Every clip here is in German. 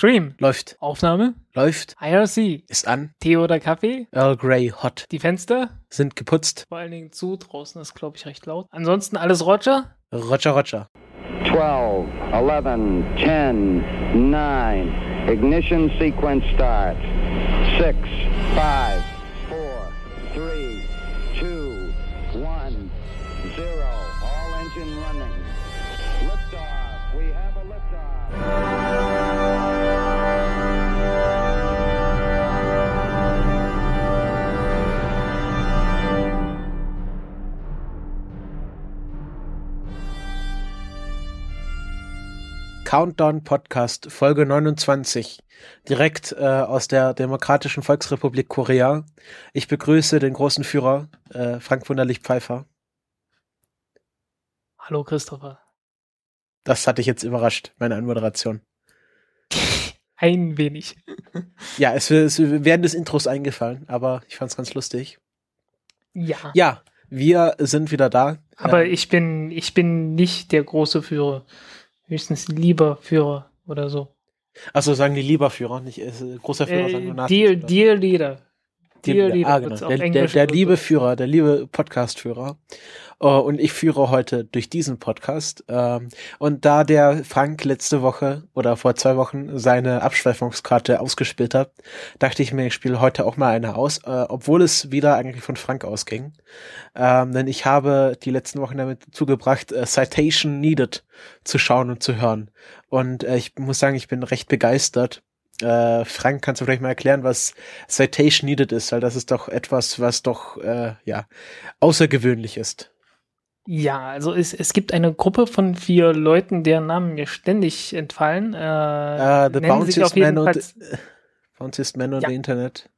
Stream. Läuft. Aufnahme. Läuft. IRC. Ist an. Tee oder Kaffee. Earl Grey hot. Die Fenster. Sind geputzt. Vor allen Dingen zu. Draußen ist, glaube ich, recht laut. Ansonsten alles Roger. Roger, Roger. 12, 11, 10, 9. Ignition sequence start. 6, 5, Countdown Podcast Folge 29. Direkt äh, aus der Demokratischen Volksrepublik Korea. Ich begrüße den großen Führer, äh, Frank Wunderlich Pfeiffer. Hallo Christopher. Das hatte ich jetzt überrascht, meine Anmoderation. Ein wenig. Ja, es, es während des Intros eingefallen, aber ich fand es ganz lustig. Ja. Ja, wir sind wieder da. Aber Äh, ich bin, ich bin nicht der große Führer. Höchstens lieber Führer oder so. Achso, sagen die lieber Führer, nicht äh, großer Führer, sagen nur Äh, Nazis, dear, oder? dear Leader. Dear Der- Leader ah, genau. Der, der, der liebe. Führer, der liebe Podcast-Führer. Äh, und ich führe heute durch diesen Podcast. Ähm, und da der Frank letzte Woche oder vor zwei Wochen seine Abschweifungskarte ausgespielt hat, dachte ich mir, ich spiele heute auch mal eine aus, äh, obwohl es wieder eigentlich von Frank ausging. Ähm, denn ich habe die letzten Wochen damit zugebracht, äh, Citation Needed zu schauen und zu hören. Und äh, ich muss sagen, ich bin recht begeistert. Äh, Frank, kannst du vielleicht mal erklären, was Citation Needed ist? Weil das ist doch etwas, was doch, äh, ja, außergewöhnlich ist. Ja, also es, es gibt eine Gruppe von vier Leuten, deren Namen mir ständig entfallen. Äh, Äh, the jeden Man, the, Bounciest Man on Ja. the Internet.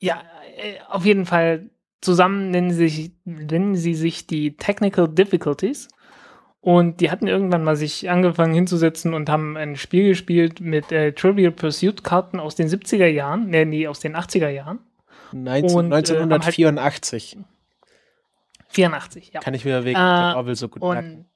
ja, äh, auf jeden Fall zusammen nennen sie, sich, nennen sie sich die Technical Difficulties. Und die hatten irgendwann mal sich angefangen hinzusetzen und haben ein Spiel gespielt mit äh, Trivial Pursuit Karten aus den 70er Jahren, nee, nee, aus den 80er Jahren. 19, Und, äh, haben halt- 1984. 84, ja. Kann ich mir wegen Äh, Orwell so gut merken.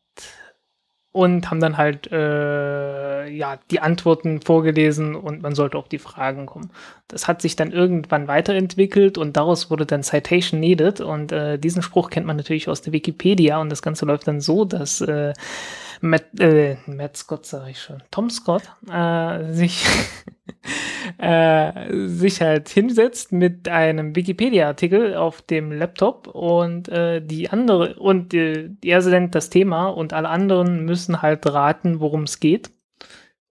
Und, haben dann halt äh, ja die Antworten vorgelesen und man sollte auf die Fragen kommen. Das hat sich dann irgendwann weiterentwickelt und daraus wurde dann Citation Needed und äh, diesen Spruch kennt man natürlich aus der Wikipedia und das Ganze läuft dann so, dass äh, Matt, äh, Matt Scott sage ich schon, Tom Scott äh, sich äh, sich halt hinsetzt mit einem Wikipedia-Artikel auf dem Laptop und äh, die andere und äh, er nennt das Thema und alle anderen müssen halt raten, worum es geht.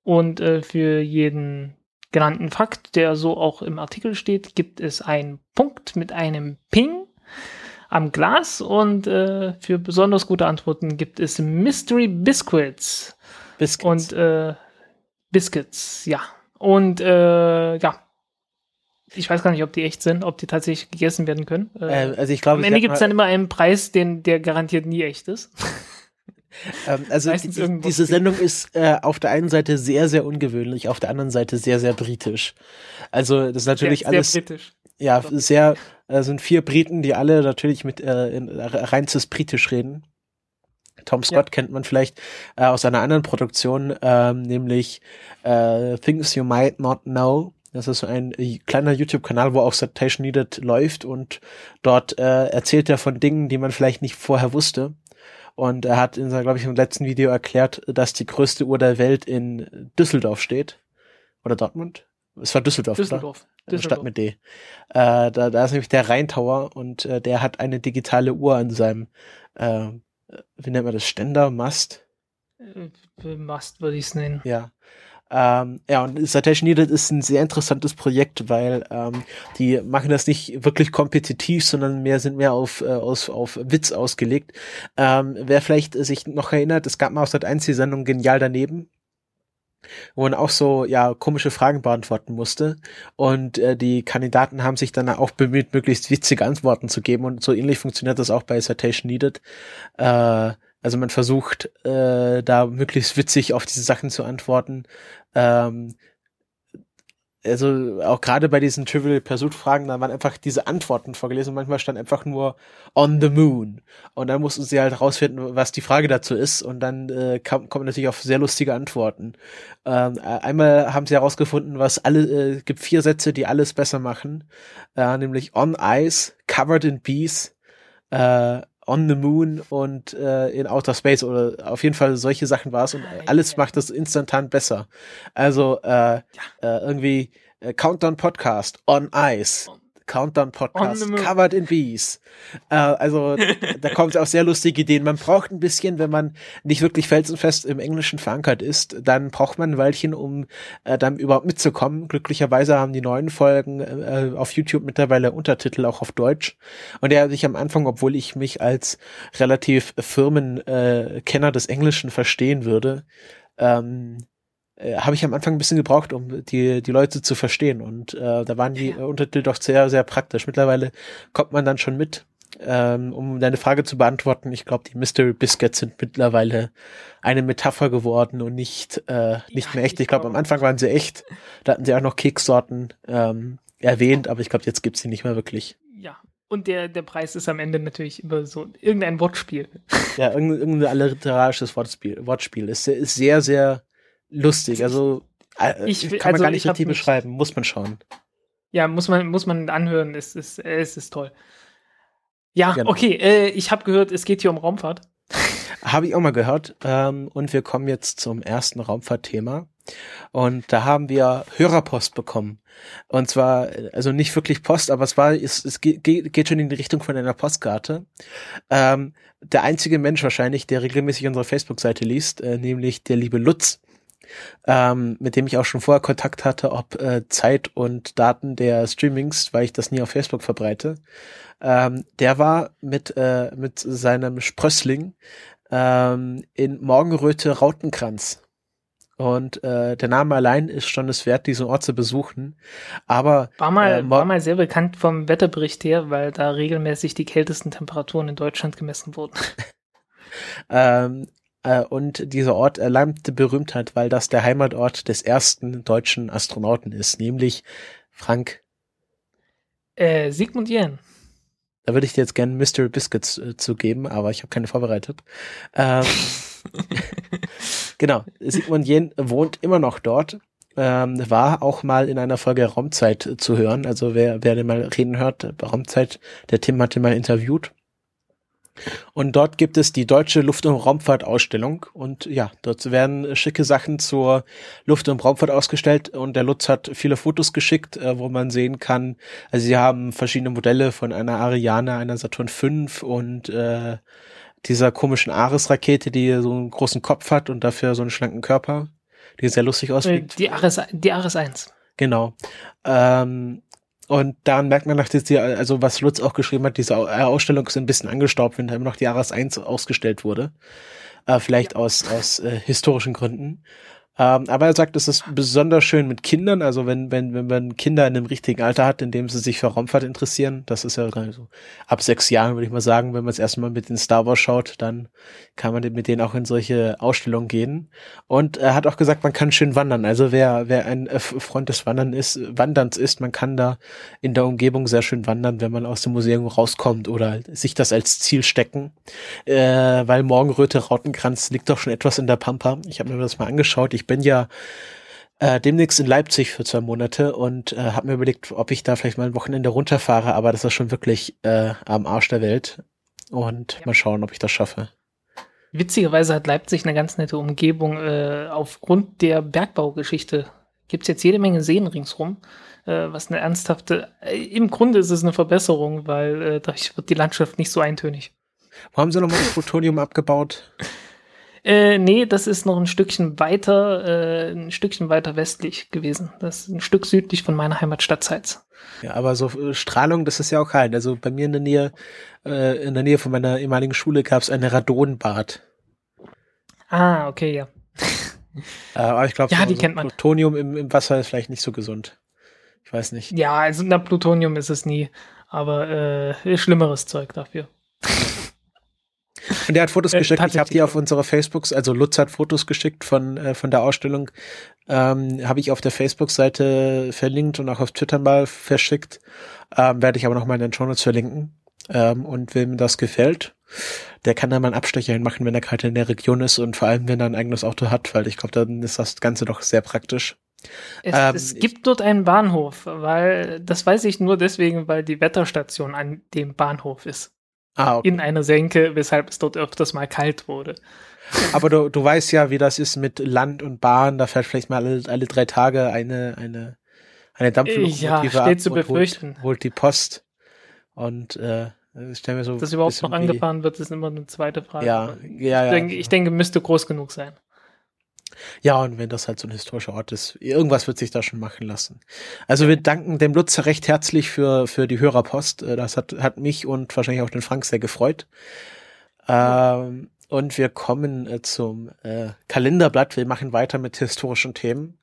Und äh, für jeden genannten Fakt, der so auch im Artikel steht, gibt es einen Punkt mit einem Ping am Glas und äh, für besonders gute Antworten gibt es Mystery Biscuits. Biscuits. Und äh, Biscuits, ja. Und äh, ja. Ich weiß gar nicht, ob die echt sind, ob die tatsächlich gegessen werden können. Äh, äh, also ich glaube, am Ende gibt es dann immer einen Preis, den, der garantiert nie echt ist. Ähm, also die, diese. Sendung ist äh, auf der einen Seite sehr, sehr ungewöhnlich, auf der anderen Seite sehr, sehr britisch. Also das ist natürlich sehr, alles, sehr britisch. ja, sehr, äh, sind vier Briten, die alle natürlich mit äh, in, reinstes britisch reden. Tom Scott kennt man vielleicht äh, aus einer anderen Produktion, ähm, nämlich äh, Things You Might Not Know. Das ist so ein äh, kleiner YouTube-Kanal, wo auch Citation Needed läuft und dort äh, erzählt er von Dingen, die man vielleicht nicht vorher wusste. Und er hat in seinem, glaube ich, im letzten Video erklärt, dass die größte Uhr der Welt in Düsseldorf steht. Oder Dortmund? Es war Düsseldorf? Düsseldorf. Eine Düsseldorf. Stadt mit D. Äh, da, da ist nämlich der Rheintower und äh, der hat eine digitale Uhr an seinem, äh, wie nennt man das, Ständer, Mast? Äh, Must würde ich es nennen. Ja. Ähm, ja, und Citation Needed ist ein sehr interessantes Projekt, weil ähm, die machen das nicht wirklich kompetitiv, sondern mehr sind mehr auf, äh, aus, auf Witz ausgelegt. Ähm, wer vielleicht sich noch erinnert, es gab mal aus Sat 1 die Sendung Genial daneben, wo man auch so ja komische Fragen beantworten musste und äh, die Kandidaten haben sich dann auch bemüht, möglichst witzige Antworten zu geben und so ähnlich funktioniert das auch bei Citation Needed. Äh, also man versucht äh, da möglichst witzig auf diese Sachen zu antworten. Ähm, also auch gerade bei diesen Trivial Pursuit Fragen, da waren einfach diese Antworten vorgelesen. Manchmal stand einfach nur on the moon. Und dann mussten sie halt rausfinden, was die Frage dazu ist. Und dann äh, kam, kommen natürlich auf sehr lustige Antworten. Ähm, einmal haben sie herausgefunden, was alle äh, gibt vier Sätze, die alles besser machen, äh, nämlich on ice, covered in bees, äh, on the Moon und äh, in Outer Space oder auf jeden Fall solche Sachen war es und alles macht es instantan besser. Also äh, ja. äh, irgendwie äh, Countdown Podcast on Ice Countdown Podcast, covered in bees. Äh, also da kommt auch sehr lustige Ideen. Man braucht ein bisschen, wenn man nicht wirklich felsenfest im Englischen verankert ist, dann braucht man ein Weilchen, um äh, dann überhaupt mitzukommen. Glücklicherweise haben die neuen Folgen äh, auf YouTube mittlerweile Untertitel auch auf Deutsch. Und der sich am Anfang, obwohl ich mich als relativ Firmenkenner äh, des Englischen verstehen würde, ähm, äh, habe ich am Anfang ein bisschen gebraucht, um die, die Leute zu verstehen. Und äh, da waren die ja. Untertitel doch sehr, sehr praktisch. Mittlerweile kommt man dann schon mit. Ähm, um deine Frage zu beantworten, ich glaube, die Mystery Biscuits sind mittlerweile eine Metapher geworden und nicht, äh, nicht ja, mehr echt. Ich glaube, am Anfang waren sie echt. Da hatten sie auch noch Kekssorten ähm, erwähnt, aber ich glaube, jetzt gibt's sie nicht mehr wirklich. Ja, und der, der Preis ist am Ende natürlich über so irgendein Wortspiel. Ja, irgendein, irgendein alliterarisches Wortspiel. Wortspiel. Ist, ist sehr, sehr lustig. Also äh, ich, kann man also gar nicht richtig beschreiben. Muss man schauen. Ja, muss man, muss man anhören. Es ist, es ist toll. Ja, genau. okay. Äh, ich habe gehört, es geht hier um Raumfahrt. Habe ich auch mal gehört. Ähm, und wir kommen jetzt zum ersten Raumfahrtthema. Und da haben wir Hörerpost bekommen. Und zwar, also nicht wirklich Post, aber es war, es, es geht, geht schon in die Richtung von einer Postkarte. Ähm, der einzige Mensch wahrscheinlich, der regelmäßig unsere Facebook-Seite liest, äh, nämlich der liebe Lutz, ähm, mit dem ich auch schon vorher Kontakt hatte, ob äh, Zeit und Daten der Streamings, weil ich das nie auf Facebook verbreite. Ähm, der war mit, äh, mit seinem Sprössling ähm, in Morgenröte Rautenkranz. Und äh, der Name allein ist schon es wert, diesen Ort zu besuchen. Aber war mal, äh, war mal sehr bekannt vom Wetterbericht her, weil da regelmäßig die kältesten Temperaturen in Deutschland gemessen wurden. ähm, äh, und dieser Ort erlangte Berühmtheit, weil das der Heimatort des ersten deutschen Astronauten ist, nämlich Frank. Äh, Sigmund Jähn. Da würde ich dir jetzt gerne Mystery Biscuits äh, zu geben, aber ich habe keine vorbereitet. Ähm, genau, Sigmund Jähn wohnt immer noch dort. Ähm, war auch mal in einer Folge Raumzeit zu hören. Also wer, wer den mal reden hört, Raumzeit, der Tim hat ihn mal interviewt. Und dort gibt es die Deutsche Luft- und Raumfahrt-Ausstellung. Und ja, dort werden schicke Sachen zur Luft- und Raumfahrt ausgestellt. Und der Lutz hat viele Fotos geschickt, äh, wo man sehen kann, also sie haben verschiedene Modelle von einer Ariane, einer Saturn V und äh, dieser komischen Ares-Rakete, die so einen großen Kopf hat und dafür so einen schlanken Körper, die sehr lustig aussieht. Die Ares, die Ares 1. Genau. Ähm, und daran merkt man, dass die, also was Lutz auch geschrieben hat, diese Ausstellung ist ein bisschen angestaubt, wenn da immer noch die Jahres 1 ausgestellt wurde. Äh, vielleicht ja. aus, aus äh, historischen Gründen. Ähm, aber er sagt, es ist besonders schön mit Kindern, also wenn, wenn, wenn man Kinder in einem richtigen Alter hat, in dem sie sich für Raumfahrt interessieren, das ist ja so ab sechs Jahren, würde ich mal sagen, wenn man es erstmal mit den Star Wars schaut, dann kann man mit denen auch in solche Ausstellungen gehen. Und er hat auch gesagt, man kann schön wandern. Also wer, wer ein Freund des Wandern ist, Wanderns ist, man kann da in der Umgebung sehr schön wandern, wenn man aus dem Museum rauskommt oder sich das als Ziel stecken. Äh, weil Morgenröte Rautenkranz liegt doch schon etwas in der Pampa. Ich habe mir das mal angeschaut. Ich ich bin ja äh, demnächst in Leipzig für zwei Monate und äh, habe mir überlegt, ob ich da vielleicht mal ein Wochenende runterfahre, aber das ist schon wirklich äh, am Arsch der Welt. Und ja. mal schauen, ob ich das schaffe. Witzigerweise hat Leipzig eine ganz nette Umgebung. Äh, aufgrund der Bergbaugeschichte gibt's jetzt jede Menge Seen ringsrum, äh, was eine ernsthafte, äh, im Grunde ist es eine Verbesserung, weil äh, dadurch wird die Landschaft nicht so eintönig. Wo haben sie nochmal das Plutonium abgebaut? Äh, nee, das ist noch ein Stückchen weiter, äh, ein Stückchen weiter westlich gewesen. Das ist ein Stück südlich von meiner Heimatstadt Zeitz. Ja, aber so äh, Strahlung, das ist ja auch kalt. Also bei mir in der Nähe, äh, in der Nähe von meiner ehemaligen Schule gab es eine Radonbad. Ah, okay, ja. äh, aber ich glaube, ja, so, die kennt man. Plutonium im, im Wasser ist vielleicht nicht so gesund. Ich weiß nicht. Ja, also na, Plutonium ist es nie, aber äh, schlimmeres Zeug dafür. Und der hat Fotos Äh, geschickt. Ich habe die auf unsere Facebooks, also Lutz hat Fotos geschickt von äh, von der Ausstellung. Ähm, habe ich auf der Facebook-Seite verlinkt und auch auf Twitter mal verschickt. Ähm, Werde ich aber noch mal in den Show Notes verlinken. Ähm, und wem das gefällt, der kann da mal einen Abstecher hinmachen, wenn er gerade in der Region ist und vor allem, wenn er ein eigenes Auto hat, weil ich glaube, dann ist das Ganze doch sehr praktisch. Es, Ähm, es gibt dort einen Bahnhof, weil das weiß ich nur deswegen, weil die Wetterstation an dem Bahnhof ist. Ah, okay. In einer Senke, weshalb es dort öfters mal kalt wurde. Aber du, du weißt ja, wie das ist mit Land und Bahn. Da fährt vielleicht mal alle, alle drei Tage eine, eine, eine Dampflokomotive Ja, steht ab zu und befürchten. Holt, holt die Post. Und äh, ich stell mir so Dass überhaupt noch angefahren wird, ist immer eine zweite Frage. Ja, Aber ja, ich, ja. denke, ich denke, müsste groß genug sein. Ja, und wenn das halt so ein historischer Ort ist, irgendwas wird sich da schon machen lassen. Also wir danken dem Lutzer recht herzlich für, für die Hörerpost. Äh, Das hat, hat mich und wahrscheinlich auch den Frank sehr gefreut. Ähm, und wir kommen äh, zum äh, Kalenderblatt. Wir machen weiter mit historischen Themen.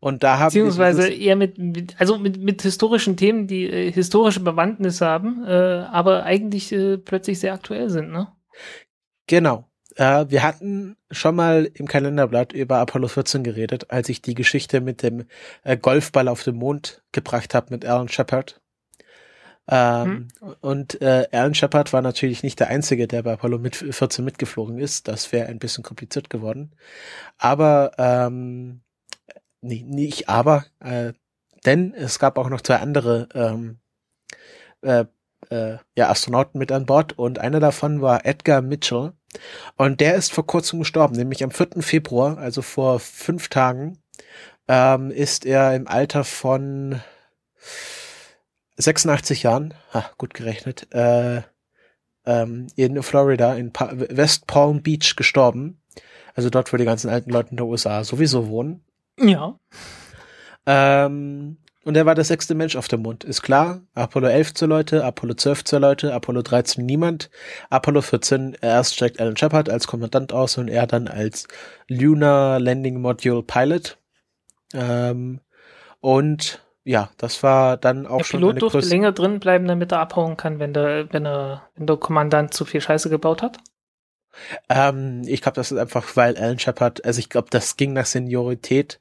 Und da haben wir Beziehungsweise eher mit, mit also mit, mit historischen Themen, die äh, historische Bewandtnis haben, äh, aber eigentlich plötzlich sehr aktuell sind, ne? Genau. Äh, wir hatten schon mal im Kalenderblatt über Apollo 14 geredet, als ich die Geschichte mit dem äh, Golfball auf dem Mond gebracht habe mit Alan Shepard. Ähm, Und äh, Alan Shepard war natürlich nicht der Einzige, der bei Apollo mit 14 mitgeflogen ist. Das wäre ein bisschen kompliziert geworden. Aber, ähm, nee, nicht aber, äh, denn es gab auch noch zwei andere ähm, äh, äh, ja, Astronauten mit an Bord und einer davon war Edgar Mitchell. Und der ist vor kurzem gestorben, nämlich am 4. Februar, also vor fünf Tagen, ähm, ist er im Alter von 86 Jahren, ha, gut gerechnet, äh, ähm, in Florida, in pa West Palm Beach gestorben. Also dort, wo die ganzen alten Leute in der USA sowieso wohnen. Ja. Ähm, und er war der sechste Mensch auf dem Mond. Ist klar, Apollo 11 zur Leute, Apollo 12 zur Leute, Apollo 13 niemand, Apollo 14 erst steigt Alan Shepard als Kommandant aus und er dann als Lunar Landing Module Pilot. Ähm, und ja, das war dann auch Der schon Pilot eine durfte länger drin bleiben, damit er abhauen kann, wenn der, wenn er, wenn der Kommandant zu viel Scheiße gebaut hat. Ähm, ich glaube, das ist einfach, weil Alan Shepard, also ich glaube, das ging nach Seniorität.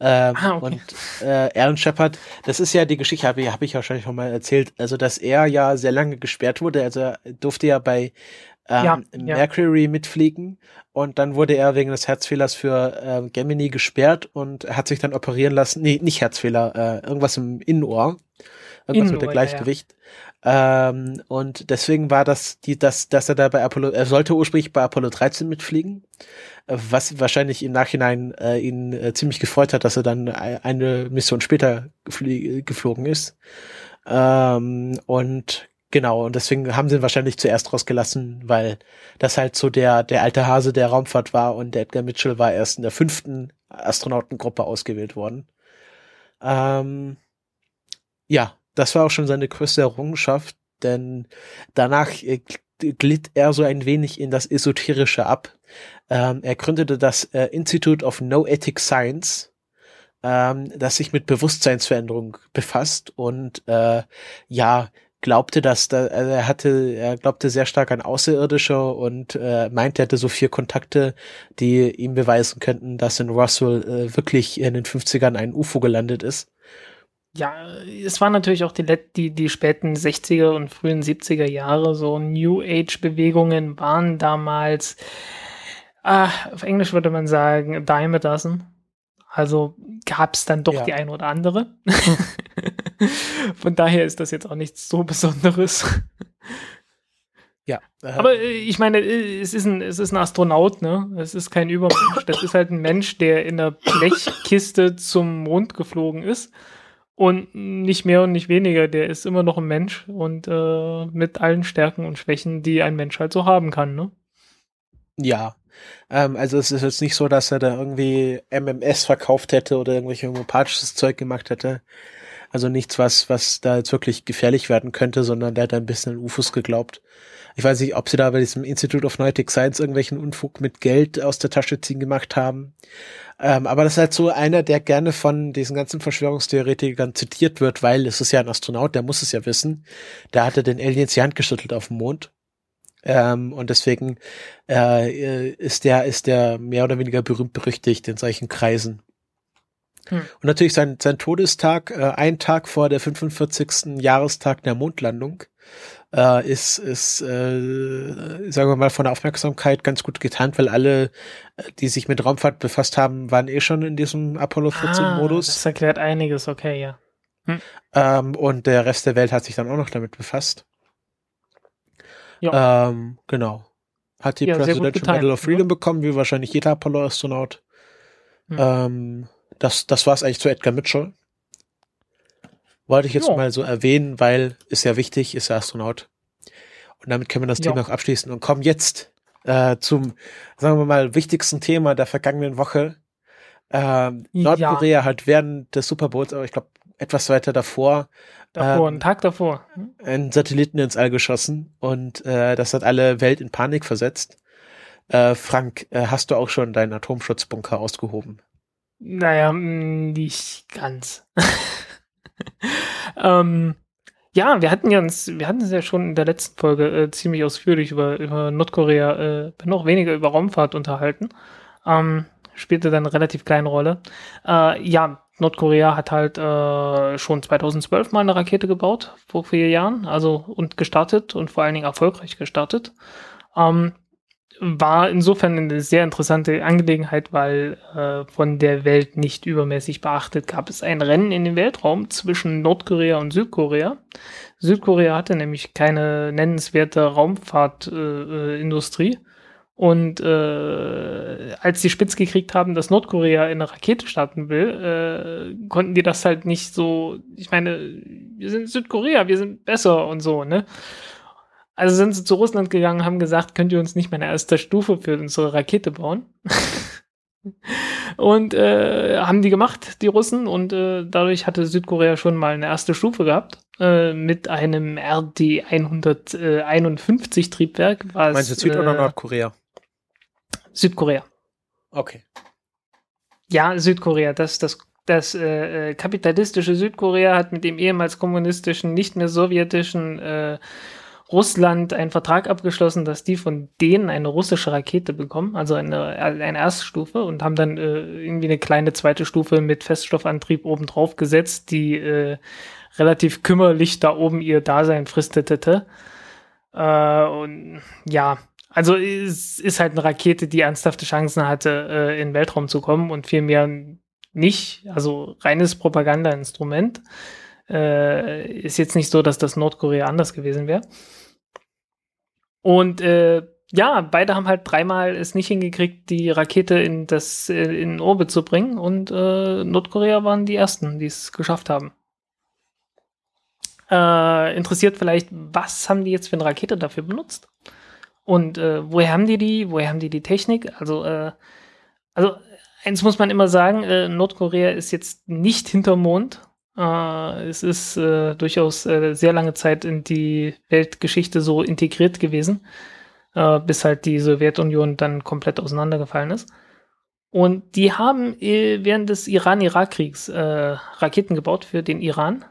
Ähm, Ah, okay. Und äh, Alan Shepard, das ist ja die Geschichte, habe ich, hab ich wahrscheinlich schon mal erzählt, also dass er ja sehr lange gesperrt wurde, also er durfte ja bei ähm, Ja, ja. Mercury mitfliegen und dann wurde er wegen des Herzfehlers für ähm, Gemini gesperrt und hat sich dann operieren lassen, nee, nicht Herzfehler, äh, irgendwas im Innenohr, irgendwas mit Innenohr, dem ja, Gleichgewicht. Ähm, und deswegen war das, die, das, dass er da bei Apollo, er sollte ursprünglich bei Apollo 13 mitfliegen, was wahrscheinlich im Nachhinein äh, ihn äh, ziemlich gefreut hat, dass er dann ei- eine Mission später geflogen ist. Ähm, und genau, und deswegen haben sie ihn wahrscheinlich zuerst rausgelassen, weil das halt so der, der alte Hase der Raumfahrt war und der Edgar Mitchell war erst in der fünften Astronautengruppe ausgewählt worden. Ähm, ja, das war auch schon seine größte Errungenschaft, denn danach äh, glitt er so ein wenig in das Esoterische ab. Ähm, er gründete das äh, Institute of No Ethic Science, ähm, das sich mit Bewusstseinsveränderung befasst und äh, ja glaubte, dass da, also er hatte, er glaubte sehr stark an Außerirdische und äh, meinte, er hätte so vier Kontakte, die ihm beweisen könnten, dass in Roswell äh, wirklich in den 50ern ein UFO gelandet ist. Ja, es waren natürlich auch die, die, die späten 60er und frühen 70er Jahre, so New Age-Bewegungen waren damals, ah, auf Englisch würde man sagen, dime a dozen. Also gab es dann doch Ja. die ein oder andere. Von daher ist das jetzt auch nichts so Besonderes. Ja, äh, Aber äh, ich meine, äh, es ist, ein, es ist ein Astronaut, ne? Es ist kein Übermensch. Das ist halt ein Mensch, der in einer Blechkiste zum Mond geflogen ist. Und nicht mehr und nicht weniger. Der ist immer noch ein Mensch und äh, mit allen Stärken und Schwächen, die ein Mensch halt so haben kann, ne? Ja. Ähm, also es ist jetzt nicht so, dass er da irgendwie MMS verkauft hätte oder irgendwelche homöopathisches Zeug gemacht hätte. Also nichts, was, was da jetzt wirklich gefährlich werden könnte, sondern der hat ein bisschen an UFOs geglaubt. Ich weiß nicht, ob sie da bei diesem Institute of Noetic Science irgendwelchen Unfug mit Geld aus der Tasche ziehen gemacht haben. Ähm, aber das ist halt so einer, der gerne von diesen ganzen Verschwörungstheoretikern zitiert wird, weil es ist ja ein Astronaut, der muss es ja wissen. Der hatte den Aliens die Hand geschüttelt auf dem Mond. Ähm, und deswegen äh, ist der ist der mehr oder weniger berühmt berüchtigt in solchen Kreisen. Hm. Und natürlich sein, sein Todestag, äh, ein Tag vor der 45. Jahrestag der Mondlandung, äh, ist, ist äh, sagen wir mal, von der Aufmerksamkeit ganz gut getan, weil alle, äh, die sich mit Raumfahrt befasst haben, waren eh schon in diesem Apollo 14-Modus. Ah, das erklärt einiges, okay, ja. Hm. Ähm, und der Rest der Welt hat sich dann auch noch damit befasst. Ja. Ähm, genau. Hat die ja, Presidential Medal of Freedom ja. bekommen, wie wahrscheinlich jeder Apollo-Astronaut. Hm. Ähm, das, das war es eigentlich zu Edgar Mitchell. Wollte ich jetzt jo. mal so erwähnen, weil ist ja wichtig, ist ja Astronaut. Und damit können wir das jo. Thema auch abschließen und kommen jetzt äh, zum, sagen wir mal, wichtigsten Thema der vergangenen Woche. Ähm, Nordkorea ja. hat während des Super Bowls, aber ich glaube etwas weiter davor, davor, ähm, einen Tag davor, hm? einen Satelliten ins All geschossen und äh, das hat alle Welt in Panik versetzt. Äh, Frank, äh, hast du auch schon deinen Atomschutzbunker ausgehoben? Naja, mm, nicht ganz. ähm, ja, wir hatten ja uns, wir hatten es ja schon in der letzten Folge äh, ziemlich ausführlich über, über Nordkorea, äh, noch weniger über Raumfahrt unterhalten. Ähm, spielte dann eine relativ kleine Rolle. Äh, ja, Nordkorea hat halt äh, schon 2012 mal eine Rakete gebaut, vor vier Jahren, also und gestartet und vor allen Dingen erfolgreich gestartet. Ähm, war insofern eine sehr interessante Angelegenheit, weil äh, von der Welt nicht übermäßig beachtet gab es ein Rennen in den Weltraum zwischen Nordkorea und Südkorea. Südkorea hatte nämlich keine nennenswerte Raumfahrtindustrie. Äh, und äh, als die spitz gekriegt haben, dass Nordkorea in eine Rakete starten will, äh, konnten die das halt nicht so, ich meine, wir sind Südkorea, wir sind besser und so, ne? Also sind sie zu Russland gegangen, haben gesagt, könnt ihr uns nicht mal eine erste Stufe für unsere Rakete bauen? und äh, haben die gemacht, die Russen, und äh, dadurch hatte Südkorea schon mal eine erste Stufe gehabt äh, mit einem RD 151 Triebwerk. Was, Meinst du Süd- oder äh, Nordkorea? Südkorea. Okay. Ja, Südkorea, das, das, das äh, äh kapitalistische Südkorea hat mit dem ehemals kommunistischen, nicht mehr sowjetischen äh, Russland einen Vertrag abgeschlossen, dass die von denen eine russische Rakete bekommen, also eine, eine Erststufe und haben dann äh, irgendwie eine kleine zweite Stufe mit Feststoffantrieb oben drauf gesetzt, die äh, relativ kümmerlich da oben ihr Dasein fristete. Äh, und ja, also es ist halt eine Rakete, die ernsthafte Chancen hatte, äh, in den Weltraum zu kommen und vielmehr nicht, also reines Propagandainstrument. Äh, ist jetzt nicht so, dass das Nordkorea anders gewesen wäre. Und äh, ja, beide haben halt dreimal es nicht hingekriegt, die Rakete in das äh, in Orbit zu bringen. Und äh, Nordkorea waren die ersten, die es geschafft haben. Äh, interessiert vielleicht, was haben die jetzt für eine Rakete dafür benutzt? Und äh, woher haben die die? Woher haben die die Technik? Also, äh, also eins muss man immer sagen: äh, Nordkorea ist jetzt nicht hinterm Mond. Äh, es ist äh, durchaus äh, sehr lange Zeit in die Weltgeschichte so integriert gewesen, äh, bis halt die Sowjetunion dann komplett auseinandergefallen ist. Und die haben äh, während des Iran-Irak-Kriegs äh, Raketen gebaut für den Iran.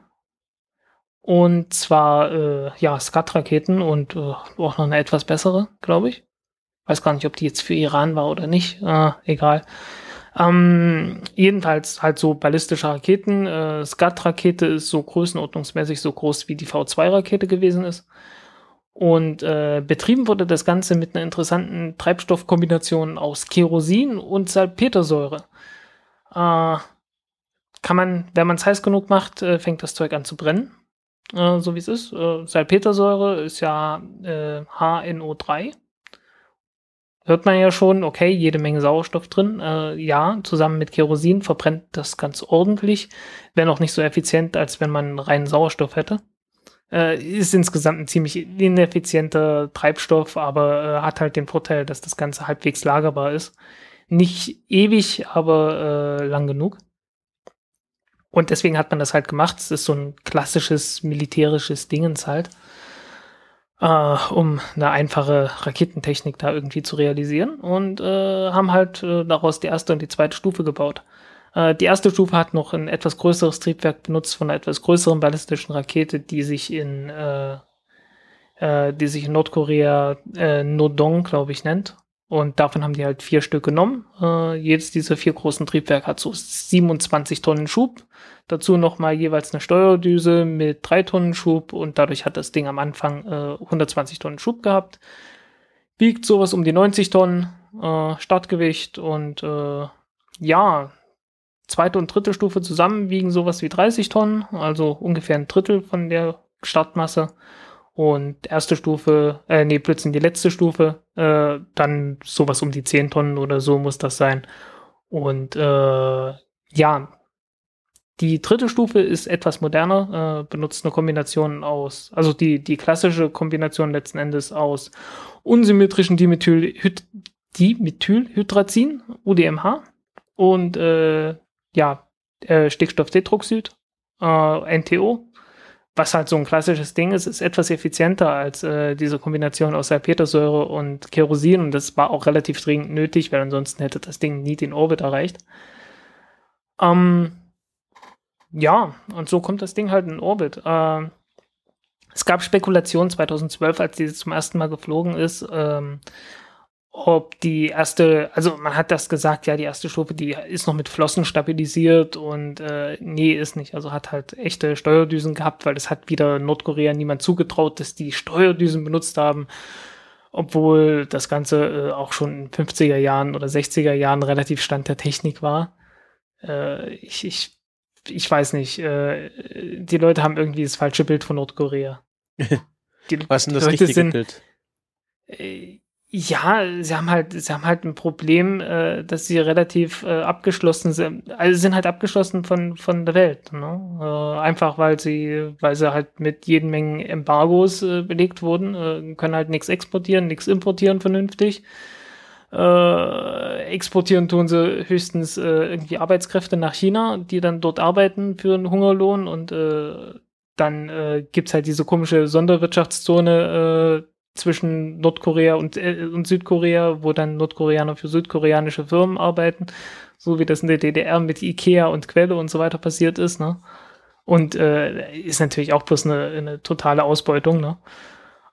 Und zwar, äh, ja, Skat-Raketen und äh, auch noch eine etwas bessere, glaube ich. Weiß gar nicht, ob die jetzt für Iran war oder nicht. Äh, egal. Ähm, jedenfalls halt so ballistische Raketen. Äh, Skat-Rakete ist so größenordnungsmäßig so groß wie die V2-Rakete gewesen ist. Und äh, betrieben wurde das Ganze mit einer interessanten Treibstoffkombination aus Kerosin und Salpetersäure. Äh, kann man, wenn man es heiß genug macht, äh, fängt das Zeug an zu brennen. Äh, so wie es ist. Äh, Salpetersäure ist ja HNO3 hört man ja schon, okay, jede Menge Sauerstoff drin. Äh, ja, zusammen mit Kerosin verbrennt das ganz ordentlich, wäre noch nicht so effizient, als wenn man reinen Sauerstoff hätte. Äh, ist insgesamt ein ziemlich ineffizienter Treibstoff, aber äh, hat halt den Vorteil, dass das Ganze halbwegs lagerbar ist. Nicht ewig, aber äh, lang genug. Und deswegen hat man das halt gemacht. Es ist so ein klassisches militärisches Dingens halt äh, um eine einfache Raketentechnik da irgendwie zu realisieren und äh, haben halt äh, daraus die erste und die zweite Stufe gebaut. Äh, die erste Stufe hat noch ein etwas größeres Triebwerk benutzt von einer etwas größeren ballistischen Rakete, die sich in, äh, äh, die sich in Nordkorea äh, Nodong, glaube ich, nennt. Und davon haben die halt vier Stück genommen. Äh, jedes dieser vier großen Triebwerke hat so 27 Tonnen Schub. Dazu nochmal jeweils eine Steuerdüse mit drei Tonnen Schub und dadurch hat das Ding am Anfang äh, 120 Tonnen Schub gehabt. Wiegt sowas um die 90 Tonnen äh, Startgewicht und äh, ja, zweite und dritte Stufe zusammen wiegen sowas wie 30 Tonnen, also ungefähr ein Drittel von der Startmasse. Und erste Stufe, äh, nee, plötzlich die letzte Stufe, äh, dann sowas um die 10 Tonnen oder so muss das sein. Und äh, ja, die dritte Stufe ist etwas moderner, äh, benutzt eine Kombination aus, also die, die klassische Kombination letzten Endes aus unsymmetrischen Dimethyl Dimethylhydrazin, UDMH, und äh, ja, äh, Stickstofftetroxid, äh, NTO, was halt so ein klassisches Ding ist, ist etwas effizienter als äh, diese Kombination aus Salpetersäure und Kerosin und das war auch relativ dringend nötig, weil ansonsten hätte das Ding nie den Orbit erreicht. Ähm, ja, und so kommt das Ding halt in Orbit. Äh, es gab Spekulationen 2012, als diese zum ersten Mal geflogen ist, ähm, ob die erste, also man hat das gesagt, ja, die erste Stufe, die ist noch mit Flossen stabilisiert und äh, nee, ist nicht. Also hat halt echte Steuerdüsen gehabt, weil das hat wieder Nordkorea niemand zugetraut, dass die Steuerdüsen benutzt haben, obwohl das Ganze äh, auch schon in 50er Jahren oder 60er Jahren relativ Stand der Technik war. Äh, ich, ich, ich weiß nicht, äh, die Leute haben irgendwie das falsche Bild von Nordkorea. Die Was ist denn das richtige Bild? Äh, ja, sie haben halt, sie haben halt ein Problem, äh, dass sie relativ äh, abgeschlossen sind. Also sind halt abgeschlossen von von der Welt. Ne? Äh, einfach weil sie, weil sie halt mit jeden Mengen Embargos äh, belegt wurden, äh, können halt nichts exportieren, nichts importieren vernünftig. Äh, exportieren tun sie höchstens irgendwie Arbeitskräfte nach China, die dann dort arbeiten für einen Hungerlohn und dann gibt's halt diese komische Sonderwirtschaftszone zwischen Nordkorea und, äh, und Südkorea, wo dann Nordkoreaner für südkoreanische Firmen arbeiten, so wie das in der DDR mit Ikea und Quelle und so weiter passiert ist, ne? Und äh, ist natürlich auch bloß eine, eine totale Ausbeutung, ne?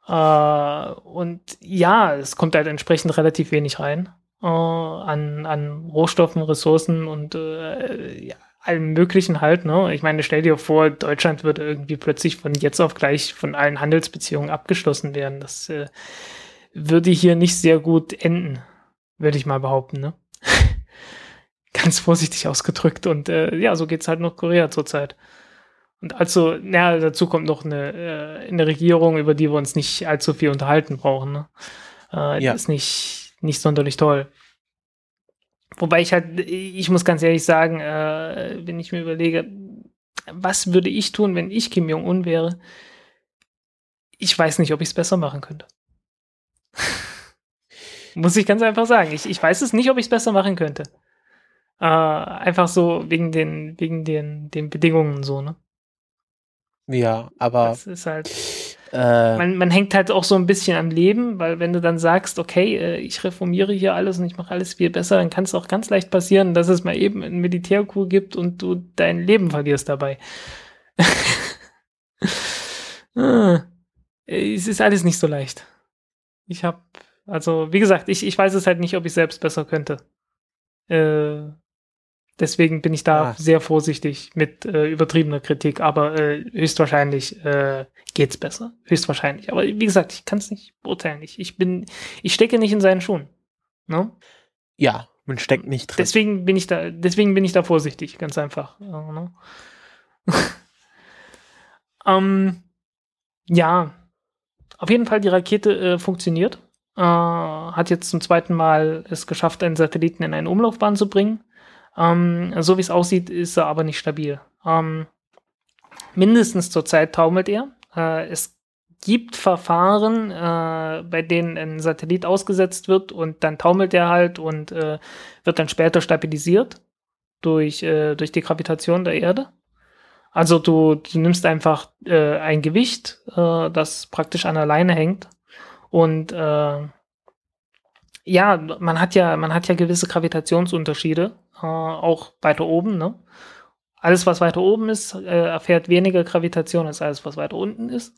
Äh, und ja, es kommt halt entsprechend relativ wenig rein äh, an, an Rohstoffen, Ressourcen und äh, ja, allem Möglichen halt, ne? Ich meine, stell dir vor, Deutschland würde irgendwie plötzlich von jetzt auf gleich von allen Handelsbeziehungen abgeschlossen werden. Das äh, würde hier nicht sehr gut enden, würde ich mal behaupten, ne? Ganz vorsichtig ausgedrückt. Und äh, ja, so geht's halt noch Korea zurzeit. Und also, naja, dazu kommt noch eine, äh, eine Regierung, über die wir uns nicht allzu viel unterhalten brauchen. Ne? Äh, ja. Ist nicht, nicht sonderlich toll. Wobei ich halt, ich muss ganz ehrlich sagen, äh, wenn ich mir überlege, was würde ich tun, wenn ich Kim Jong-un wäre? Ich weiß nicht, ob ich es besser machen könnte. muss ich ganz einfach sagen. Ich, ich weiß es nicht, ob ich es besser machen könnte. Äh, einfach so wegen den, wegen den, den Bedingungen so, ne? Ja, aber. Das ist halt. Äh, man, man hängt halt auch so ein bisschen am Leben, weil wenn du dann sagst, okay, äh, ich reformiere hier alles und ich mache alles viel besser, dann kann es auch ganz leicht passieren, dass es mal eben einen Militärcoup gibt und du dein Leben verlierst dabei. ah, es ist alles nicht so leicht. Ich habe, also wie gesagt, ich, ich weiß es halt nicht, ob ich selbst besser könnte. Äh, Deswegen bin ich da ah. sehr vorsichtig mit äh, übertriebener Kritik, aber äh, höchstwahrscheinlich äh, geht's besser. Höchstwahrscheinlich. Aber wie gesagt, ich kann es nicht beurteilen. Ich, ich bin, ich stecke nicht in seinen Schuhen. Ne? Ja, man steckt nicht drin. Deswegen bin ich da, deswegen bin ich da vorsichtig, ganz einfach. Ne? ähm, ja, auf jeden Fall die Rakete äh, funktioniert. Äh, hat jetzt zum zweiten Mal es geschafft, einen Satelliten in eine Umlaufbahn zu bringen. Ähm, so wie es aussieht, ist er aber nicht stabil. Ähm, mindestens zurzeit taumelt er. Äh, es gibt Verfahren, äh, bei denen ein Satellit ausgesetzt wird und dann taumelt er halt und äh, wird dann später stabilisiert durch, äh, durch die Gravitation der Erde. Also du, du nimmst einfach äh, ein Gewicht, äh, das praktisch an der Leine hängt und ja, man hat ja, man hat ja gewisse Gravitationsunterschiede äh, auch weiter oben. Ne? Alles, was weiter oben ist, äh, erfährt weniger Gravitation als alles, was weiter unten ist.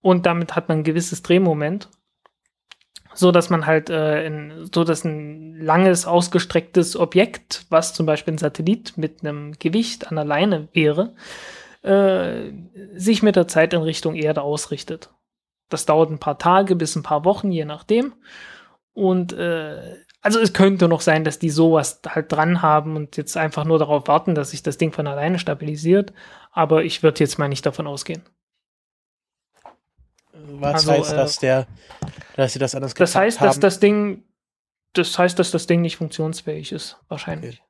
und damit hat man ein gewisses Drehmoment, so dass man halt äh, in, so dass ein langes ausgestrecktes Objekt, was zum Beispiel ein Satellit mit einem Gewicht an der Leine wäre, äh, sich mit der Zeit in Richtung Erde ausrichtet. Das dauert ein paar Tage bis ein paar Wochen, je nachdem. Und äh, also es könnte noch sein, dass die sowas halt dran haben und jetzt einfach nur darauf warten, dass sich das Ding von alleine stabilisiert. Aber ich würde jetzt mal nicht davon ausgehen. Was also, heißt äh, das, der, dass sie das anders Das heißt, haben? dass das Ding, das heißt, dass das Ding nicht funktionsfähig ist, wahrscheinlich.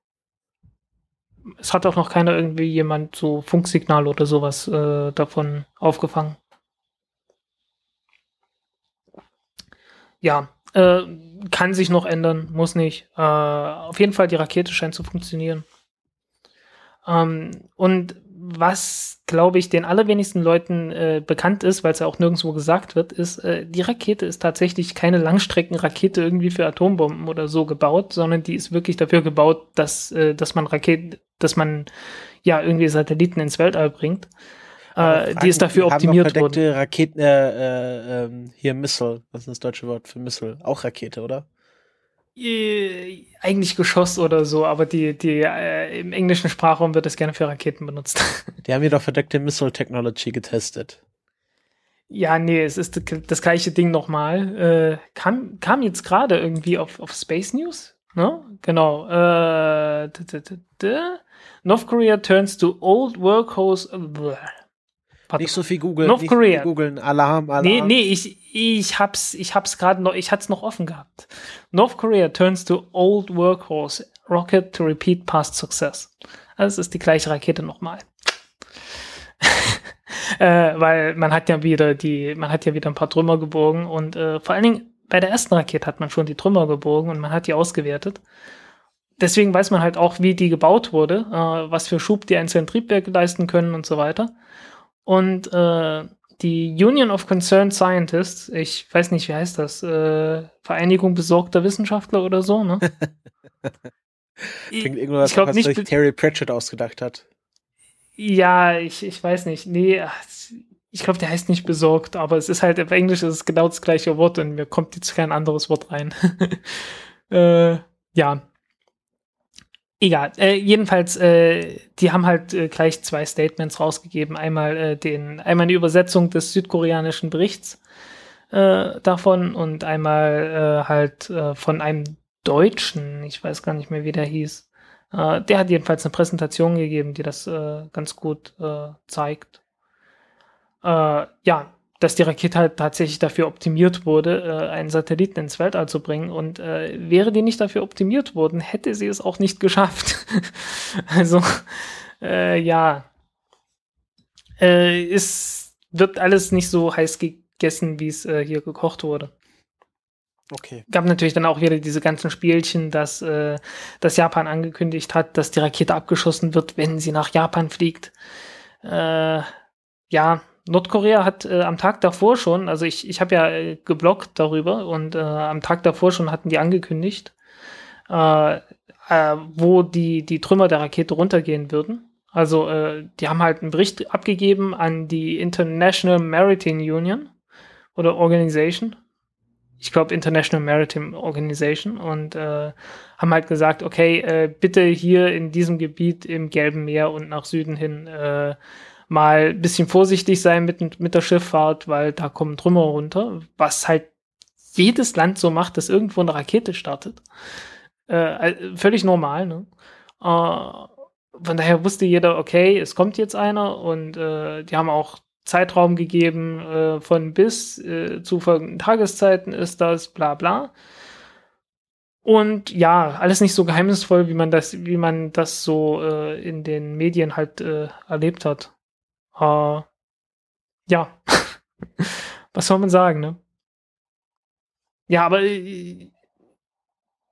Okay. Es hat auch noch keiner irgendwie jemand so Funksignal oder sowas äh, davon aufgefangen. Ja, äh, kann sich noch ändern, muss nicht. Äh, auf jeden Fall, die Rakete scheint zu funktionieren. Ähm, und was, glaube ich, den allerwenigsten Leuten äh, bekannt ist, weil es ja auch nirgendwo gesagt wird, ist, äh, die Rakete ist tatsächlich keine Langstreckenrakete irgendwie für Atombomben oder so gebaut, sondern die ist wirklich dafür gebaut, dass, äh, dass man Raketen, dass man ja irgendwie Satelliten ins Weltall bringt. Äh, die ist dafür optimiert haben worden. Raketen, äh, äh, äh, hier Missile, was ist das deutsche Wort für Missile? Auch Rakete, oder? Äh, eigentlich Geschoss oder so, aber die, die, äh, im englischen Sprachraum wird das gerne für Raketen benutzt. Die haben hier doch verdeckte Missile Technology getestet. Ja, nee, es ist das gleiche Ding nochmal. Äh, kam, kam jetzt gerade irgendwie auf, auf Space News, ne? Genau. Äh, North Korea turns to old workhorse. Pardon. Nicht so viel googeln. North Korea. googeln. Alarm, Alarm. Nee, nee, ich, ich hab's, ich hab's gerade noch, ich hat's noch offen gehabt. North Korea turns to old workhorse rocket to repeat past success. Also es ist die gleiche Rakete nochmal. äh, weil man hat ja wieder die, man hat ja wieder ein paar Trümmer geborgen und äh, vor allen Dingen bei der ersten Rakete hat man schon die Trümmer geborgen und man hat die ausgewertet. Deswegen weiß man halt auch, wie die gebaut wurde, äh, was für Schub die einzelnen Triebwerke leisten können und so weiter. Und äh, die Union of Concerned Scientists, ich weiß nicht, wie heißt das, äh, Vereinigung besorgter Wissenschaftler oder so, ne? Klingt irgendwas, ich was nicht, sich Terry Pratchett ausgedacht hat. Ja, ich, ich weiß nicht. Nee, ich glaube, der heißt nicht besorgt, aber es ist halt auf Englisch ist es genau das gleiche Wort und mir kommt jetzt kein anderes Wort rein. äh, ja, Egal. Äh, jedenfalls, äh, die haben halt äh, gleich zwei Statements rausgegeben. Einmal äh, den, einmal eine Übersetzung des südkoreanischen Berichts äh, davon und einmal äh, halt äh, von einem Deutschen, ich weiß gar nicht mehr, wie der hieß. Äh, der hat jedenfalls eine Präsentation gegeben, die das äh, ganz gut äh, zeigt. Äh, ja, dass die Rakete halt tatsächlich dafür optimiert wurde, äh, einen Satelliten ins Weltall zu bringen. Und äh, wäre die nicht dafür optimiert worden, hätte sie es auch nicht geschafft. also, äh, ja. Äh, es wird alles nicht so heiß gegessen, wie es äh, hier gekocht wurde. Okay. Gab natürlich dann auch wieder diese ganzen Spielchen, dass, äh, dass Japan angekündigt hat, dass die Rakete abgeschossen wird, wenn sie nach Japan fliegt. Äh, ja, Nordkorea hat äh, am Tag davor schon, also ich, ich habe ja äh, geblockt darüber und äh, am Tag davor schon hatten die angekündigt, äh, äh, wo die, die Trümmer der Rakete runtergehen würden. Also äh, die haben halt einen Bericht abgegeben an die International Maritime Union oder Organization. Ich glaube International Maritime Organization und äh, haben halt gesagt, okay, äh, bitte hier in diesem Gebiet im Gelben Meer und nach Süden hin äh, mal ein bisschen vorsichtig sein mit, mit der Schifffahrt, weil da kommen Trümmer runter, was halt jedes Land so macht, dass irgendwo eine Rakete startet. Äh, völlig normal, ne? Äh, von daher wusste jeder, okay, es kommt jetzt einer und äh, die haben auch Zeitraum gegeben äh, von bis äh, zu folgenden Tageszeiten ist das, bla bla. Und ja, alles nicht so geheimnisvoll, wie man das, wie man das so äh, in den Medien halt äh, erlebt hat. Uh, ja, was soll man sagen, ne? Ja, aber äh,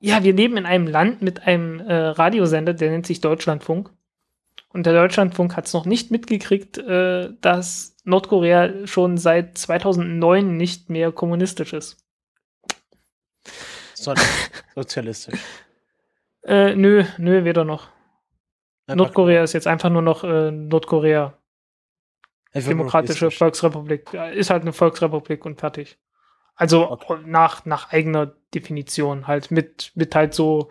ja, wir leben in einem Land mit einem äh, Radiosender, der nennt sich Deutschlandfunk. Und der Deutschlandfunk hat es noch nicht mitgekriegt, äh, dass Nordkorea schon seit 2009 nicht mehr kommunistisch ist. Sondern sozialistisch. äh, nö, nö, weder noch. Nordkorea ist jetzt einfach nur noch äh, Nordkorea. Demokratische Volksrepublik. Ist halt eine Volksrepublik und fertig. Also okay. nach, nach eigener Definition halt mit, mit halt so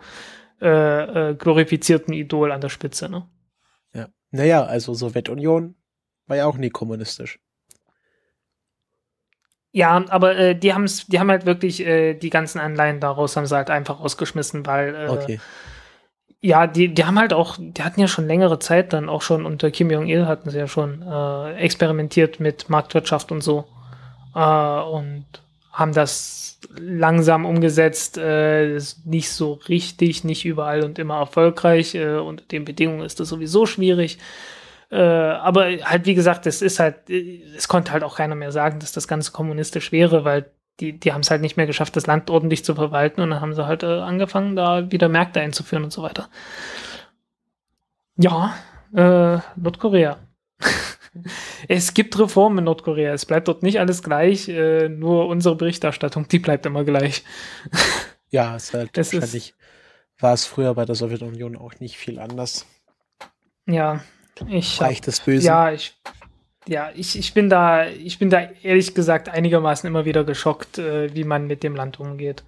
äh, äh, glorifizierten Idol an der Spitze, ne? Ja. Naja, also Sowjetunion war ja auch nie kommunistisch. Ja, aber äh, die haben die haben halt wirklich äh, die ganzen Anleihen daraus haben sie halt einfach rausgeschmissen, weil äh, okay. Ja, die, die haben halt auch, die hatten ja schon längere Zeit dann auch schon unter Kim Jong-il hatten sie ja schon äh, experimentiert mit Marktwirtschaft und so. Äh, und haben das langsam umgesetzt, äh, nicht so richtig, nicht überall und immer erfolgreich. Äh, unter den Bedingungen ist das sowieso schwierig. Äh, aber halt, wie gesagt, es ist halt, äh, es konnte halt auch keiner mehr sagen, dass das Ganze kommunistisch wäre, weil die, die haben es halt nicht mehr geschafft, das Land ordentlich zu verwalten und dann haben sie halt äh, angefangen, da wieder Märkte einzuführen und so weiter. Ja, äh, Nordkorea. es gibt Reformen in Nordkorea. Es bleibt dort nicht alles gleich, äh, nur unsere Berichterstattung, die bleibt immer gleich. ja, es halt es wahrscheinlich ist, war es früher bei der Sowjetunion auch nicht viel anders. Ja, ich Reich des Bösen. Ja, ich ja, ich, ich bin da, ich bin da ehrlich gesagt einigermaßen immer wieder geschockt, äh, wie man mit dem Land umgeht.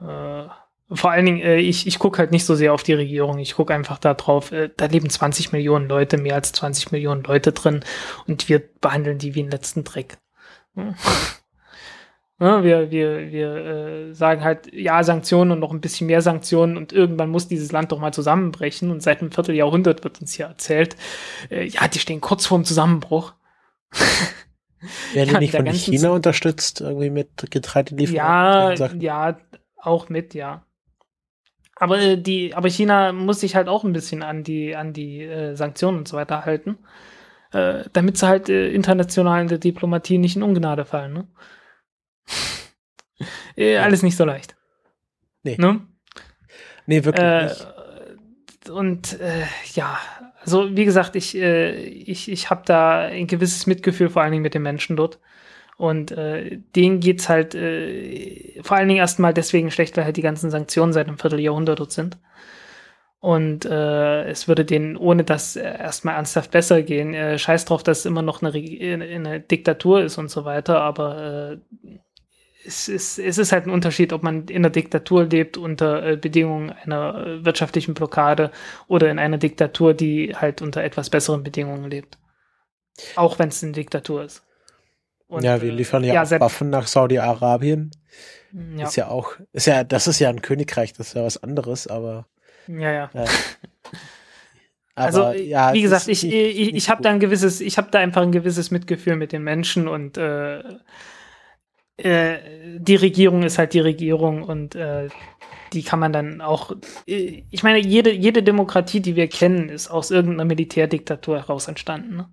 Äh, vor allen Dingen, äh, ich, ich gucke halt nicht so sehr auf die Regierung. Ich gucke einfach da drauf, äh, da leben 20 Millionen Leute, mehr als 20 Millionen Leute drin und wir behandeln die wie einen letzten Dreck. Hm. Ja, wir wir, wir äh, sagen halt, ja, Sanktionen und noch ein bisschen mehr Sanktionen und irgendwann muss dieses Land doch mal zusammenbrechen. Und seit einem Vierteljahrhundert wird uns hier erzählt, äh, ja, die stehen kurz vorm Zusammenbruch. Werden die nicht von China unterstützt, irgendwie mit Getreidelieferungen? Ja, ja, auch mit, ja. Aber äh, die, aber China muss sich halt auch ein bisschen an die, an die äh, Sanktionen und so weiter halten, äh, damit sie halt äh, international in der Diplomatie nicht in Ungnade fallen. Ne? Äh, alles nicht so leicht. Nee. Ne? Nee, wirklich äh, nicht. Und äh, ja, also wie gesagt, ich, äh, ich, ich habe da ein gewisses Mitgefühl, vor allen Dingen mit den Menschen dort. Und äh, denen geht's halt äh, vor allen Dingen erstmal deswegen schlecht, weil halt die ganzen Sanktionen seit einem Vierteljahrhundert dort sind. Und äh, es würde denen ohne das erstmal ernsthaft besser gehen. Äh, scheiß drauf, dass es immer noch eine, eine Diktatur ist und so weiter, aber äh, es, ist, es ist halt ein Unterschied, ob man in einer Diktatur lebt unter äh, Bedingungen einer äh, wirtschaftlichen Blockade oder in einer Diktatur, die halt unter etwas besseren Bedingungen lebt. Auch wenn es eine Diktatur ist. Und, ja, wir äh, liefern ja, ja Waffen nach Saudi-Arabien. Ja. Ist ja auch, ist ja, das ist ja ein Königreich, das ist ja was anderes, aber. Ja, ja. ja. also, ja, wie gesagt, ich, nicht, ich, ich habe da ein gewisses, ich habe da einfach ein gewisses Mitgefühl mit den Menschen und äh, äh, die Regierung ist halt die Regierung und äh, die kann man dann auch. Äh, ich meine, jede, jede Demokratie, die wir kennen, ist aus irgendeiner Militärdiktatur heraus entstanden. Ne?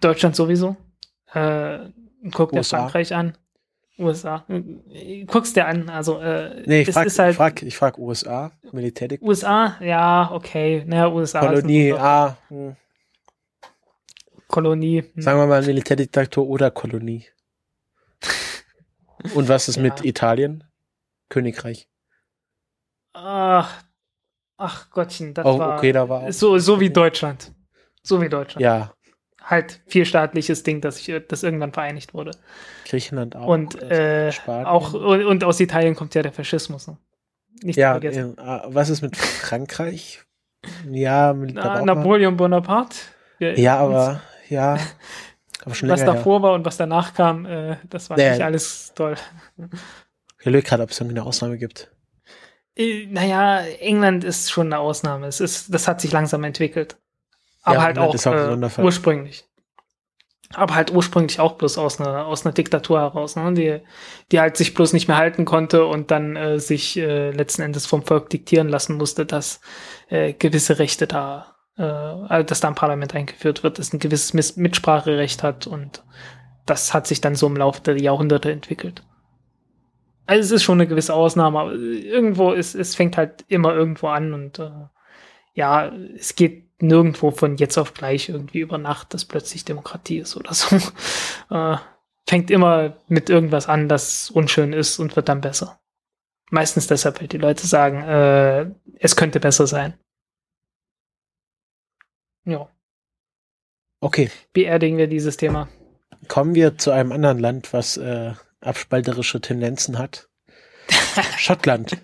Deutschland sowieso. Äh, guck dir Frankreich an. USA. Guckst dir an, also äh, nee, ich frag, ist halt, ich frag, ich frag USA, Militärdiktatur. USA, ja, okay. Naja, USA. Kolonie, ah. Hm. Kolonie. Hm. Sagen wir mal Militärdiktatur oder Kolonie. Und was ist ja. mit Italien? Königreich. Ach, ach Gottchen, das oh, war, okay, da war so, so wie Deutschland. So wie Deutschland. Ja, halt vielstaatliches Ding, dass ich, das irgendwann vereinigt wurde. Griechenland auch. Und äh, auch und, und, aus Italien kommt ja der Faschismus. Ne? Nicht ja, vergessen. Ja, was ist mit Frankreich? Ja, mit Na, Napoleon Bonaparte. Ja, ja aber ja. Was davor her. war und was danach kam, äh, das war ja, nicht alles toll. Ich überlege gerade, ob es irgendwie eine Ausnahme gibt. Äh, naja, England ist schon eine Ausnahme. Es ist, das hat sich langsam entwickelt. Aber ja, halt auch, auch äh, ursprünglich. Aber halt ursprünglich auch bloß aus einer, aus einer Diktatur heraus, ne? die, die halt sich bloß nicht mehr halten konnte und dann äh, sich äh, letzten Endes vom Volk diktieren lassen musste, dass äh, gewisse Rechte da, äh, also dass da ein Parlament eingeführt wird, das ein gewisses Mitspracherecht hat und das hat sich dann so im Laufe der Jahrhunderte entwickelt. Also es ist schon eine gewisse Ausnahme, aber irgendwo ist, es fängt halt immer irgendwo an und äh, ja, es geht nirgendwo von jetzt auf gleich irgendwie über Nacht, dass plötzlich Demokratie ist oder so. Äh, fängt immer mit irgendwas an, das unschön ist und wird dann besser. Meistens deshalb, weil die Leute sagen, äh, es könnte besser sein. Ja. Okay, beerdigen wir dieses Thema. kommen wir zu einem anderen Land, was äh, abspalterische Tendenzen hat. Schottland.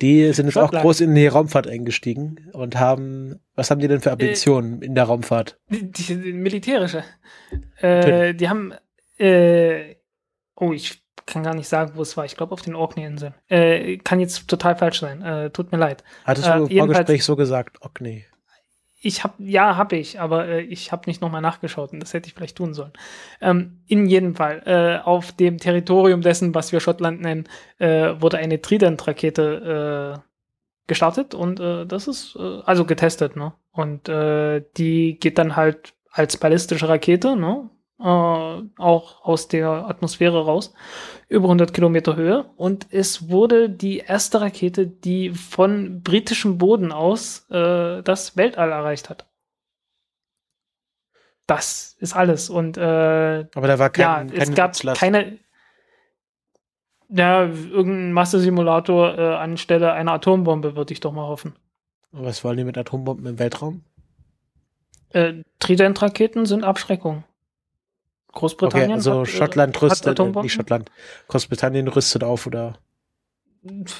Die sind jetzt auch Schottland. groß in die Raumfahrt eingestiegen und haben, was haben die denn für Ambitionen in der Raumfahrt? Die, die, militärische. Äh, die haben, äh, oh, ich kann gar nicht sagen, wo es war. Ich glaube auf den Orkney-Inseln. Äh, kann jetzt total falsch sein. Äh, tut mir leid. Hattest Äh, du im Vorgespräch so gesagt? Nee. Ich habe, ja, habe ich, aber äh, ich habe nicht nochmal nachgeschaut und das hätte ich vielleicht tun sollen. Ähm, in jedem Fall, äh, auf dem Territorium dessen, was wir Schottland nennen, äh, wurde eine Trident-Rakete äh, gestartet und äh, das ist äh, also getestet, ne? Und äh, die geht dann halt als ballistische Rakete, ne? Äh, auch aus der Atmosphäre raus, über 100 Kilometer Höhe. Und es wurde die erste Rakete, die von britischem Boden aus äh, das Weltall erreicht hat. Das ist alles. Und äh, Aber da war kein, ja, keine es gab Nutzlast. keine. Ja, irgendein Massesimulator äh, anstelle einer Atombombe, würde ich doch mal hoffen. Was wollen die mit Atombomben im Weltraum? Äh, Trident-Raketen sind Abschreckung. Okay, Großbritannien also hat, äh, Schottland rüstet, äh, nicht Schottland, Großbritannien rüstet auf oder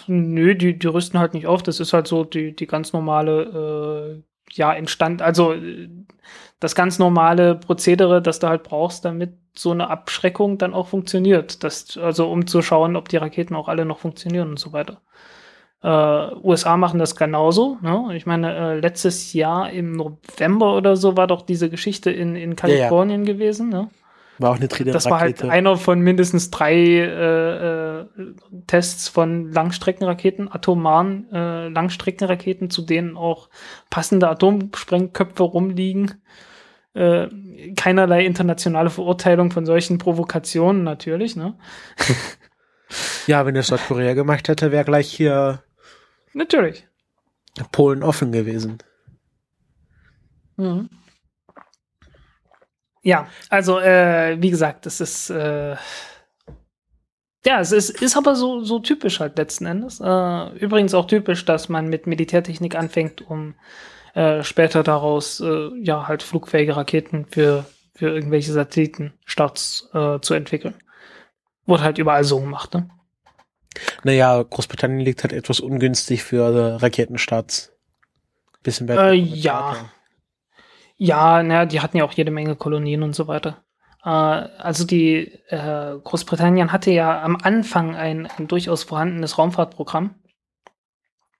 Nö, die, die rüsten halt nicht auf. Das ist halt so die, die ganz normale, äh, ja, entstand, also äh, das ganz normale Prozedere, das du halt brauchst, damit so eine Abschreckung dann auch funktioniert. Das, also um zu schauen, ob die Raketen auch alle noch funktionieren und so weiter. Äh, USA machen das genauso. Ne? Ich meine, äh, letztes Jahr im November oder so war doch diese Geschichte in, in ja. Kalifornien gewesen. Ne? War auch eine Trident-Rakete. Das war halt einer von mindestens drei äh, äh, Tests von Langstreckenraketen, atomaren äh, Langstreckenraketen, zu denen auch passende Atomsprengköpfe rumliegen. Äh, keinerlei internationale Verurteilung von solchen Provokationen natürlich. Ne? Ja, wenn es Nordkorea gemacht hätte, wäre gleich hier Natürlich. Polen offen gewesen. Mhm. Ja, also äh, wie gesagt, das ist äh, ja, es ist, ist aber so, so typisch halt letzten Endes. Äh, übrigens auch typisch, dass man mit Militärtechnik anfängt, um äh, später daraus äh, ja halt flugfähige Raketen für, für irgendwelche Satellitenstarts äh, zu entwickeln. Wurde halt überall so gemacht, ne? Naja, Großbritannien liegt halt etwas ungünstig für äh, Raketenstarts. Bisschen besser. Äh, ja. Ja, naja, die hatten ja auch jede Menge Kolonien und so weiter. Äh, also die äh, Großbritannien hatte ja am Anfang ein, ein durchaus vorhandenes Raumfahrtprogramm,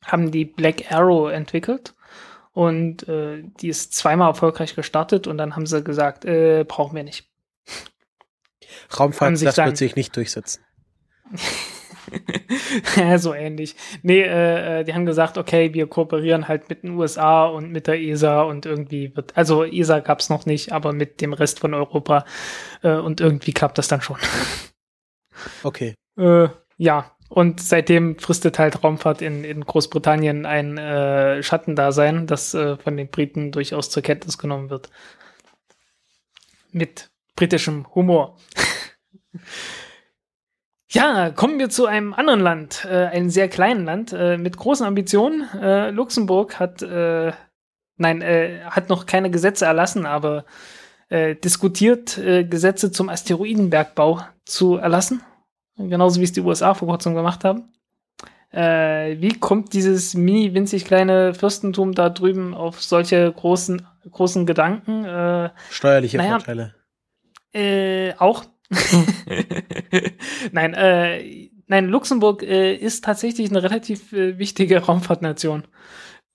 haben die Black Arrow entwickelt und äh, die ist zweimal erfolgreich gestartet und dann haben sie gesagt, äh, brauchen wir nicht. Raumfahrt, sich das dann- wird sich nicht durchsetzen. so ähnlich. Nee, äh, äh, die haben gesagt, okay, wir kooperieren halt mit den USA und mit der ESA und irgendwie wird, also ESA gab's noch nicht, aber mit dem Rest von Europa äh, und irgendwie klappt das dann schon. Okay. Äh, ja, und seitdem fristet halt Raumfahrt in, in Großbritannien ein äh, Schattendasein, das äh, von den Briten durchaus zur Kenntnis genommen wird. Mit britischem Humor. ja, kommen wir zu einem anderen Land, äh, einem sehr kleinen Land äh, mit großen Ambitionen. Äh, Luxemburg hat, äh, nein, äh, hat noch keine Gesetze erlassen, aber äh, diskutiert, äh, Gesetze zum Asteroidenbergbau zu erlassen. Genauso wie es die USA vor kurzem gemacht haben. Äh, wie kommt dieses mini winzig kleine Fürstentum da drüben auf solche großen, großen Gedanken? Äh, Steuerliche Naja. Vorteile. äh, auch. nein, äh, nein, Luxemburg äh, ist tatsächlich eine relativ äh, wichtige Raumfahrtnation.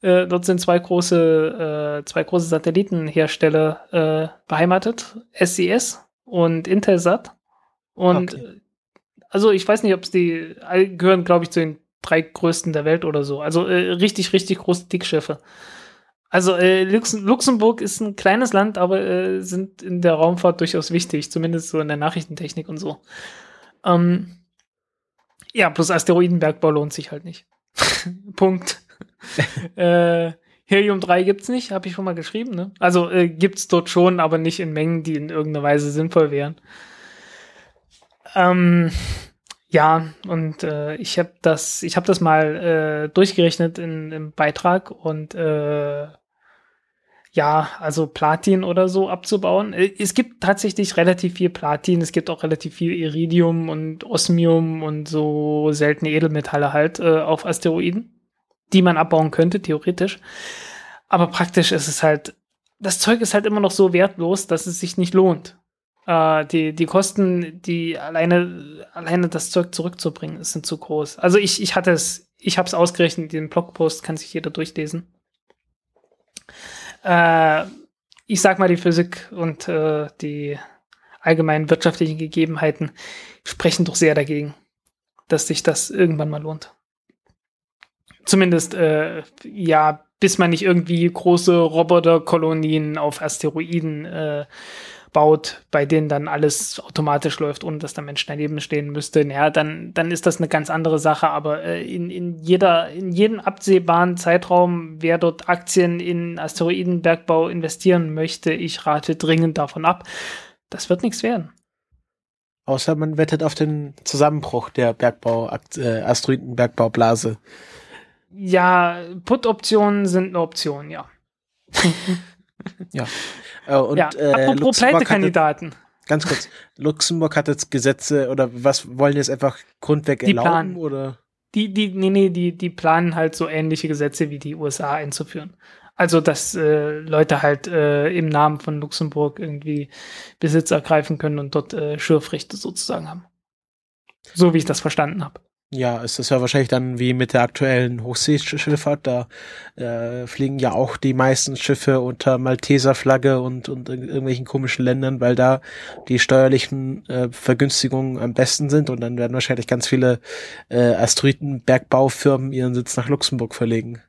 Äh, dort sind zwei große, äh, zwei große Satellitenhersteller äh, beheimatet, SES und Intelsat. Und Okay. äh, also ich weiß nicht, ob es die gehören, glaube ich, zu den drei größten der Welt oder so. Also äh, richtig, richtig große Dickschiffe. Also äh, Lux Luxemburg ist ein kleines Land, aber äh, sind in der Raumfahrt durchaus wichtig, zumindest so in der Nachrichtentechnik und so. Ähm, ja, plus Asteroidenbergbau lohnt sich halt nicht. Punkt. äh, Helium-3 gibt's nicht, habe ich schon mal geschrieben. Ne? Also äh, gibt's dort schon, aber nicht in Mengen, die in irgendeiner Weise sinnvoll wären. Ähm, ja, und äh, ich habe das, ich habe das mal äh, durchgerechnet in, im Beitrag und äh, ja, also Platin oder so abzubauen. Äh, es gibt tatsächlich relativ viel Platin, es gibt auch relativ viel Iridium und Osmium und so seltene Edelmetalle halt äh, auf Asteroiden, die man abbauen könnte, theoretisch. Aber praktisch ist es halt, das Zeug ist halt immer noch so wertlos, dass es sich nicht lohnt. Äh, die, die Kosten, die alleine, alleine das Zeug zurückzubringen, sind zu groß. Also ich, ich hatte es, ich habe es ausgerechnet, den Blogpost kann sich jeder durchlesen. Äh, ich sag mal, die Physik und äh, die allgemeinen wirtschaftlichen Gegebenheiten sprechen doch sehr dagegen, dass sich das irgendwann mal lohnt. Zumindest, äh, ja, bis man nicht irgendwie große Roboterkolonien auf Asteroiden äh, baut, bei denen dann alles automatisch läuft, ohne dass der Mensch daneben stehen müsste, naja, dann, dann ist das eine ganz andere Sache. Aber äh, in, in, jeder, in jedem absehbaren Zeitraum, wer dort Aktien in Asteroidenbergbau investieren möchte, ich rate dringend davon ab. Das wird nichts werden. Außer man wettet auf den Zusammenbruch der Bergbau, äh, Asteroidenbergbaublase. Ja, Put-Optionen sind eine Option, ja. ja. Äh, und, ja, äh, apropos Pleitekandidaten. Ganz kurz, Luxemburg hat jetzt Gesetze oder was wollen jetzt einfach grundweg die erlauben planen, oder? Die, die, nee, nee, die, die planen halt so ähnliche Gesetze wie die USA einzuführen. Also, dass äh, Leute halt äh, im Namen von Luxemburg irgendwie Besitz ergreifen können und dort äh, Schürfrechte sozusagen haben. So wie ich das verstanden habe. Ja, ist das ja wahrscheinlich dann wie mit der aktuellen Hochseeschifffahrt. Da äh, fliegen ja auch die meisten Schiffe unter Malteser Flagge und, und in irgendwelchen komischen Ländern, weil da die steuerlichen äh, Vergünstigungen am besten sind. Und dann werden wahrscheinlich ganz viele äh, Asteroidenbergbaufirmen ihren Sitz nach Luxemburg verlegen.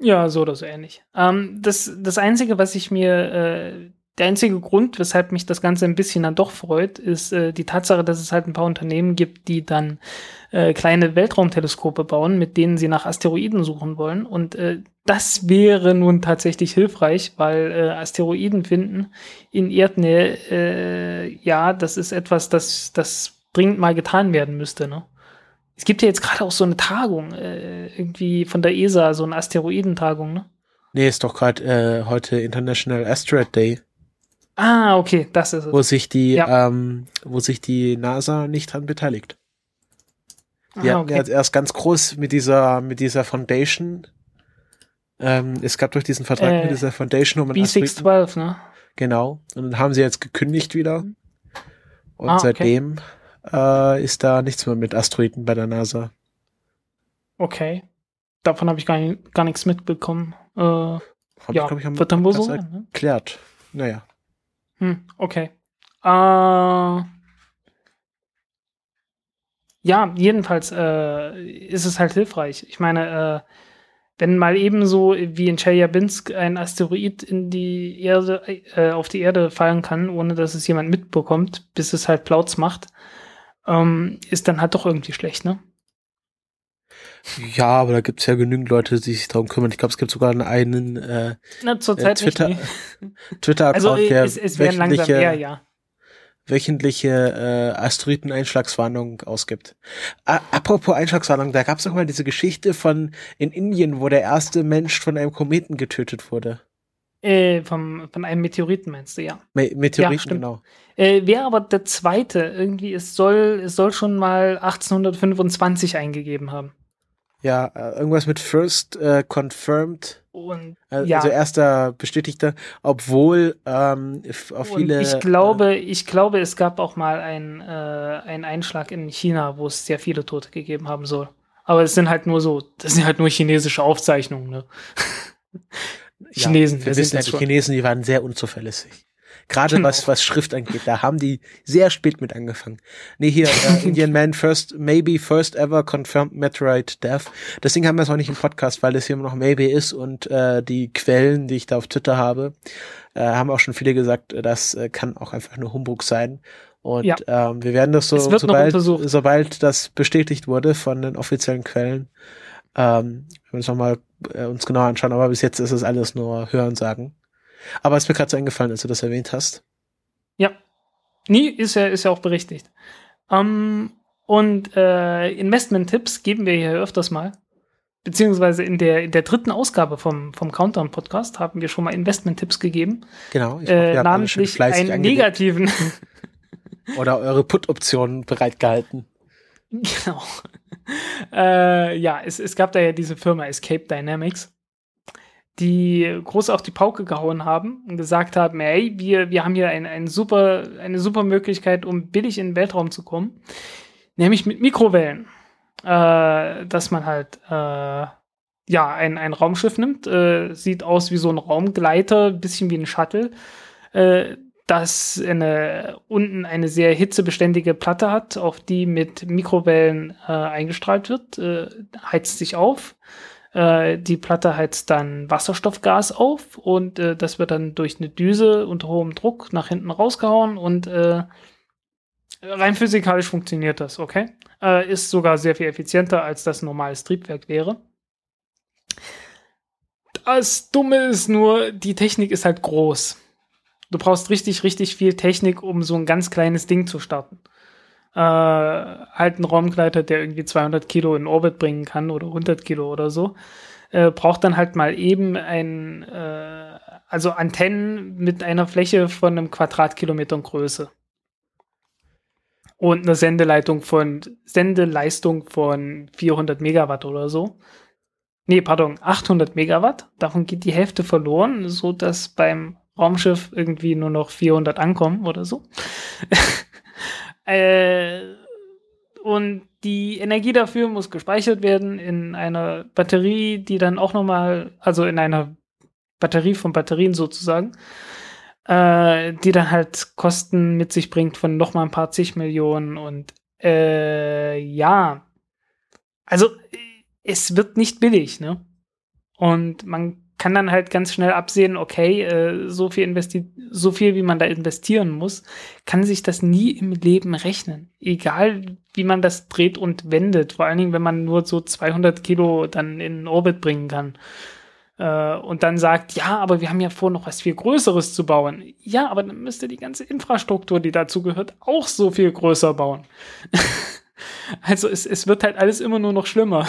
Ja, so oder so ähnlich. Ähm, das, das Einzige, was ich mir äh, der einzige Grund, weshalb mich das Ganze ein bisschen dann doch freut, ist äh, die Tatsache, dass es halt ein paar Unternehmen gibt, die dann äh, kleine Weltraumteleskope bauen, mit denen sie nach Asteroiden suchen wollen. Und äh, das wäre nun tatsächlich hilfreich, weil äh, Asteroiden finden in Erdnähe, äh, ja, das ist etwas, das, das dringend mal getan werden müsste. Ne? Es gibt ja jetzt gerade auch so eine Tagung, äh, irgendwie von der ESA, so eine Asteroidentagung, ne? Nee, ist doch gerade äh, heute International Asteroid Day. Ah, okay, das ist es. Wo sich die, ja. ähm, wo sich die NASA nicht dran beteiligt. Die ah, okay. hatten ja erst ganz groß mit dieser, mit dieser Foundation. Ähm, es gab durch diesen Vertrag äh, mit dieser Foundation um B612, ne? Genau. Und dann haben sie jetzt gekündigt wieder. Mhm. Und ah, okay. seitdem äh, ist da nichts mehr mit Asteroiden bei der NASA. Okay. Davon habe ich gar, gar nichts mitbekommen. Äh, hab ja, ich, ich, wird dann wohl so sein. Ne? Erklärt. Naja. Hm, okay. Äh, ja, jedenfalls äh, ist es halt hilfreich. Ich meine, äh, wenn mal ebenso wie in Chelyabinsk ein Asteroid in die Erde, äh, auf die Erde fallen kann, ohne dass es jemand mitbekommt, bis es halt Plauz macht, ähm, ist dann halt doch irgendwie schlecht, ne? Ja, aber da gibt's ja genügend Leute, die sich darum kümmern. Ich glaube, es gibt sogar einen äh, Na, äh, Twitter, Twitter-Account, also, der es, es wöchentliche, eher, ja. wöchentliche äh, Asteroiden-Einschlagswarnung ausgibt. A apropos Einschlagswarnung, da gab's doch mal diese Geschichte von in Indien, wo der erste Mensch von einem Kometen getötet wurde. Äh, vom, von einem Meteoriten meinst du, ja. Me Meteoriten, ja, genau. Äh, Wäre aber der zweite, irgendwie, es soll, es soll schon mal 1825 eingegeben haben. Ja, äh, irgendwas mit First äh, Confirmed. Und, also, ja. also erster bestätigter, obwohl ähm, auf viele. Und ich glaube, äh, ich glaube, es gab auch mal ein, äh, einen Einschlag in China, wo es sehr viele Tote gegeben haben soll. Aber es sind halt nur so, das sind halt nur chinesische Aufzeichnungen, ne? Chinesen, ja, wir wissen ja, die Chinesen, die waren sehr unzuverlässig. Gerade genau. was, was Schrift angeht, da haben die sehr spät mit angefangen. Nee, hier, äh, Indian Man First, maybe first ever confirmed meteorite death. Deswegen haben wir es auch nicht im Podcast, weil es hier immer noch maybe ist und äh, die Quellen, die ich da auf Twitter habe, äh, haben auch schon viele gesagt, äh, das äh, kann auch einfach nur Humbug sein. Und ja. ähm, wir werden das so, sobald, sobald das bestätigt wurde von den offiziellen Quellen, ähm, wir uns nochmal äh, uns genauer anschauen, aber bis jetzt ist es alles nur Hören sagen. Aber es mir gerade so eingefallen, als du das erwähnt hast. Ja. Nie ist ja, ist ja auch berechtigt. Ähm, und äh, Investment-Tipps geben wir hier öfters mal. beziehungsweise in der, in der dritten Ausgabe vom, vom Countdown-Podcast haben wir schon mal Investment-Tipps gegeben. Genau. Ich Äh, hoffe, namentlich einen angelegt. negativen. Oder eure Put-Optionen bereitgehalten. genau. Äh, ja, es, es gab da ja diese Firma Escape Dynamics, die groß auf die Pauke gehauen haben und gesagt haben, ey, wir, wir haben hier ein, ein super, eine super Möglichkeit, um billig in den Weltraum zu kommen. Nämlich mit Mikrowellen. Äh, dass man halt äh, ja ein, ein Raumschiff nimmt, äh, sieht aus wie so ein Raumgleiter, bisschen wie ein Shuttle, äh, das eine, unten eine sehr hitzebeständige Platte hat, auf die mit Mikrowellen äh, eingestrahlt wird, äh, heizt sich auf. Äh, die Platte heizt dann Wasserstoffgas auf und äh, das wird dann durch eine Düse unter hohem Druck nach hinten rausgehauen und äh, rein physikalisch funktioniert das, okay? Äh, ist sogar sehr viel effizienter, als das ein normales Triebwerk wäre. Das Dumme ist nur, die Technik ist halt groß. Du brauchst richtig, richtig viel Technik, um so ein ganz kleines Ding zu starten. Äh, halt ein Raumgleiter, der irgendwie 200 Kilo in Orbit bringen kann oder 100 Kilo oder so, äh, braucht dann halt mal eben ein, äh, also Antennen mit einer Fläche von einem Quadratkilometer Größe. Und eine Sendeleitung von, Sendeleistung von 400 Megawatt oder so. Nee, pardon, 800 Megawatt. Davon geht die Hälfte verloren, so dass beim Raumschiff irgendwie nur noch 400 ankommen oder so. äh, und die Energie dafür muss gespeichert werden in einer Batterie, die dann auch nochmal, also in einer Batterie von Batterien sozusagen, äh, die dann halt Kosten mit sich bringt von nochmal ein paar zig Millionen und äh, ja, also es wird nicht billig, ne? Und man kann dann halt ganz schnell absehen, okay, äh, so viel investi so viel wie man da investieren muss, kann sich das nie im Leben rechnen. Egal wie man das dreht und wendet, vor allen Dingen, wenn man nur so 200 Kilo dann in Orbit bringen kann. Äh, und dann sagt, ja, aber wir haben ja vor, noch was viel Größeres zu bauen. Ja, aber dann müsste die ganze Infrastruktur, die dazu gehört, auch so viel größer bauen. also es, es wird halt alles immer nur noch schlimmer.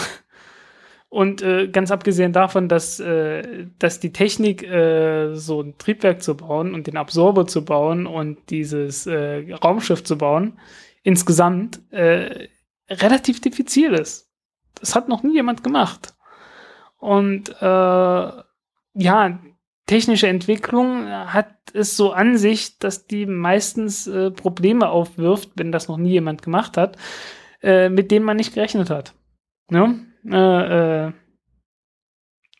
Und äh, ganz abgesehen davon, dass, äh, dass die Technik, äh, so ein Triebwerk zu bauen und den Absorber zu bauen und dieses äh, Raumschiff zu bauen, insgesamt äh, relativ diffizil ist. Das hat noch nie jemand gemacht. Und äh, ja, technische Entwicklung hat es so an sich, dass die meistens äh, Probleme aufwirft, wenn das noch nie jemand gemacht hat, äh, mit denen man nicht gerechnet hat. Ne? Äh, äh,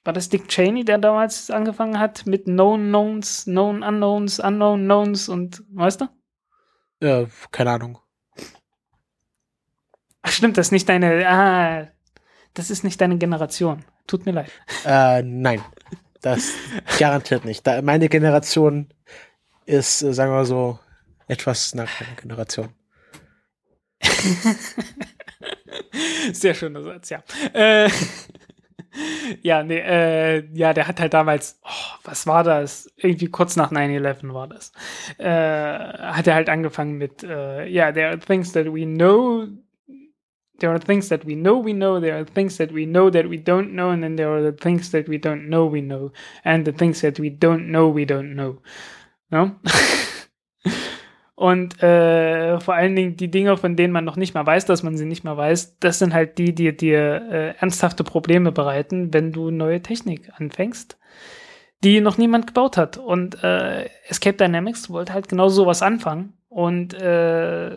war das Dick Cheney, der damals angefangen hat mit Known Knowns, Known Unknowns, Unknown Knowns und weißt du? Äh, keine Ahnung. Ach, stimmt, das ist nicht deine, ah, das ist nicht deine Generation. Tut mir leid. Äh, nein. Das garantiert nicht. Da, meine Generation ist, äh, sagen wir mal so, etwas nach meiner Generation. Sehr schöner Satz, ja. Äh, ja, nee, äh, ja, der hat halt damals, oh, was war das? Irgendwie kurz nach 9-11 war das. Äh, hat er halt angefangen mit, äh, ja, there are things that we know, there are things that we know we know, there are things that we know that we don't know, and then there are the things that we don't know we know, and the things that we don't know we don't know. No? Und äh, vor allen Dingen die Dinge, von denen man noch nicht mal weiß, dass man sie nicht mal weiß, das sind halt die, die dir äh, ernsthafte Probleme bereiten, wenn du neue Technik anfängst, die noch niemand gebaut hat. Und äh, Escape Dynamics wollte halt genau sowas anfangen. Und äh,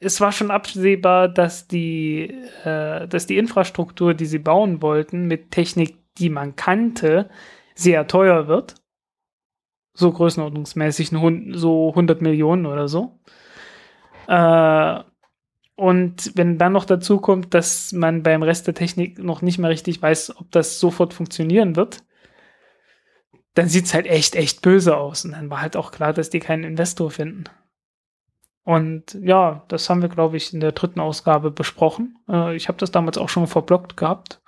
es war schon absehbar, dass die, äh, dass die Infrastruktur, die sie bauen wollten, mit Technik, die man kannte, sehr teuer wird so größenordnungsmäßig so 100 Millionen oder so. Äh, und wenn dann noch dazu kommt, dass man beim Rest der Technik noch nicht mehr richtig weiß, ob das sofort funktionieren wird, dann sieht es halt echt, echt böse aus. Und dann war halt auch klar, dass die keinen Investor finden. Und ja, das haben wir, glaube ich, in der dritten Ausgabe besprochen. Äh, ich habe das damals auch schon verblockt gehabt.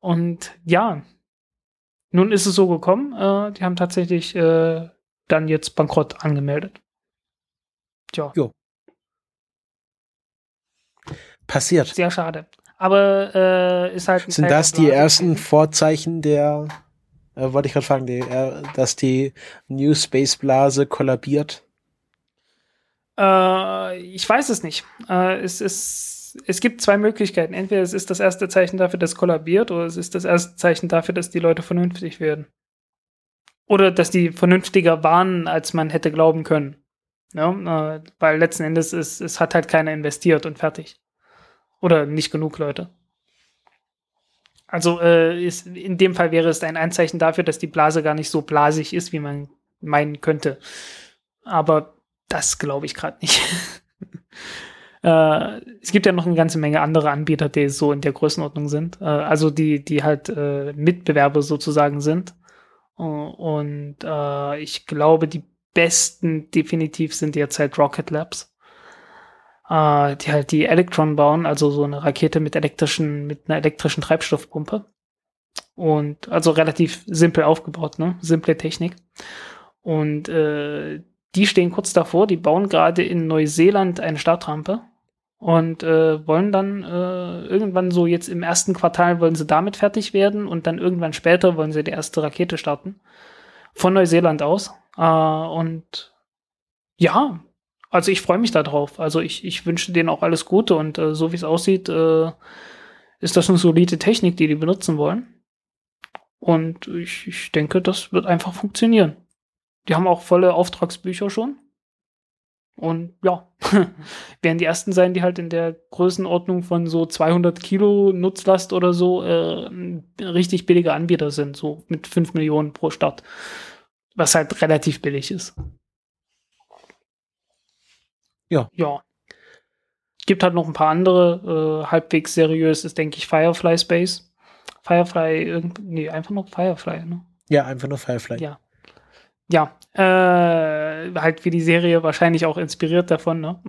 Und ja, nun ist es so gekommen, äh, die haben tatsächlich äh, dann jetzt Bankrott angemeldet. Tja. Jo. Passiert. Sehr schade. aber äh, ist halt. Sind das die ersten Vorzeichen der, äh, wollte ich gerade fragen, die, äh, dass die New Space Blase kollabiert? Äh, ich weiß es nicht. Es ist, es gibt zwei Möglichkeiten. Entweder es ist das erste Zeichen dafür, dass es kollabiert, oder es ist das erste Zeichen dafür, dass die Leute vernünftig werden. Oder dass die vernünftiger waren, als man hätte glauben können. Ja, äh, weil letzten Endes ist, es hat halt keiner investiert und fertig. Oder nicht genug Leute. Also äh, ist, in dem Fall wäre es ein Anzeichen dafür, dass die Blase gar nicht so blasig ist, wie man meinen könnte. Aber das glaube ich gerade nicht. äh, es gibt ja noch eine ganze Menge andere Anbieter, die so in der Größenordnung sind. Äh, also die, die halt äh, Mitbewerber sozusagen sind. und äh, ich glaube, die besten definitiv sind derzeit Rocket Labs. Äh, die halt die Electron bauen, also so eine Rakete mit elektrischen, mit einer elektrischen Treibstoffpumpe. Und also relativ simpel aufgebaut, ne? Simple Technik. Und äh, die stehen kurz davor, die bauen gerade in Neuseeland eine Startrampe und äh, wollen dann äh, irgendwann so jetzt im ersten Quartal wollen sie damit fertig werden und dann irgendwann später wollen sie die erste Rakete starten. Von Neuseeland aus. Äh, und ja, also ich freue mich darauf. Also ich, ich wünsche denen auch alles Gute und äh, so wie es aussieht, äh, ist das eine solide Technik, die die benutzen wollen. Und ich, ich denke, das wird einfach funktionieren. Die haben auch volle Auftragsbücher schon. Und ja, werden die ersten sein, die halt in der Größenordnung von so 200 Kilo Nutzlast oder so äh, richtig billige Anbieter sind, so mit 5 Millionen pro Start. Was halt relativ billig ist. Ja. Ja. Gibt halt noch ein paar andere, äh, halbwegs seriös ist, denke ich, Firefly Space. Firefly, irgendwie, nee, einfach nur Firefly, ne? Ja, einfach nur Firefly. Ja ja, äh, halt wie die Serie wahrscheinlich auch inspiriert davon, ne?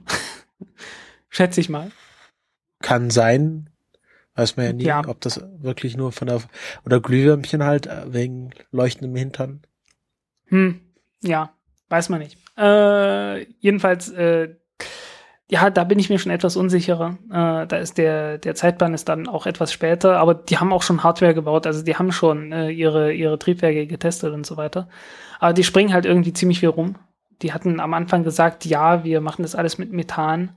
Schätze ich mal. Kann sein. Weiß man ja nie, ja. ob das wirklich nur von der, oder Glühwürmchen halt, äh, wegen leuchtendem Hintern. Hm, ja, weiß man nicht. Äh, jedenfalls, äh, ja, da bin ich mir schon etwas unsicherer. Äh, da ist der, der Zeitplan ist dann auch etwas später, aber die haben auch schon Hardware gebaut, also die haben schon äh, ihre, ihre Triebwerke getestet und so weiter. Aber die springen halt irgendwie ziemlich viel rum. Die hatten am Anfang gesagt, ja, wir machen das alles mit Methan.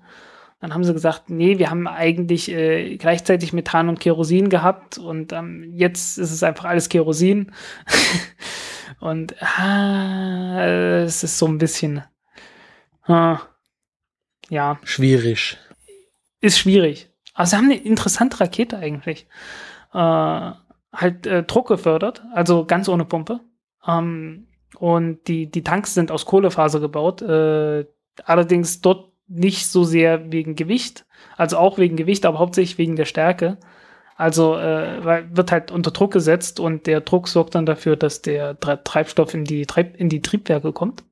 Dann haben sie gesagt, nee, wir haben eigentlich äh, gleichzeitig Methan und Kerosin gehabt und ähm, jetzt ist es einfach alles Kerosin. und ah, es ist so ein bisschen, ah, ja. Schwierig. Ist schwierig. Aber sie haben eine interessante Rakete eigentlich. Äh, halt äh, Druck gefördert, also ganz ohne Pumpe. Ähm, und die, die Tanks sind aus Kohlefaser gebaut. Äh, allerdings dort nicht so sehr wegen Gewicht, also auch wegen Gewicht, aber hauptsächlich wegen der Stärke. Also äh, weil wird halt unter Druck gesetzt und der Druck sorgt dann dafür, dass der Treibstoff in die, Treib in die Triebwerke kommt.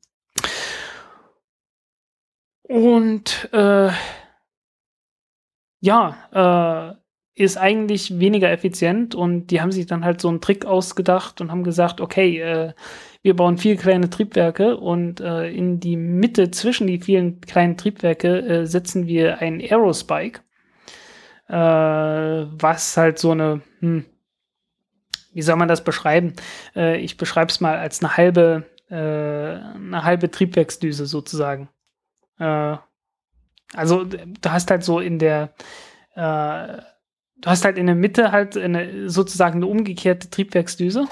Und äh, ja, äh, ist eigentlich weniger effizient und die haben sich dann halt so einen Trick ausgedacht und haben gesagt, okay, äh, wir bauen viele kleine Triebwerke und äh, in die Mitte zwischen die vielen kleinen Triebwerke äh, setzen wir einen Aerospike, äh, was halt so eine, hm, wie soll man das beschreiben? Äh, ich beschreibe es mal als eine halbe, äh, eine halbe Triebwerksdüse sozusagen. Äh, also du hast halt so in der äh, du hast halt in der Mitte halt eine, sozusagen eine umgekehrte Triebwerksdüse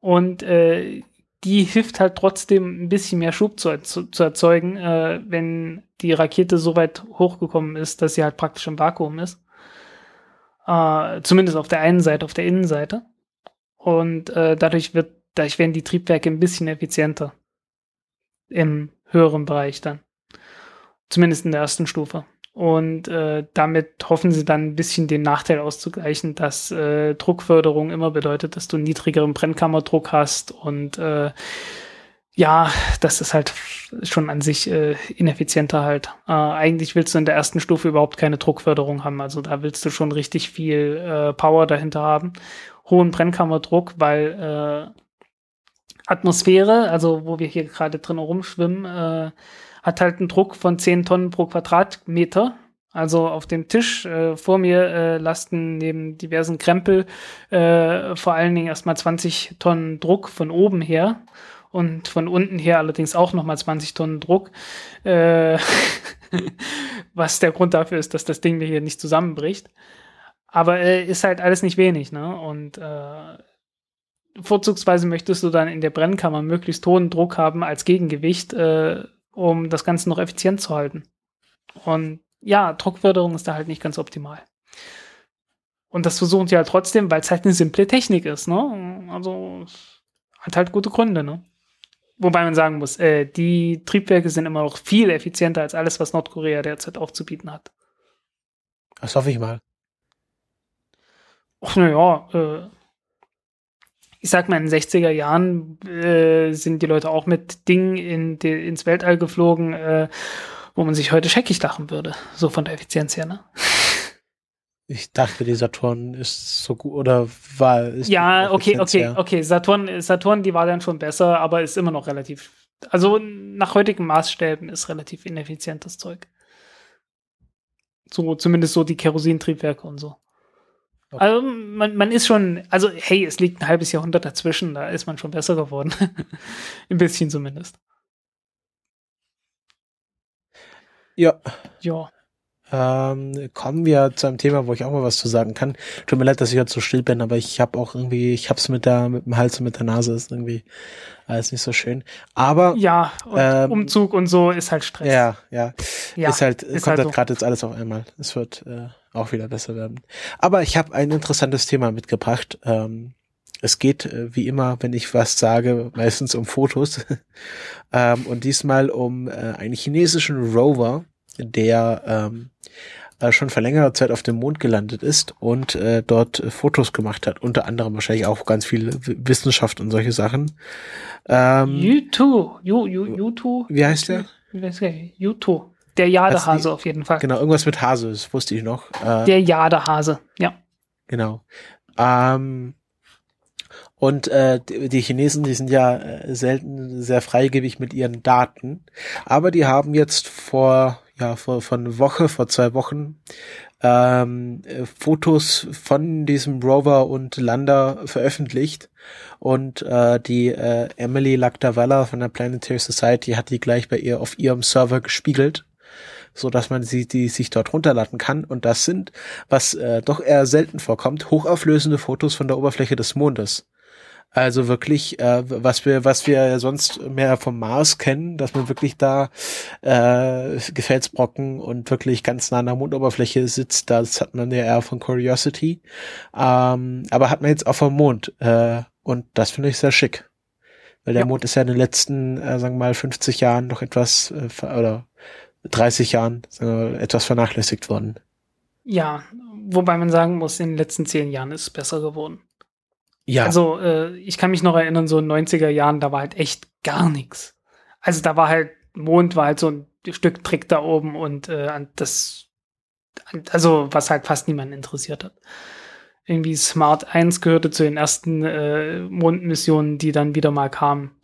und äh, die hilft halt trotzdem ein bisschen mehr Schub zu, zu, zu erzeugen, äh, wenn die Rakete so weit hochgekommen ist, dass sie halt praktisch im Vakuum ist. Äh, zumindest auf der einen Seite, auf der Innenseite. Und äh, dadurch wird, dadurch werden die Triebwerke ein bisschen effizienter. Im höheren Bereich dann. Zumindest in der ersten Stufe. Und äh, damit hoffen sie dann ein bisschen den Nachteil auszugleichen, dass äh, Druckförderung immer bedeutet, dass du niedrigeren Brennkammerdruck hast und äh, ja, das ist halt schon an sich äh, ineffizienter halt. Äh, eigentlich willst du in der ersten Stufe überhaupt keine Druckförderung haben. Also da willst du schon richtig viel äh, Power dahinter haben. Hohen Brennkammerdruck, weil äh, Atmosphäre, also wo wir hier gerade drin rumschwimmen, äh, hat halt einen Druck von 10 Tonnen pro Quadratmeter. Also auf dem Tisch äh, vor mir äh, lasten neben diversen Krempel äh, vor allen Dingen erstmal 20 Tonnen Druck von oben her und von unten her allerdings auch nochmal 20 Tonnen Druck. Äh, was der Grund dafür ist, dass das Ding hier nicht zusammenbricht. Aber äh, ist halt alles nicht wenig, ne? Und äh, vorzugsweise möchtest du dann in der Brennkammer möglichst hohen Druck haben als Gegengewicht, äh, um das Ganze noch effizient zu halten. Und ja, Druckförderung ist da halt nicht ganz optimal. Und das versuchen sie halt trotzdem, weil es halt eine simple Technik ist, ne? Also hat halt gute Gründe, ne? Wobei man sagen muss, äh, die Triebwerke sind immer noch viel effizienter als alles, was Nordkorea derzeit aufzubieten hat. Das hoffe ich mal. Ach, naja, äh, ich sag mal, in den 60er Jahren äh, sind die Leute auch mit Dingen in die, ins Weltall geflogen, äh, wo man sich heute scheckig lachen würde. So von der Effizienz her, ne? Ich dachte, die Saturn ist so gut oder war. Ist ja, okay, okay, her. okay. Saturn, Saturn, die war dann schon besser, aber ist immer noch relativ. Also nach heutigen Maßstäben ist relativ ineffizientes Zeug. So, zumindest so die Kerosintriebwerke und so. Okay. Also man, man ist schon, also hey, es liegt ein halbes Jahrhundert dazwischen, da ist man schon besser geworden. ein bisschen zumindest. Ja. Ja. Ähm, kommen wir zu einem Thema, wo ich auch mal was zu sagen kann. Tut mir leid, dass ich jetzt so still bin, aber ich habe auch irgendwie, ich hab's mit der, mit dem Hals und mit der Nase, ist irgendwie alles nicht so schön. Aber ja, und ähm, Umzug und so ist halt Stress. Ja, ja, ja ist halt, ist kommt halt, halt so. gerade jetzt alles auf einmal. Es wird äh, auch wieder besser werden. Aber ich habe ein interessantes Thema mitgebracht. Ähm, es geht, äh, wie immer, wenn ich was sage, meistens um Fotos. ähm, und diesmal um äh, einen chinesischen Rover, der ähm, äh, schon vor längerer Zeit auf dem Mond gelandet ist und äh, dort äh, Fotos gemacht hat. Unter anderem wahrscheinlich auch ganz viel Wissenschaft und solche Sachen. Ähm, Yu, Yutu. Wie heißt der? Yutu. Der Jadehase auf jeden Fall. Genau, irgendwas mit Hase, das wusste ich noch. Äh, der Jadehase, ja. Genau. Ähm, und äh, die Chinesen, die sind ja äh, selten sehr freigebig mit ihren Daten. Aber die haben jetzt vor ja, vor, einer Woche, vor zwei Wochen, ähm, äh, Fotos von diesem Rover und Lander veröffentlicht. Und äh, die äh, Emily Lactavella von der Planetary Society hat die gleich bei ihr auf ihrem Server gespiegelt so dass man sie die sich dort runterladen kann und das sind was äh, doch eher selten vorkommt hochauflösende Fotos von der Oberfläche des Mondes also wirklich, äh, was wir, was wir sonst mehr vom Mars kennen, dass man wirklich da äh, Gefelsbrocken und wirklich ganz nah an der Mondoberfläche sitzt, das hat man ja eher von Curiosity. Ähm, aber hat man jetzt auch vom Mond. Äh, und das finde ich sehr schick. Weil der ja. Mond ist ja in den letzten, äh, sagen wir mal, 50 Jahren noch etwas, äh, oder 30 Jahren wir, etwas vernachlässigt worden. Ja, wobei man sagen muss, in den letzten zehn Jahren ist es besser geworden. Ja. Also äh, ich kann mich noch erinnern, so in 90er Jahren, da war halt echt gar nichts. Also da war halt, Mond war halt so ein Stück Trick da oben und äh, das, also was halt fast niemanden interessiert hat. Irgendwie Smart 1 gehörte zu den ersten äh, Mondmissionen, die dann wieder mal kamen.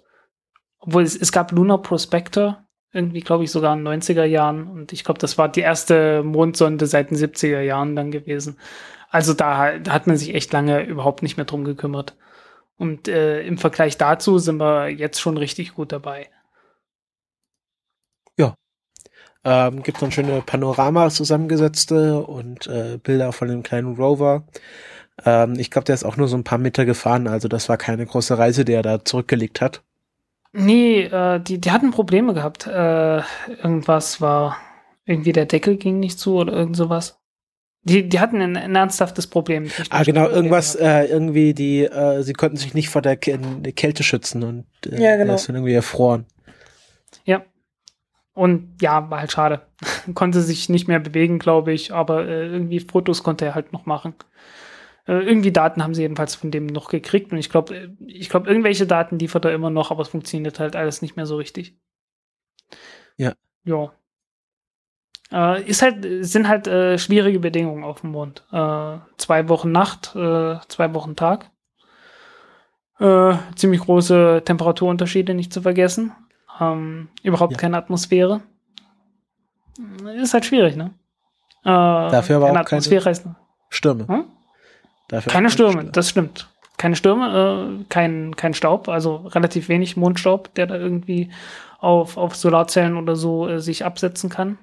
Obwohl es, es gab Lunar Prospector, irgendwie glaube ich sogar in den 90er Jahren und ich glaube, das war die erste Mondsonde seit den 70er Jahren dann gewesen. Also da, da hat man sich echt lange überhaupt nicht mehr drum gekümmert. Und äh, im Vergleich dazu sind wir jetzt schon richtig gut dabei. Ja. Ähm, gibt dann schöne Panoramas zusammengesetzte und äh, Bilder von dem kleinen Rover. Ähm, ich glaube, der ist auch nur so ein paar Meter gefahren, also das war keine große Reise, die er da zurückgelegt hat. Nee, äh, die, die hatten Probleme gehabt. Äh, irgendwas war, irgendwie der Deckel ging nicht zu oder irgend sowas. Die, die hatten ein, ein ernsthaftes Problem. Ah, genau, irgendwas, äh, irgendwie, die, äh, sie konnten sich nicht vor der, der Kälte schützen und äh, ja, genau. dann irgendwie erfroren. Ja. Und ja, war halt schade. konnte sich nicht mehr bewegen, glaube ich, aber äh, irgendwie Fotos konnte er halt noch machen. Äh, irgendwie Daten haben sie jedenfalls von dem noch gekriegt und ich glaube, äh, ich glaube, irgendwelche Daten liefert er immer noch, aber es funktioniert halt alles nicht mehr so richtig. Ja. Ja. Äh, ist halt, sind halt äh, schwierige Bedingungen auf dem Mond. Äh, zwei Wochen Nacht, äh, zwei Wochen Tag. Ziemlich große Temperaturunterschiede nicht zu vergessen. Ähm, überhaupt ja. keine Atmosphäre. Ist halt schwierig, ne? Dafür aber keine auch keine- Atmosphäre Stürme. Hm? Dafür Keine auch Stürme, das stimmt. Keine Stürme, äh, kein, kein Staub, also relativ wenig Mondstaub, der da irgendwie auf, auf Solarzellen oder so äh, sich absetzen kann.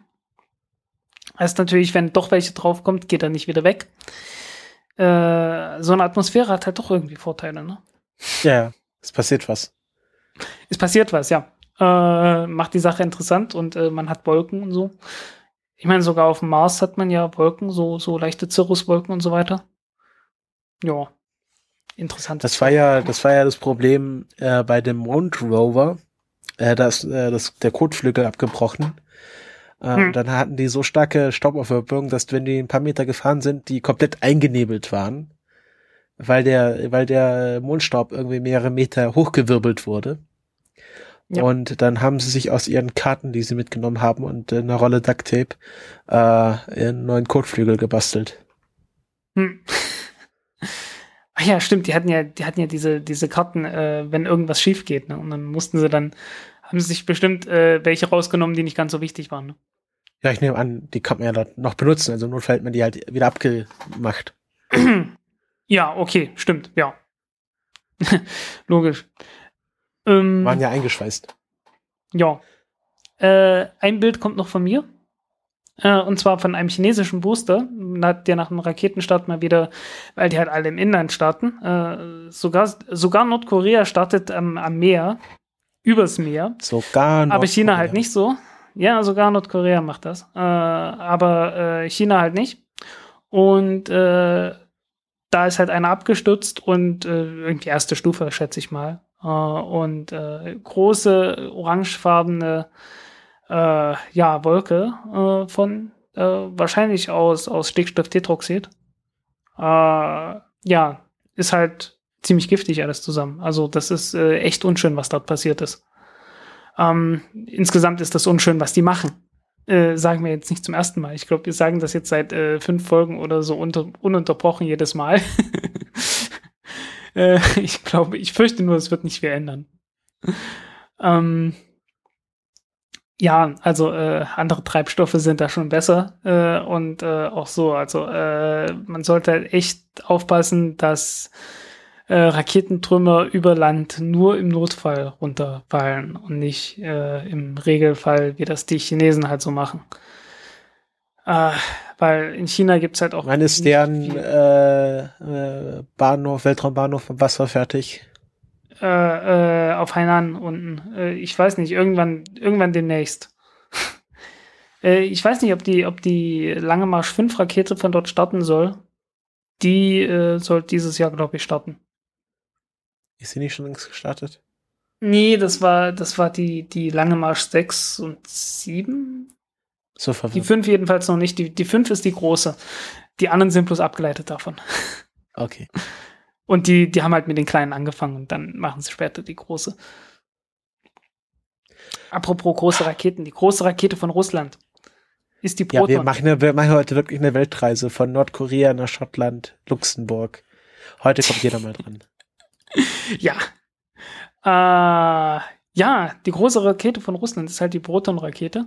Heißt natürlich, wenn doch welche draufkommt, geht er nicht wieder weg. Äh, so eine Atmosphäre hat halt doch irgendwie Vorteile, ne? Ja, ja. Es passiert was. Es passiert was, ja. Äh, macht die Sache interessant und äh, man hat Wolken und so. Ich meine, sogar auf dem Mars hat man ja Wolken, so, so leichte Cirruswolken und so weiter. Ja. Interessant. Das war ja, das war ja das Problem äh, bei dem Mondrover. Äh, da ist äh, das, der Kotflügel abgebrochen. Äh, Hm. Dann hatten die so starke Staubaufwirbelung, dass wenn die ein paar Meter gefahren sind, die komplett eingenebelt waren, weil der, weil der Mondstaub irgendwie mehrere Meter hochgewirbelt wurde. Ja. Und dann haben sie sich aus ihren Karten, die sie mitgenommen haben und äh, einer Rolle Ducktape, äh, einen neuen Kotflügel gebastelt. Hm. Ach ja, stimmt, die hatten ja, die hatten ja diese, diese Karten, äh, wenn irgendwas schief geht, ne? Und dann mussten sie dann, haben sie sich bestimmt äh, welche rausgenommen, die nicht ganz so wichtig waren. Ne? Ja, ich nehme an, die kann man ja dort noch benutzen. Also im Notfall hat man die halt wieder abgemacht. Ja, okay, stimmt, ja. Logisch. Ähm, Waren ja eingeschweißt. Ja. Äh, ein Bild kommt noch von mir. Äh, und zwar von einem chinesischen Booster, der nach dem Raketenstart mal wieder, weil die halt alle im Inland starten. Äh, sogar, sogar Nordkorea startet am, am Meer, übers Meer. Sogar noch. Aber China halt nicht so. Ja, sogar Nordkorea macht das. Äh, aber äh, China halt nicht. Und äh, da ist halt einer abgestürzt und irgendwie erste Stufe, schätze ich mal. Und große orangefarbene äh, ja, Wolke äh, von äh, wahrscheinlich aus, aus Stickstofftetroxid. Äh, ja, ist halt ziemlich giftig alles zusammen. Also das ist äh, echt unschön, was dort passiert ist. Ähm, insgesamt ist das unschön, was die machen. Äh, sagen wir jetzt nicht zum ersten Mal. Ich glaube, wir sagen das jetzt seit äh, fünf Folgen oder so unter, ununterbrochen jedes Mal. äh, ich glaube, ich fürchte nur, es wird nicht viel ändern. ähm, ja, also äh, andere Treibstoffe sind da schon besser äh, und äh, auch so. Also äh, man sollte halt echt aufpassen, dass äh, Raketentrümmer über Land nur im Notfall runterfallen und nicht äh, im Regelfall, wie das die Chinesen halt so machen. Äh, weil in China gibt's halt auch. Wann ist deren äh, äh, Bahnhof, Weltraumbahnhof vom Wasser fertig? Äh, äh, auf Hainan unten. Äh, ich weiß nicht, irgendwann, irgendwann demnächst. äh, ich weiß nicht, ob die, ob die Lange Marsch 5 Rakete von dort starten soll. Die äh, soll dieses Jahr, glaube ich, starten. Ist sie nicht schon längst gestartet? Nee, das war, das war die, die Lange Marsch 6 und 7. So Die verwirrt. 5 jedenfalls noch nicht. Die, die 5 ist die große. Die anderen sind bloß abgeleitet davon. Okay. Und die, die haben halt mit den kleinen angefangen und dann machen sie später die große. Apropos große Raketen, die große Rakete von Russland ist die Ja, wir Proton. machen, eine, wir machen heute wirklich eine Weltreise von Nordkorea nach Schottland, Luxemburg. Heute kommt jeder mal dran. Ja. Äh, ja, die große Rakete von Russland ist halt die Proton-Rakete.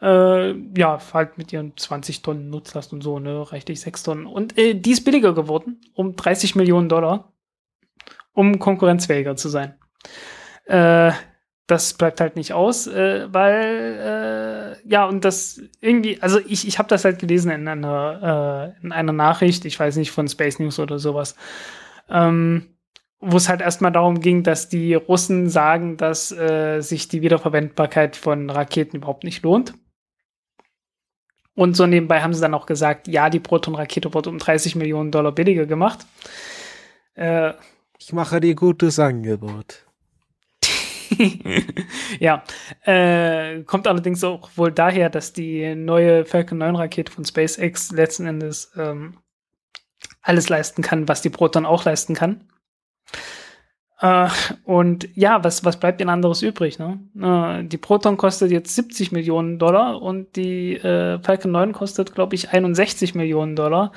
Äh, ja, halt mit ihren 20 Tonnen Nutzlast und so, ne, reichlich 6 Tonnen. Und äh, die ist billiger geworden, um 30 Millionen Dollar, um konkurrenzfähiger zu sein. Äh, das bleibt halt nicht aus, äh, weil, äh, ja, und das irgendwie, also ich, ich habe das halt gelesen in einer, äh, in einer Nachricht, ich weiß nicht, von Space News oder sowas. Ähm, wo es halt erstmal darum ging, dass die Russen sagen, dass äh, sich die Wiederverwendbarkeit von Raketen überhaupt nicht lohnt. Und so nebenbei haben sie dann auch gesagt, ja, die Proton-Rakete wurde um 30 Millionen Dollar billiger gemacht. Äh, Ich mache dir gutes Angebot. ja, äh, kommt allerdings auch wohl daher, dass die neue Falcon 9 Rakete von SpaceX letzten Endes ähm, alles leisten kann, was die Proton auch leisten kann. Äh, und ja, was, was bleibt denn anderes übrig? Ne? Äh, die Proton kostet jetzt 70 Millionen Dollar und die äh, Falcon 9 kostet, glaube ich, 61 Millionen Dollar.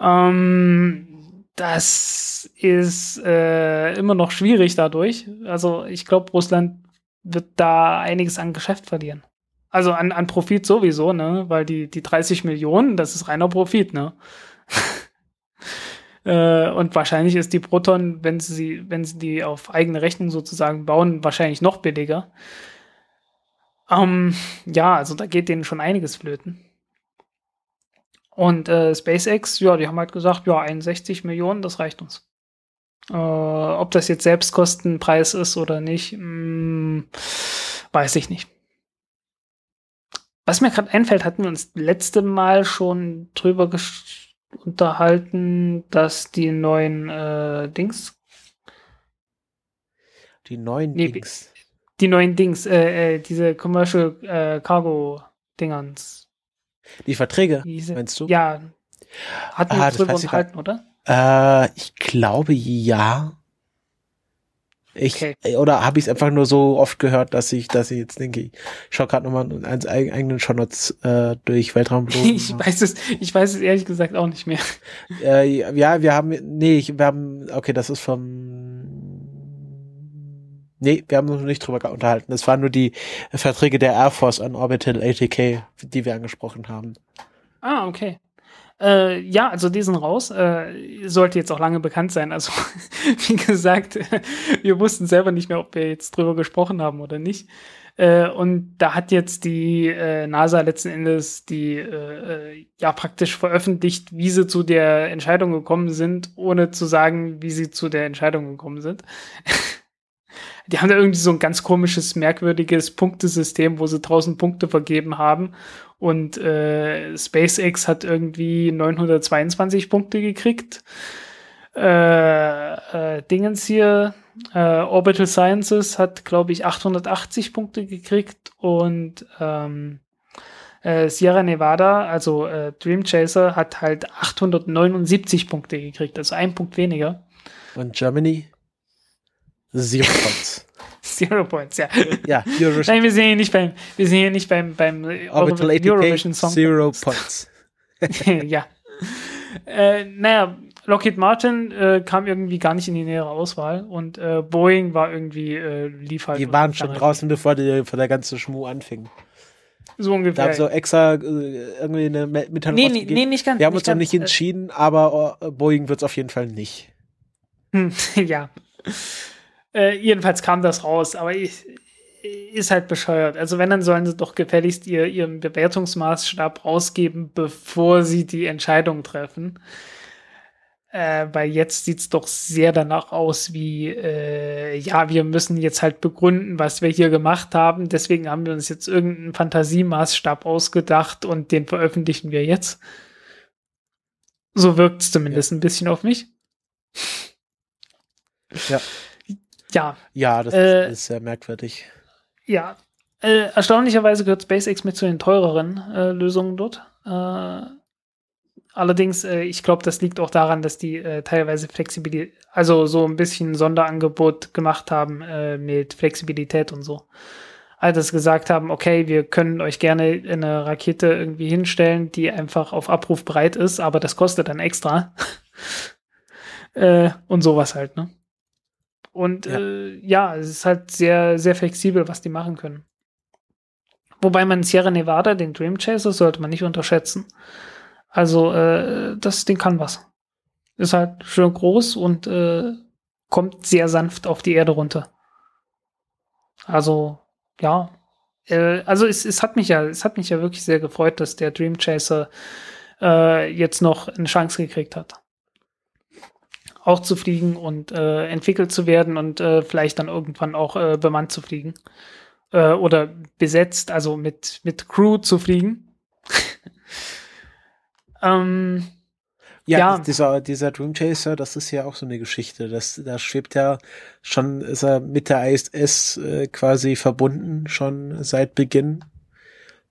Ähm, das ist äh, immer noch schwierig dadurch. Also ich glaube, Russland wird da einiges an Geschäft verlieren. Also an, an Profit sowieso, ne? Weil die, die 30 Millionen, das ist reiner Profit, ne? äh, und wahrscheinlich ist die Proton, wenn sie, wenn sie die auf eigene Rechnung sozusagen bauen, wahrscheinlich noch billiger. Ähm, ja, also da geht denen schon einiges flöten. Und äh, SpaceX, ja, die haben halt gesagt, ja, 61 Millionen, das reicht uns. Äh, ob das jetzt Selbstkostenpreis ist oder nicht, mh, mm, weiß ich nicht. Was mir gerade einfällt, hatten wir uns letzte Mal schon drüber unterhalten, dass die neuen äh, Dings. Die neuen nee, Dings. Die neuen Dings, äh, äh, diese Commercial äh, Cargo Dingerns. Die Verträge, diese, meinst du? Ja. Hatten ah, wir drüber unterhalten, oder? Äh, ich glaube ja. Ich, okay. Äh, oder habe ich es einfach nur so oft gehört, dass ich, dass ich jetzt denke, ich schaue gerade nochmal einen eigenen Shownotes äh, durch Weltraumblut. ich weiß es, ich weiß es ehrlich gesagt auch nicht mehr. Äh, ja, wir haben, nee, ich, wir haben, okay, das ist vom, nee, wir haben uns noch nicht drüber unterhalten. Das waren nur die Verträge der Air Force an Orbital ATK, die wir angesprochen haben. Ah, okay. Äh, ja, also die sind raus. Äh, sollte jetzt auch lange bekannt sein. Also, wie gesagt, wir wussten selber nicht mehr, ob wir jetzt drüber gesprochen haben oder nicht. Äh, und da hat jetzt die äh, NASA letzten Endes die äh, äh, ja praktisch veröffentlicht, wie sie zu der Entscheidung gekommen sind, ohne zu sagen, wie sie zu der Entscheidung gekommen sind. die haben da irgendwie so ein ganz komisches, merkwürdiges Punktesystem, wo sie draußen Punkte vergeben haben und äh, SpaceX hat irgendwie 922 Punkte gekriegt. Äh, äh, Dingens hier, äh, Orbital Sciences hat, glaube ich, 880 Punkte gekriegt und ähm, äh, Sierra Nevada, also äh, Dream Chaser, hat halt 879 Punkte gekriegt, also ein Punkt weniger. Und Germany? Zero Points. Zero Points, ja. Ja, Eurovision. Nein, wir sind hier nicht beim, wir sind hier nicht beim, beim Orbital Eurovision Song. Zero Points. ja. Äh, naja, Lockheed Martin äh, kam irgendwie gar nicht in die nähere Auswahl und äh, Boeing war irgendwie, äh, lief halt. Die waren schon draußen, bevor, die, bevor der ganze Schmuh anfing. So ungefähr. Da haben so extra äh, irgendwie eine Mitteilung nee, nee, nee, nicht ganz. Wir haben uns noch nicht äh, entschieden, aber uh, Boeing wird es auf jeden Fall nicht. Hm, ja. Äh, jedenfalls kam das raus, aber ich, ist halt bescheuert. Also wenn, dann sollen sie doch gefälligst ihr, ihren Bewertungsmaßstab rausgeben, bevor sie die Entscheidung treffen. Äh, weil jetzt sieht's doch sehr danach aus, wie, äh, ja, wir müssen jetzt halt begründen, was wir hier gemacht haben. Deswegen haben wir uns jetzt irgendeinen Fantasiemaßstab ausgedacht und den veröffentlichen wir jetzt. So wirkt's zumindest ja. ein bisschen auf mich. Ja. Ja. Ja, das äh, ist sehr merkwürdig. Ja. Äh, erstaunlicherweise gehört SpaceX mit zu den teureren äh, Lösungen dort. Äh, allerdings, äh, ich glaube, das liegt auch daran, dass die äh, teilweise Flexibilität, also so ein bisschen Sonderangebot gemacht haben mit Flexibilität und so. Also gesagt haben, okay, wir können euch gerne eine Rakete irgendwie hinstellen, die einfach auf Abruf bereit ist, aber das kostet dann extra. und sowas halt, ne? Und ja. Äh, ja, es ist halt sehr, sehr flexibel, was die machen können. Wobei man Sierra Nevada, den Dream Chaser, sollte man nicht unterschätzen. Also, äh, das Ding kann was. Ist halt schön groß und äh, kommt sehr sanft auf die Erde runter. Also, ja. Äh, also es, es hat mich ja, es hat mich ja wirklich sehr gefreut, dass der Dream Chaser äh, jetzt noch eine Chance gekriegt hat auch zu fliegen und äh, entwickelt zu werden und äh, vielleicht dann irgendwann auch äh, bemannt zu fliegen. Äh, oder besetzt, also mit, mit Crew zu fliegen. ähm, ja, ja, dieser, dieser Dream Chaser, das ist ja auch so eine Geschichte. Das, da schwebt ja schon, ist er mit der ISS äh, quasi verbunden, schon seit Beginn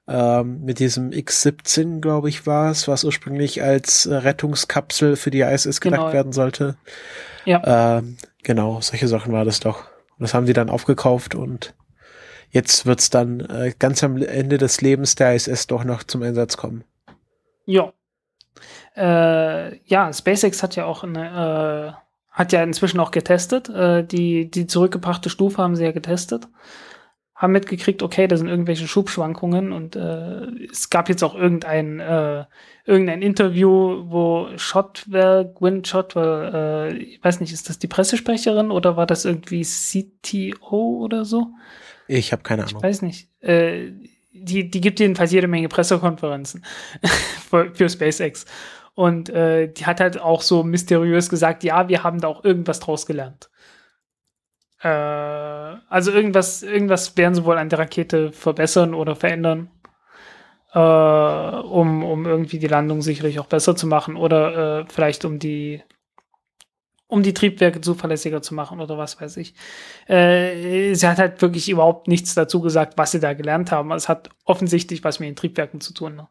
ähm, mit diesem X-17, glaube ich, war es, was ursprünglich als äh, Rettungskapsel für die ISS gedacht genau. werden sollte. Ja. Ähm, genau, solche Sachen war das doch. Und das haben sie dann aufgekauft und jetzt wird's dann äh, ganz am Ende des Lebens der ISS doch noch zum Einsatz kommen. Ja. Äh, ja, SpaceX hat ja auch eine, äh, hat ja inzwischen auch getestet. Äh, die, die zurückgebrachte Stufe haben sie ja getestet. Haben mitgekriegt, okay, da sind irgendwelche Schubschwankungen und äh, es gab jetzt auch irgendein äh, irgendein Interview, wo Shotwell, Gwyn Shotwell, äh, ich weiß nicht, ist das die Pressesprecherin oder war das irgendwie CTO oder so? Ich habe keine Ahnung. Ich weiß nicht. Äh, die, die gibt jedenfalls jede Menge Pressekonferenzen für, für SpaceX. Und äh, die hat halt auch so mysteriös gesagt, ja, wir haben da auch irgendwas draus gelernt. Äh, also irgendwas, irgendwas werden sie wohl an der Rakete verbessern oder verändern, äh, um, um irgendwie die Landung sicherlich auch besser zu machen oder äh, vielleicht um die um die Triebwerke zuverlässiger zu machen oder was weiß ich. Äh, sie hat halt wirklich überhaupt nichts dazu gesagt, was sie da gelernt haben. Es hat offensichtlich was mit den Triebwerken zu tun. Ne?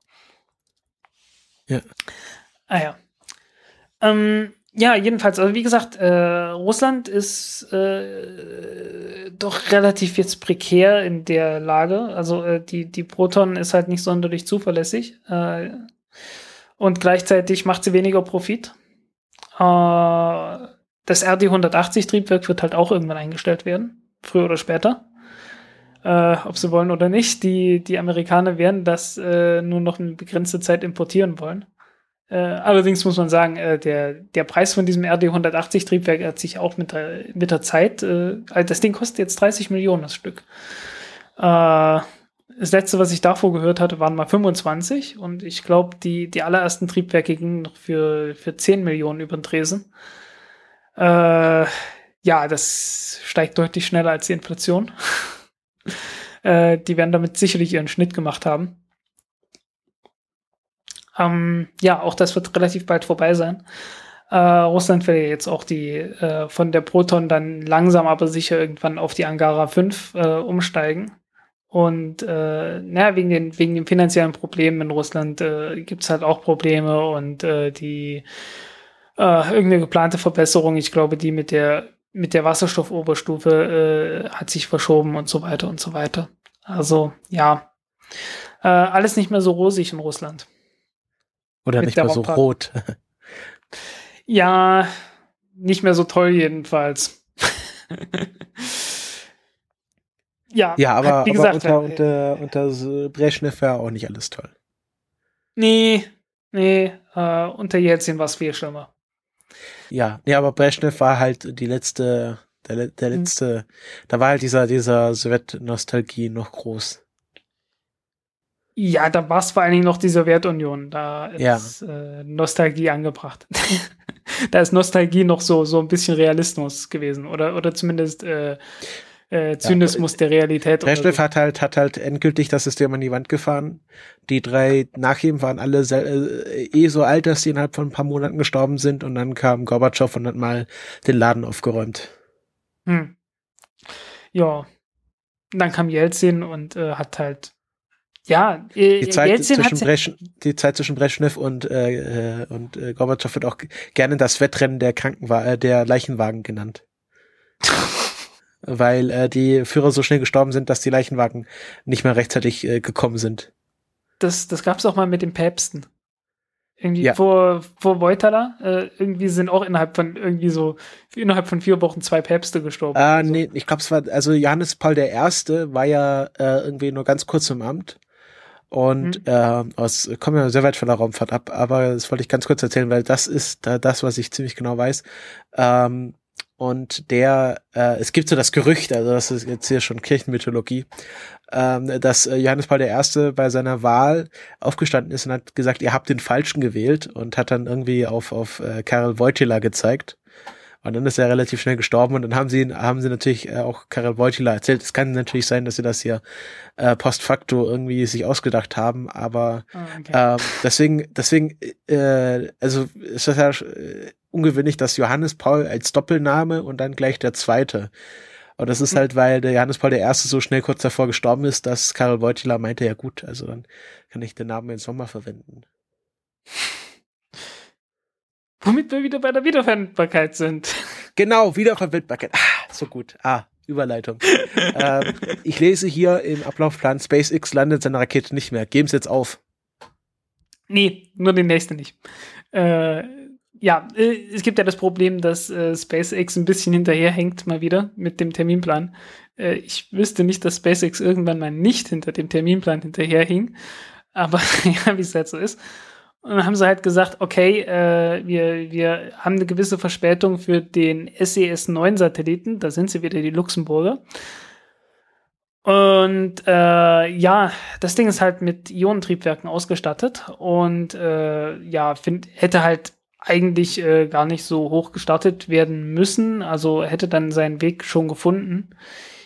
Ja. Ah ja. Ähm, ja, jedenfalls, also wie gesagt, äh, Russland ist äh, doch relativ jetzt prekär in der Lage. Also äh, die, die Proton ist halt nicht sonderlich zuverlässig. Äh, und gleichzeitig macht sie weniger Profit. Äh, das RD-180-Triebwerk wird halt auch irgendwann eingestellt werden, früher oder später. Äh, ob sie wollen oder nicht. Die, die Amerikaner werden das äh, nur noch eine begrenzte Zeit importieren wollen. Äh, allerdings muss man sagen, äh, der, der Preis von diesem RD-180-Triebwerk hat sich auch mit der, mit der Zeit, äh, das Ding kostet jetzt 30 Millionen das Stück. Äh, das letzte, was ich davor gehört hatte, waren mal 25 und ich glaube, die, die allerersten Triebwerke gingen noch für, für 10 Millionen über den Tresen. Äh, ja, das steigt deutlich schneller als die Inflation. die werden damit sicherlich ihren Schnitt gemacht haben. Ähm, ja, auch das wird relativ bald vorbei sein. Äh, Russland will jetzt auch die äh, von der Proton dann langsam aber sicher irgendwann auf die Angara 5 äh, umsteigen. Und äh, naja, wegen den, wegen den finanziellen Problemen in Russland äh, gibt halt auch Probleme und äh, die äh, irgendeine geplante Verbesserung, ich glaube, die mit der mit der Wasserstoffoberstufe äh, hat sich verschoben und so weiter und so weiter. Also ja, äh, alles nicht mehr so rosig in Russland. Oder nicht mehr so rot. ja, nicht mehr so toll jedenfalls. ja, ja, aber, halt, wie gesagt, aber unter, unter, unter Brezhnev war auch nicht alles toll. Nee, nee, äh, unter Jelzin war es viel schlimmer. Ja, nee, aber Brezhnev war halt die letzte, der, der hm. letzte, hm. da war halt dieser, dieser Sowjet-Nostalgie noch groß. Ja, da war es vor allen Dingen noch die Sowjetunion. Da ist ja. äh, Nostalgie angebracht. da ist Nostalgie noch so, so ein bisschen Realismus gewesen. Oder, oder zumindest äh, äh, Zynismus ja, der Realität. Brezhnev so. hat halt, hat halt endgültig das System an die Wand gefahren. Die drei nach ihm waren alle äh, eh so alt, dass sie innerhalb von ein paar Monaten gestorben sind. Und dann kam Gorbatschow und hat mal den Laden aufgeräumt. Hm. Ja. dann kam Jelzin und äh, hat halt ja, äh, die Zeit, Jelzin zwischen Bresch, die Zeit zwischen Brezhnev und, äh, äh, und äh, Gorbatschow wird auch gerne das Wettrennen der Krankenwagen, äh, der Leichenwagen genannt. Weil äh, die Führer so schnell gestorben sind, dass die Leichenwagen nicht mehr rechtzeitig äh, gekommen sind. Das, das gab's auch mal mit den Päpsten. Irgendwie ja. vor, vor Wojtala, äh, irgendwie sind auch innerhalb von irgendwie so, innerhalb von vier Wochen zwei Päpste gestorben. Ah, so. nee, ich glaube, es war, also Johannes Paul I. war ja äh, irgendwie nur ganz kurz im Amt. Und mhm. äh, aus kommen ja sehr weit von der Raumfahrt ab, aber das wollte ich ganz kurz erzählen, weil das ist da das, was ich ziemlich genau weiß. Ähm, und der, äh, es gibt so das Gerücht, also das ist jetzt hier schon Kirchenmythologie, ähm, dass äh, Johannes Paul I. bei seiner Wahl aufgestanden ist und hat gesagt, ihr habt den Falschen gewählt und hat dann irgendwie auf, auf äh, Karel Wojtyla gezeigt. Und dann ist er relativ schnell gestorben und dann haben sie haben sie natürlich äh, auch Karel Wojtyla erzählt. Es kann natürlich sein, dass sie das hier äh, post facto irgendwie sich ausgedacht haben, aber oh, okay. ähm, deswegen deswegen äh, also ist das ja äh, ungewöhnlich, dass Johannes Paul als Doppelname und dann gleich der zweite. Und das ist hm. halt, weil der Johannes Paul I. so schnell kurz davor gestorben ist, dass Karel Wojtyla meinte, ja gut, also dann kann ich den Namen jetzt nochmal verwenden. Womit wir wieder bei der Wiederverwendbarkeit sind. Genau, Wiederverwendbarkeit. Ah, so gut. Ah, Überleitung. ähm, ich lese hier im Ablaufplan, SpaceX landet seine Rakete nicht mehr. Geben Sie jetzt auf. Nee, nur den nächsten nicht. Äh, ja, äh, es gibt ja das Problem, dass äh, SpaceX ein bisschen hinterherhängt, mal wieder, mit dem Terminplan. Äh, ich wüsste nicht, dass SpaceX irgendwann mal nicht hinter dem Terminplan hinterherhing. Aber ja, wie es halt so ist. Und dann haben sie halt gesagt, okay, äh, wir, wir haben eine gewisse Verspätung für den SES-9-Satelliten. Da sind sie wieder, die Luxemburger. Und äh, ja, das Ding ist halt mit Ionentriebwerken ausgestattet und äh, ja, find, hätte halt eigentlich äh, gar nicht so hoch gestartet werden müssen. Also hätte dann seinen Weg schon gefunden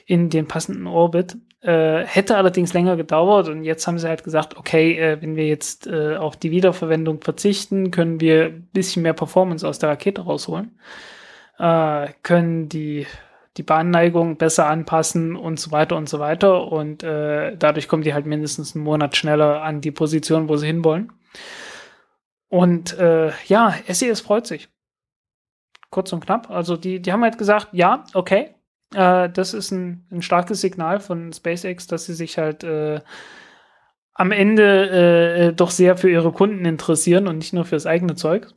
in den passenden Orbit. Äh, hätte allerdings länger gedauert und jetzt haben sie halt gesagt, okay, äh, wenn wir jetzt äh, auf die Wiederverwendung verzichten, können wir ein bisschen mehr Performance aus der Rakete rausholen, äh, können die die Bahnneigung besser anpassen und so weiter und so weiter und äh, dadurch kommen die halt mindestens einen Monat schneller an die Position, wo sie hinwollen. Und äh, ja, SES freut sich. Kurz und knapp. Also die, die haben halt gesagt, ja, okay, äh, das ist ein, ein starkes Signal von SpaceX, dass sie sich halt äh, am Ende äh, doch sehr für ihre Kunden interessieren und nicht nur für das eigene Zeug.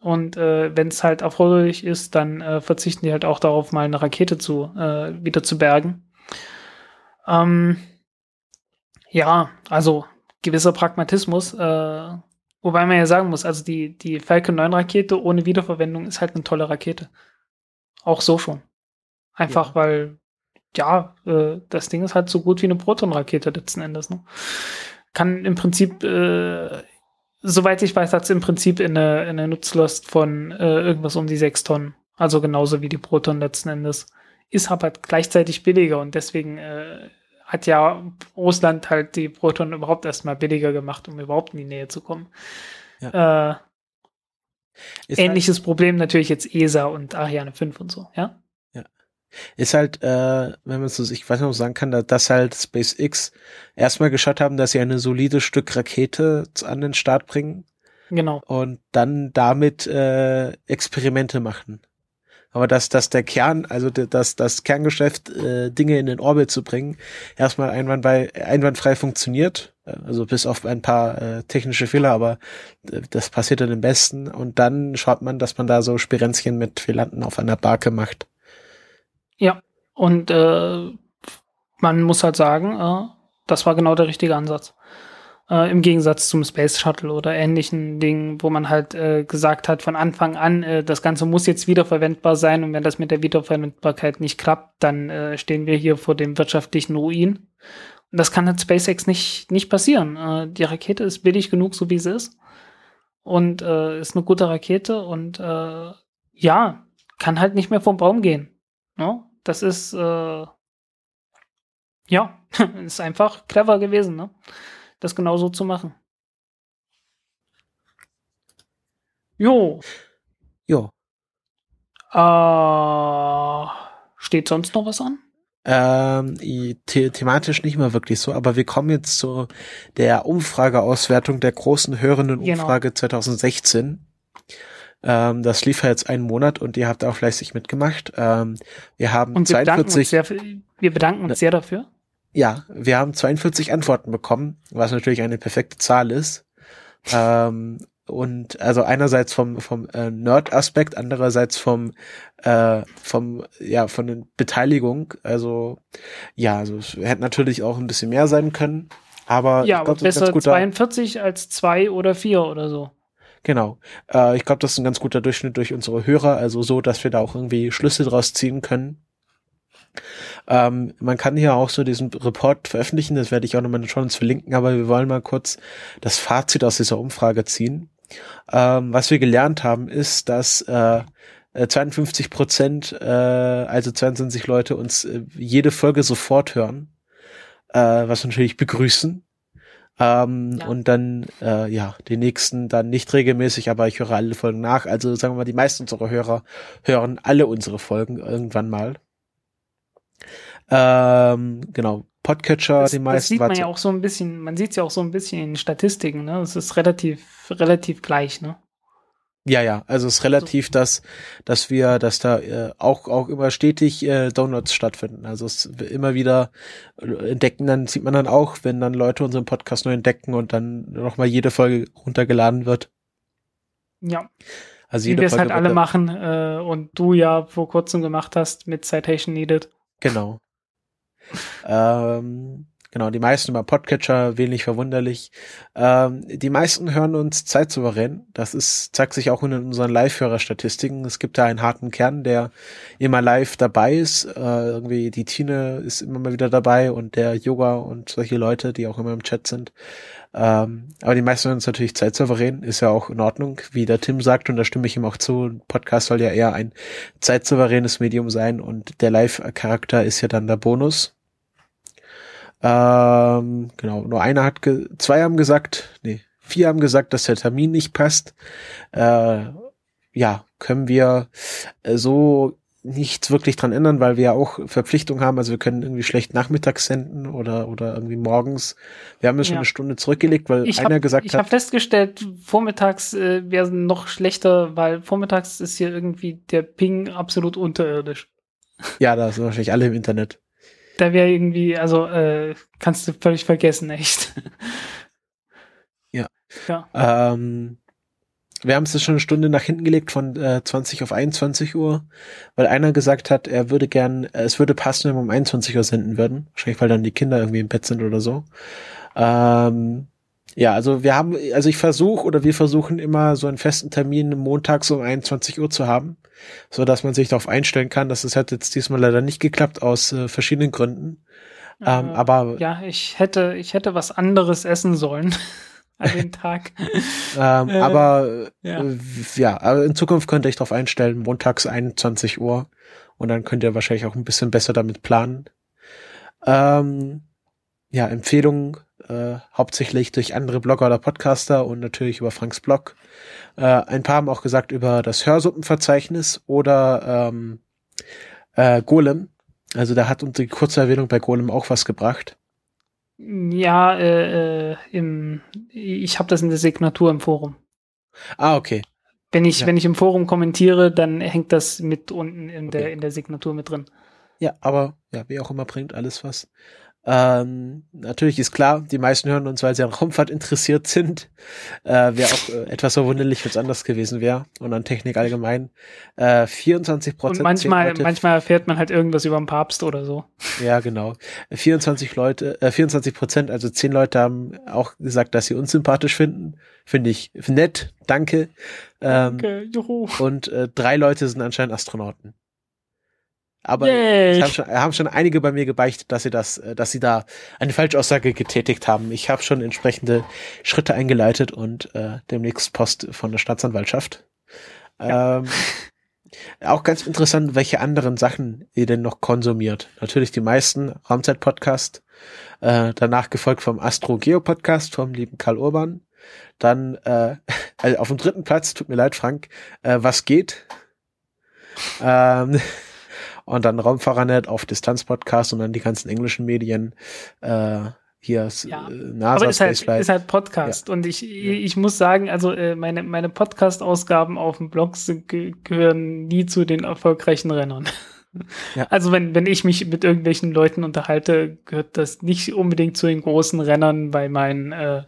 Und äh, wenn es halt erforderlich ist, dann äh, verzichten die halt auch darauf, mal eine Rakete zu äh, wieder zu bergen. Ähm, ja, also gewisser Pragmatismus. Äh, wobei man ja sagen muss, also die, die Falcon 9 Rakete ohne Wiederverwendung ist halt eine tolle Rakete. Auch so schon. Einfach ja. weil, ja, äh, das Ding ist halt so gut wie eine Proton-Rakete letzten Endes. Ne? Kann im Prinzip, äh, soweit ich weiß, hat es im Prinzip in eine, in eine Nutzlast von äh, irgendwas um die sechs Tonnen. Also genauso wie die Proton letzten Endes. Ist aber gleichzeitig billiger und deswegen äh, hat ja Russland halt die Proton überhaupt erstmal billiger gemacht, um überhaupt in die Nähe zu kommen. Ja. Äh, ähnliches halt Problem natürlich jetzt ESA und Ariane 5 und so, ja? Ist halt, äh, wenn man so, ich weiß nicht, ob sagen kann, dass halt SpaceX erstmal geschaut haben, dass sie eine solide Stück Rakete an den Start bringen. Genau. Und dann damit äh, Experimente machen. Aber dass, dass der Kern, also dass das Kerngeschäft, äh, Dinge in den Orbit zu bringen, erstmal einwandfrei, einwandfrei funktioniert. Also bis auf ein paar äh, technische Fehler, aber äh, das passiert dann am besten. Und dann schaut man, dass man da so Spirenzchen mit Filanten auf einer Barke macht. Ja, und äh, man muss halt sagen, äh, das war genau der richtige Ansatz. Äh, Im Gegensatz zum Space Shuttle oder ähnlichen Dingen, wo man halt äh, gesagt hat von Anfang an, äh, das Ganze muss jetzt wiederverwendbar sein und wenn das mit der Wiederverwendbarkeit nicht klappt, dann äh, stehen wir hier vor dem wirtschaftlichen Ruin. Und das kann halt SpaceX nicht, nicht passieren. Die Rakete ist billig genug, so wie sie ist. Und ist eine gute Rakete und ja, kann halt nicht mehr vom Baum gehen. No? Das ist, äh, ja, ist einfach clever gewesen, ne? Das genau so zu machen. Jo. Jo. Äh, steht sonst noch was an? Ähm, the thematisch nicht mehr wirklich so, aber wir kommen jetzt zu der Umfrageauswertung der großen hörenden genau. Umfrage genau. 2016. Ähm, das lief ja jetzt einen Monat und ihr habt auch fleißig mitgemacht. Ähm, wir haben und wir 42. Bedanken sehr, wir bedanken uns sehr dafür. Ja, wir haben 42 Antworten bekommen, was natürlich eine perfekte Zahl ist. ähm, und also einerseits vom vom äh, Nerd-Aspekt, andererseits vom äh, vom ja von der Beteiligung. Also ja, also es hätte natürlich auch ein bisschen mehr sein können, aber ja, ich glaube, besser 42 als zwei oder vier oder so. Genau. Äh, ich glaube, das ist ein ganz guter Durchschnitt durch unsere Hörer, also so, dass wir da auch irgendwie Schlüsse draus ziehen können. Ähm, man kann hier auch so diesen Report veröffentlichen, das werde ich auch nochmal schon uns verlinken, aber wir wollen mal kurz das Fazit aus dieser Umfrage ziehen. Ähm, was wir gelernt haben, ist, dass äh, 52 äh, Prozent, äh, also 22 Leute uns äh, jede Folge sofort hören, äh, was natürlich begrüßen. Ähm, ja. Und dann, äh, ja, die nächsten dann nicht regelmäßig, aber ich höre alle Folgen nach. Also sagen wir mal, die meisten unserer Hörer hören alle unsere Folgen irgendwann mal. Ähm, genau, Podcatcher, das, die meisten. Das sieht man ja auch so ein bisschen, man sieht es ja auch so ein bisschen in Statistiken, ne? Es ist relativ, relativ gleich, ne? Ja, ja, also es ist relativ, so. dass, dass wir, dass da äh, auch, auch immer stetig äh, Downloads stattfinden. Also es immer wieder äh, entdecken, dann sieht man dann auch, wenn dann Leute unseren Podcast neu entdecken und dann nochmal jede Folge runtergeladen wird. Ja. Also jede Wie wir es halt alle machen äh, und du ja vor kurzem gemacht hast mit Citation Needed. Genau. Ähm, genau, die meisten über Podcatcher, wenig verwunderlich. Ähm, die meisten hören uns zeitsouverän. Das ist, zeigt sich auch in unseren Live-Hörer-Statistiken. Es gibt da einen harten Kern, der immer live dabei ist. Äh, irgendwie die Tine ist immer mal wieder dabei und der Yoga und solche Leute, die auch immer im Chat sind. Ähm, aber die meisten hören uns natürlich zeitsouverän, ist ja auch in Ordnung, wie der Tim sagt, und da stimme ich ihm auch zu. Podcast soll ja eher ein zeitsouveränes Medium sein und der Live-Charakter ist ja dann der Bonus. Ähm, genau, nur einer hat, zwei haben gesagt, nee, vier haben gesagt, dass der Termin nicht passt. Äh, ja, können wir äh, so nichts wirklich dran ändern, weil wir ja auch Verpflichtungen haben. Also wir können irgendwie schlecht nachmittags senden oder oder irgendwie morgens. Wir haben ja schon eine Stunde zurückgelegt, weil ich einer hab, gesagt ich hat. Ich habe festgestellt, vormittags äh, wäre noch schlechter, weil vormittags ist hier irgendwie der Ping absolut unterirdisch. Ja, da sind wahrscheinlich alle im Internet. Da wäre irgendwie, also äh, kannst du völlig vergessen, echt. ja. ja. Ähm, wir haben es schon eine Stunde nach hinten gelegt von äh, 20 auf 21 Uhr, weil einer gesagt hat, er würde gern, äh, es würde passen, wenn wir um 21 Uhr senden würden. Wahrscheinlich, weil dann die Kinder irgendwie im Bett sind oder so. Ähm, ja, also wir haben, also ich versuche oder wir versuchen immer so einen festen Termin montags um 21 Uhr zu haben, so dass man sich darauf einstellen kann. Das ist, hat jetzt diesmal leider nicht geklappt aus äh, verschiedenen Gründen. Ähm, äh, aber ja, ich hätte, ich hätte was anderes essen sollen an dem Tag. ähm, äh, aber ja. Äh, ja, aber in Zukunft könnt ihr euch darauf einstellen, montags 21 Uhr. Und dann könnt ihr wahrscheinlich auch ein bisschen besser damit planen. Ähm, ja, Empfehlungen äh, hauptsächlich durch andere Blogger oder Podcaster und natürlich über Franks Blog. Äh, ein paar haben auch gesagt über das Hörsuppenverzeichnis oder ähm, äh, Golem. Also da hat unsere kurze Erwähnung bei Golem auch was gebracht. Ja, äh, äh, im, ich habe das in der Signatur im Forum. Ah, okay. Wenn ich, ja. wenn ich im Forum kommentiere, dann hängt das mit unten in okay. der, in der Signatur mit drin. Ja, aber ja, wie auch immer bringt alles was. Ähm, natürlich ist klar, die meisten hören uns, weil sie an Raumfahrt interessiert sind. Äh, wäre auch äh, etwas verwunderlich, wenn es anders gewesen wäre. Und an Technik allgemein. Äh, 24 Prozent. Und manchmal, manchmal erfährt man halt irgendwas über den Papst oder so. Ja, genau. 24 Leute, äh, 24 Prozent, also 10 Leute haben auch gesagt, dass sie uns sympathisch finden. Finde ich nett, danke. Ähm, danke, juhu. Und äh, drei Leute sind anscheinend Astronauten. Aber es haben schon, haben schon einige bei mir gebeichtet, dass sie das, äh, dass sie da eine Falschaussage getätigt haben. Ich habe schon entsprechende Schritte eingeleitet und äh, demnächst Post von der Staatsanwaltschaft. Ja. Ähm, auch ganz interessant, welche anderen Sachen ihr denn noch konsumiert. Natürlich die meisten Raumzeit-Podcast, äh, danach gefolgt vom Astro-Geo-Podcast vom lieben Karl Urban. Dann äh, also auf dem dritten Platz, tut mir leid, Frank, äh, was geht? Ähm, und dann Raumfahrernet auf Distanzpodcast und dann die ganzen englischen Medien. Äh, hier ist ja, äh, NASA aber ist halt, ist halt Podcast ja. und ich, ja. ich muss sagen, also äh, meine, meine Podcast-Ausgaben auf dem Blog sind, gehören nie zu den erfolgreichen Rennern. Ja. Also wenn, wenn ich mich mit irgendwelchen Leuten unterhalte, gehört das nicht unbedingt zu den großen Rennern bei meinen, äh,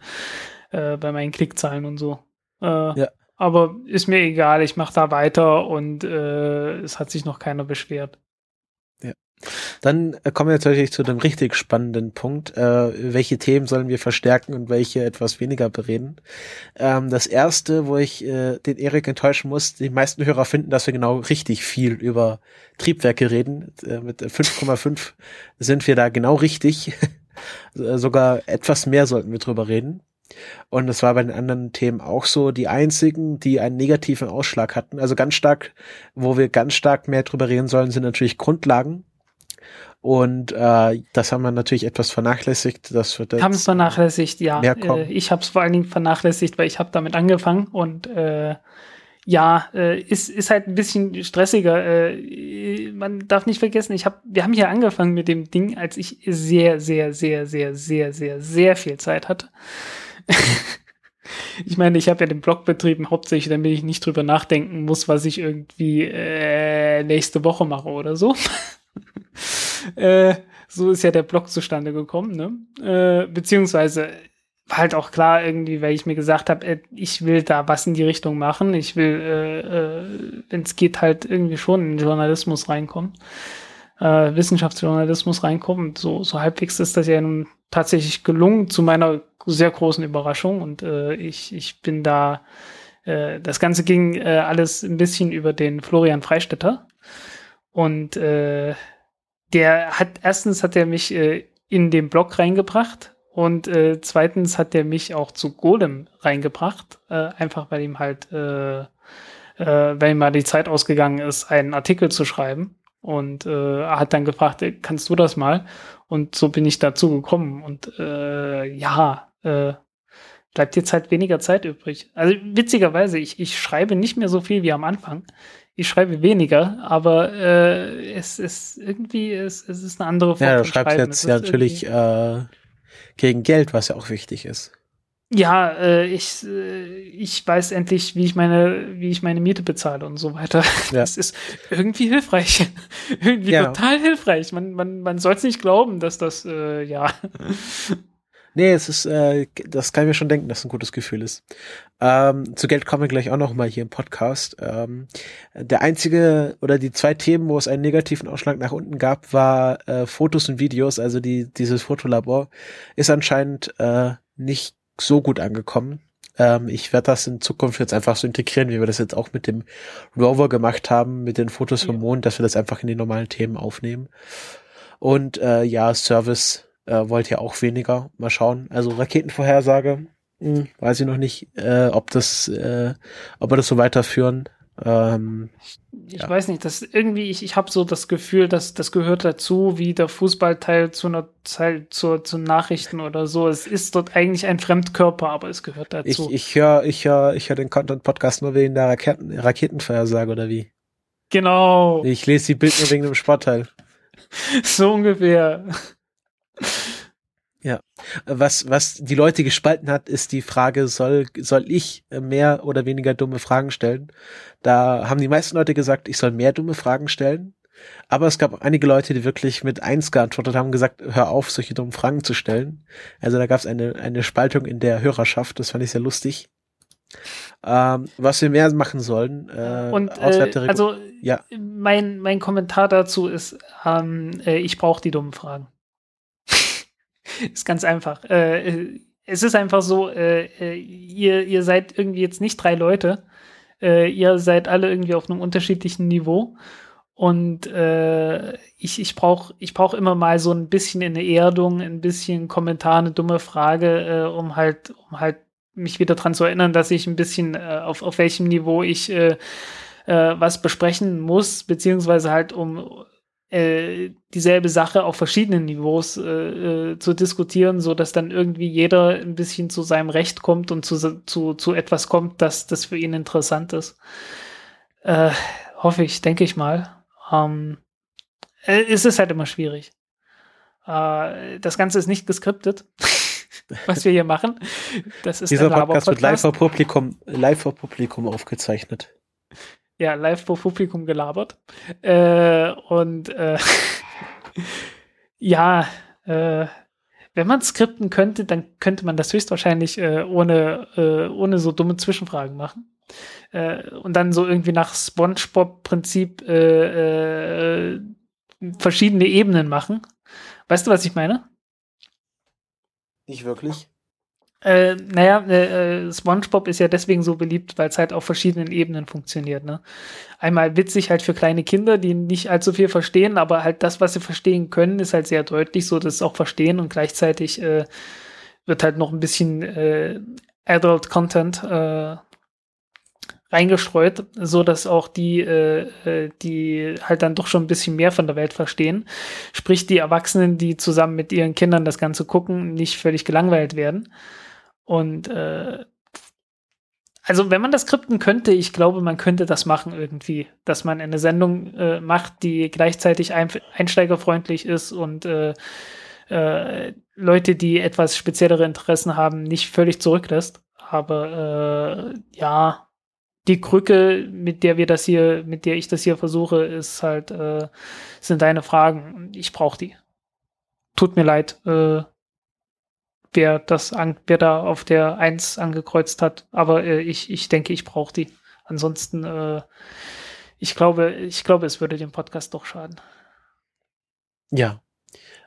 äh, bei meinen Klickzahlen und so. Äh, ja. Aber ist mir egal, ich mache da weiter und äh, es hat sich noch keiner beschwert. Dann äh, kommen wir tatsächlich zu dem richtig spannenden Punkt. Äh, welche Themen sollen wir verstärken und welche etwas weniger bereden? Ähm, das erste, wo ich äh, den Erik enttäuschen muss, die meisten Hörer finden, dass wir genau richtig viel über Triebwerke reden. Äh, mit 5,5 sind wir da genau richtig. Sogar etwas mehr sollten wir drüber reden. Und das war bei den anderen Themen auch so. Die einzigen, die einen negativen Ausschlag hatten, also ganz stark, wo wir ganz stark mehr drüber reden sollen, sind natürlich Grundlagen und äh, das haben wir natürlich etwas vernachlässigt. Das wird haben es vernachlässigt, ja. Äh, ich habe es vor allen Dingen vernachlässigt, weil ich habe damit angefangen und äh, ja, äh, ist, ist halt ein bisschen stressiger. Äh, man darf nicht vergessen, ich hab, wir haben hier angefangen mit dem Ding, als ich sehr, sehr, sehr, sehr, sehr, sehr, sehr viel Zeit hatte. ich meine, ich habe ja den Blog betrieben, hauptsächlich, damit ich nicht drüber nachdenken muss, was ich irgendwie äh, nächste Woche mache oder so. äh, so ist ja der Blog zustande gekommen, ne? Äh, beziehungsweise war halt auch klar irgendwie, weil ich mir gesagt habe, äh, ich will da was in die Richtung machen. Ich will, äh, äh, wenn es geht, halt irgendwie schon in den Journalismus reinkommen. Äh, Wissenschaftsjournalismus reinkommen. So, so halbwegs ist das ja nun tatsächlich gelungen, zu meiner sehr großen Überraschung. Und äh, ich, ich bin da, äh, das Ganze ging äh, alles ein bisschen über den Florian Freistetter. Und äh, der hat, erstens hat er mich äh, in den Blog reingebracht und äh, zweitens hat er mich auch zu Golem reingebracht, äh, einfach weil ihm halt, äh, äh, weil ihm mal die Zeit ausgegangen ist, einen Artikel zu schreiben. Und äh, hat dann gefragt, kannst du das mal? Und so bin ich dazu gekommen. Und äh, ja, äh, bleibt jetzt halt weniger Zeit übrig. Also witzigerweise, ich, ich schreibe nicht mehr so viel wie am Anfang. Ich schreibe weniger, aber äh, es ist irgendwie, es, es ist eine andere Form. Ja, du schreibst jetzt ja natürlich äh, gegen Geld, was ja auch wichtig ist. Ja, äh, ich, äh, ich weiß endlich, wie ich meine, wie ich meine Miete bezahle und so weiter. Ja. Das ist irgendwie hilfreich. irgendwie ja. total hilfreich. Man, man, man soll es nicht glauben, dass das, äh, ja. Nee, es ist, äh, das kann ich mir schon denken, dass es ein gutes Gefühl ist. Ähm, zu Geld kommen wir gleich auch noch mal hier im Podcast. Ähm, der einzige oder die zwei Themen, wo es einen negativen Ausschlag nach unten gab, war äh, Fotos und Videos. Also die, dieses Fotolabor ist anscheinend äh, nicht so gut angekommen. Ähm, ich werde das in Zukunft jetzt einfach so integrieren, wie wir das jetzt auch mit dem Rover gemacht haben, mit den Fotos vom Mond, dass wir das einfach in die normalen Themen aufnehmen. Und äh, ja, Service äh, wollt ihr auch weniger. Mal schauen. Also Raketenvorhersage, hm, weiß ich noch nicht, äh, ob das, äh, ob wir das so weiterführen. Ähm, ich ja. weiß nicht, dass irgendwie, ich, ich habe so das Gefühl, dass das gehört dazu, wie der Fußballteil zu einer Teil zur, zu Nachrichten oder so. Es ist dort eigentlich ein Fremdkörper, aber es gehört dazu. Ich, ich höre ich hör, ich hör den Content-Podcast nur wegen der Raketen, Raketenvorhersage oder wie? Genau. Ich lese die Bild nur wegen dem Sportteil. so ungefähr. Ja. Was, was die Leute gespalten hat, ist die Frage, soll, soll ich mehr oder weniger dumme Fragen stellen? Da haben die meisten Leute gesagt, ich soll mehr dumme Fragen stellen. Aber es gab auch einige Leute, die wirklich mit eins geantwortet haben, gesagt, hör auf, solche dummen Fragen zu stellen. Also da gab es eine, eine Spaltung in der Hörerschaft, das fand ich sehr lustig. Ähm, was wir mehr machen sollen. Äh, Und äh, also ja. mein, mein Kommentar dazu ist, ähm, äh, ich brauche die dummen Fragen. ist ganz einfach. Äh, es ist einfach so, äh, äh, ihr, ihr seid irgendwie jetzt nicht drei Leute. Äh, ihr seid alle irgendwie auf einem unterschiedlichen Niveau. Und äh, ich, ich brauche ich brauch immer mal so ein bisschen eine Erdung, ein bisschen Kommentar, eine dumme Frage, äh, um halt, um halt mich wieder dran zu erinnern, dass ich ein bisschen äh, auf, auf welchem Niveau ich äh, äh, was besprechen muss, beziehungsweise halt um äh, dieselbe Sache auf verschiedenen Niveaus äh, äh, zu diskutieren, so dass dann irgendwie jeder ein bisschen zu seinem Recht kommt und zu, zu, zu etwas kommt, dass das für ihn interessant ist. Äh, hoffe ich, denke ich mal. Ähm, äh, es ist halt immer schwierig. Äh, das Ganze ist nicht geskriptet, was wir hier machen. Das ist Dieser Podcast wird live vor Publikum, live vor Publikum aufgezeichnet ja, live vor Publikum gelabert. Äh, und äh, ja, äh, wenn man skripten könnte, dann könnte man das höchstwahrscheinlich äh, ohne, äh, ohne so dumme Zwischenfragen machen. Äh, und dann so irgendwie nach SpongeBob-Prinzip verschiedene Ebenen machen. Weißt du, was ich meine? Nicht wirklich. Äh, naja, äh, äh, SpongeBob ist ja deswegen so beliebt, weil es halt auf verschiedenen Ebenen funktioniert. Ne? Einmal witzig halt für kleine Kinder, die nicht allzu viel verstehen, aber halt das, was sie verstehen können, ist halt sehr deutlich, so dass sie es auch verstehen und gleichzeitig äh, wird halt noch ein bisschen äh, Adult Content äh, reingestreut, so dass auch die, äh, äh, die halt dann doch schon ein bisschen mehr von der Welt verstehen. Sprich, die Erwachsenen, die zusammen mit ihren Kindern das Ganze gucken, nicht völlig gelangweilt werden. Und äh, also wenn man das skripten könnte, ich glaube, man könnte das machen irgendwie, dass man eine Sendung äh, macht, die gleichzeitig ein, einsteigerfreundlich ist und äh, äh, Leute, die etwas speziellere Interessen haben, nicht völlig zurücklässt. Aber äh, ja, die Krücke, mit der wir das hier, mit der ich das hier versuche, ist halt, äh, sind deine Fragen. Ich brauche die. Tut mir leid. Äh, wer das an, wer da auf der 1 angekreuzt hat. Aber äh, ich, ich denke, ich brauche die. Ansonsten, äh, ich glaube, ich glaube, es würde dem Podcast doch schaden. Ja.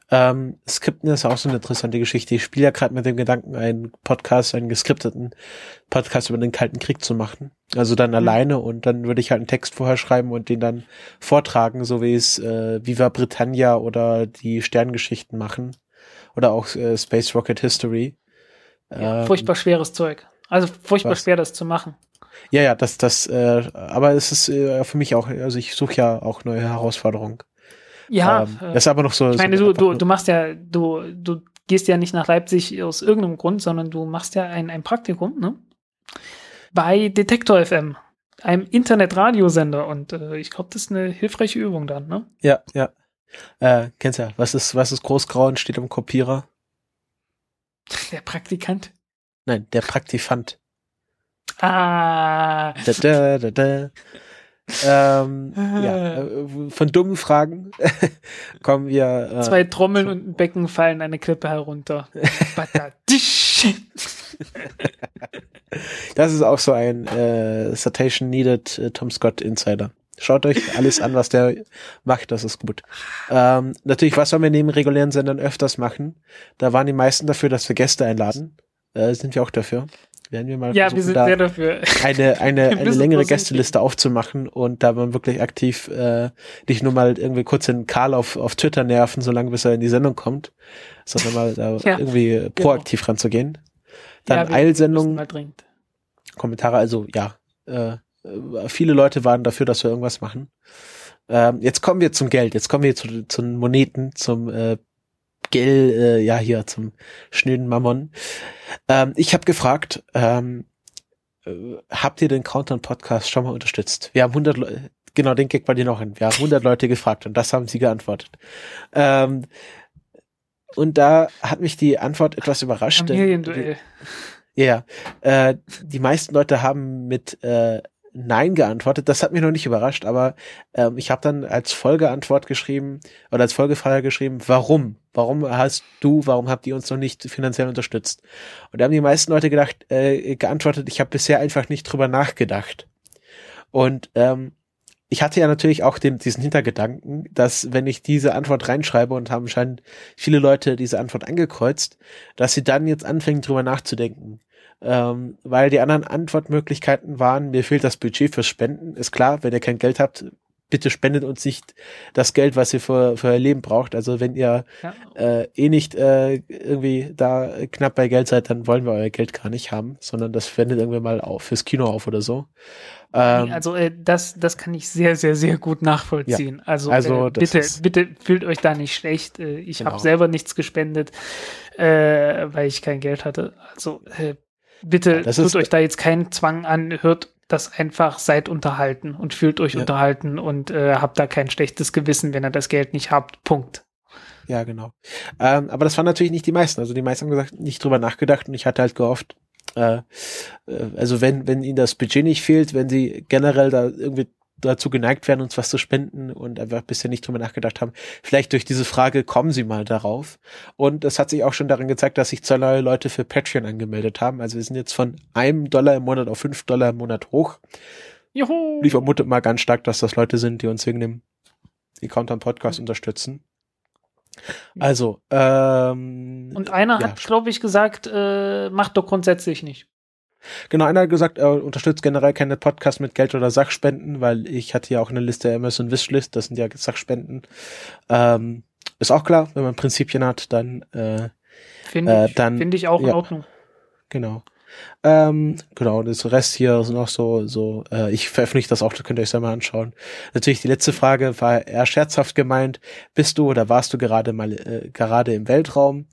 Ähm, Skripten ist auch so eine interessante Geschichte. Ich spiele ja gerade mit dem Gedanken, einen Podcast, einen geskripteten Podcast über den Kalten Krieg zu machen. Also dann mhm. alleine und dann würde ich halt einen Text vorher schreiben und den dann vortragen, so wie es äh, Viva Britannia oder die Sterngeschichten machen. Oder auch äh, Space Rocket History. Ja, ähm, furchtbar schweres Zeug. Also furchtbar was? schwer, das zu machen. Ja, ja, das, das, äh, aber es ist äh, für mich auch, also ich suche ja auch neue Herausforderungen. Ja, ähm, das ist aber noch so. Ich meine, so du, du, du machst ja, du, du gehst ja nicht nach Leipzig aus irgendeinem Grund, sondern du machst ja ein, ein Praktikum, ne? Bei Detektor FM, einem Internetradiosender und äh, ich glaube, das ist eine hilfreiche Übung dann, ne? Ja, ja. Äh, kennst ja, was ist, was ist großgrau und steht am Kopierer? Der Praktikant? Nein, der Praktifant. Ah. Da, da, da, da. ähm, ja, äh, von dummen Fragen kommen wir. Äh, Zwei Trommeln und ein Becken fallen eine Klippe herunter. das ist auch so ein äh, Citation Needed äh, Tom Scott Insider. Schaut euch alles an, was der macht, das ist gut. Ähm, natürlich, was sollen wir neben regulären Sendern öfters machen? Da waren die meisten dafür, dass wir Gäste einladen. Äh, sind wir auch dafür werden wir mal ja, versuchen, wir sind da sehr dafür. eine, eine, eine längere Gästeliste aufzumachen und da man wirklich aktiv äh, nicht nur mal irgendwie kurz den Karl auf, auf Twitter nerven, solange bis er in die Sendung kommt, sondern mal da ja, irgendwie genau. proaktiv ranzugehen. Dann ja, Eilsendung. Kommentare, also ja, äh, viele Leute waren dafür, dass wir irgendwas machen. Ähm, jetzt kommen wir zum Geld, jetzt kommen wir zu, zu den Moneten, zum äh, Gel, äh, ja hier zum schnöden Mammon. Ähm, ich habe gefragt, ähm, äh, habt ihr den Countdown Podcast schon mal unterstützt? Wir haben 100 Leute, genau den Gag bei dir noch hin. Wir haben 100 Leute gefragt und das haben sie geantwortet. Ähm, und da hat mich die Antwort etwas überrascht. Familienduell. Ja, yeah, äh, die meisten Leute haben mit äh, Nein geantwortet. Das hat mich noch nicht überrascht, aber ähm, ich habe dann als Folgeantwort geschrieben oder als Folgefrage geschrieben, warum? Warum hast du, warum habt ihr uns noch nicht finanziell unterstützt? Und da haben die meisten Leute gedacht, äh, geantwortet, ich habe bisher einfach nicht drüber nachgedacht. Und ähm, ich hatte ja natürlich auch den, diesen Hintergedanken, dass wenn ich diese Antwort reinschreibe und haben scheinen viele Leute diese Antwort angekreuzt, dass sie dann jetzt anfangen drüber nachzudenken ähm, weil die anderen Antwortmöglichkeiten waren, mir fehlt das Budget fürs Spenden. Ist klar, wenn ihr kein Geld habt, bitte spendet uns nicht das Geld, was ihr für, für euer Leben braucht. Also wenn ihr ja. äh, eh nicht äh, irgendwie da knapp bei Geld seid, dann wollen wir euer Geld gar nicht haben, sondern das spendet irgendwie mal auf fürs Kino auf oder so. Ähm, also äh, das, das kann ich sehr, sehr, sehr gut nachvollziehen. Ja. Also, also äh, bitte, bitte fühlt euch da nicht schlecht. Äh, ich genau. habe selber nichts gespendet, äh, weil ich kein Geld hatte. Also äh, Bitte ja, tut euch da jetzt keinen Zwang an, hört das einfach, seid unterhalten und fühlt euch ja. unterhalten und äh, habt da kein schlechtes Gewissen, wenn ihr das Geld nicht habt. Punkt. Ja, genau. Ähm, aber das waren natürlich nicht die meisten. Also die meisten haben gesagt, nicht drüber nachgedacht und ich hatte halt gehofft, äh, äh also wenn, wenn ihnen das Budget nicht fehlt, wenn sie generell da irgendwie dazu geneigt werden, uns was zu spenden und einfach bisher nicht drüber nachgedacht haben. Vielleicht durch diese Frage kommen sie mal darauf. Und es hat sich auch schon daran gezeigt, dass sich zwei neue Leute für Patreon angemeldet haben. Also wir sind jetzt von einem Dollar im Monat auf fünf Dollar im Monat hoch. Juhu. Ich vermute mal ganz stark, dass das Leute sind, die uns wegen dem Encounter Podcast unterstützen. Also, ähm, Und einer ja. hat, glaube ich, gesagt, äh, macht doch grundsätzlich nicht. Genau, einer hat gesagt, er unterstützt generell keine Podcasts mit Geld oder Sachspenden, weil ich hatte ja auch eine Liste Amazon Wishlist, das sind ja Sachspenden. Ähm, ist auch klar, wenn man Prinzipien hat, dann äh, finde äh, ich, find ich auch ja, in Ordnung. Genau. Ähm, genau, das Rest hier ist noch so, so, äh, ich veröffentliche das auch, da könnt ihr euch selber anschauen. Natürlich die letzte Frage war eher scherzhaft gemeint. Bist du oder warst du gerade mal äh, gerade im Weltraum?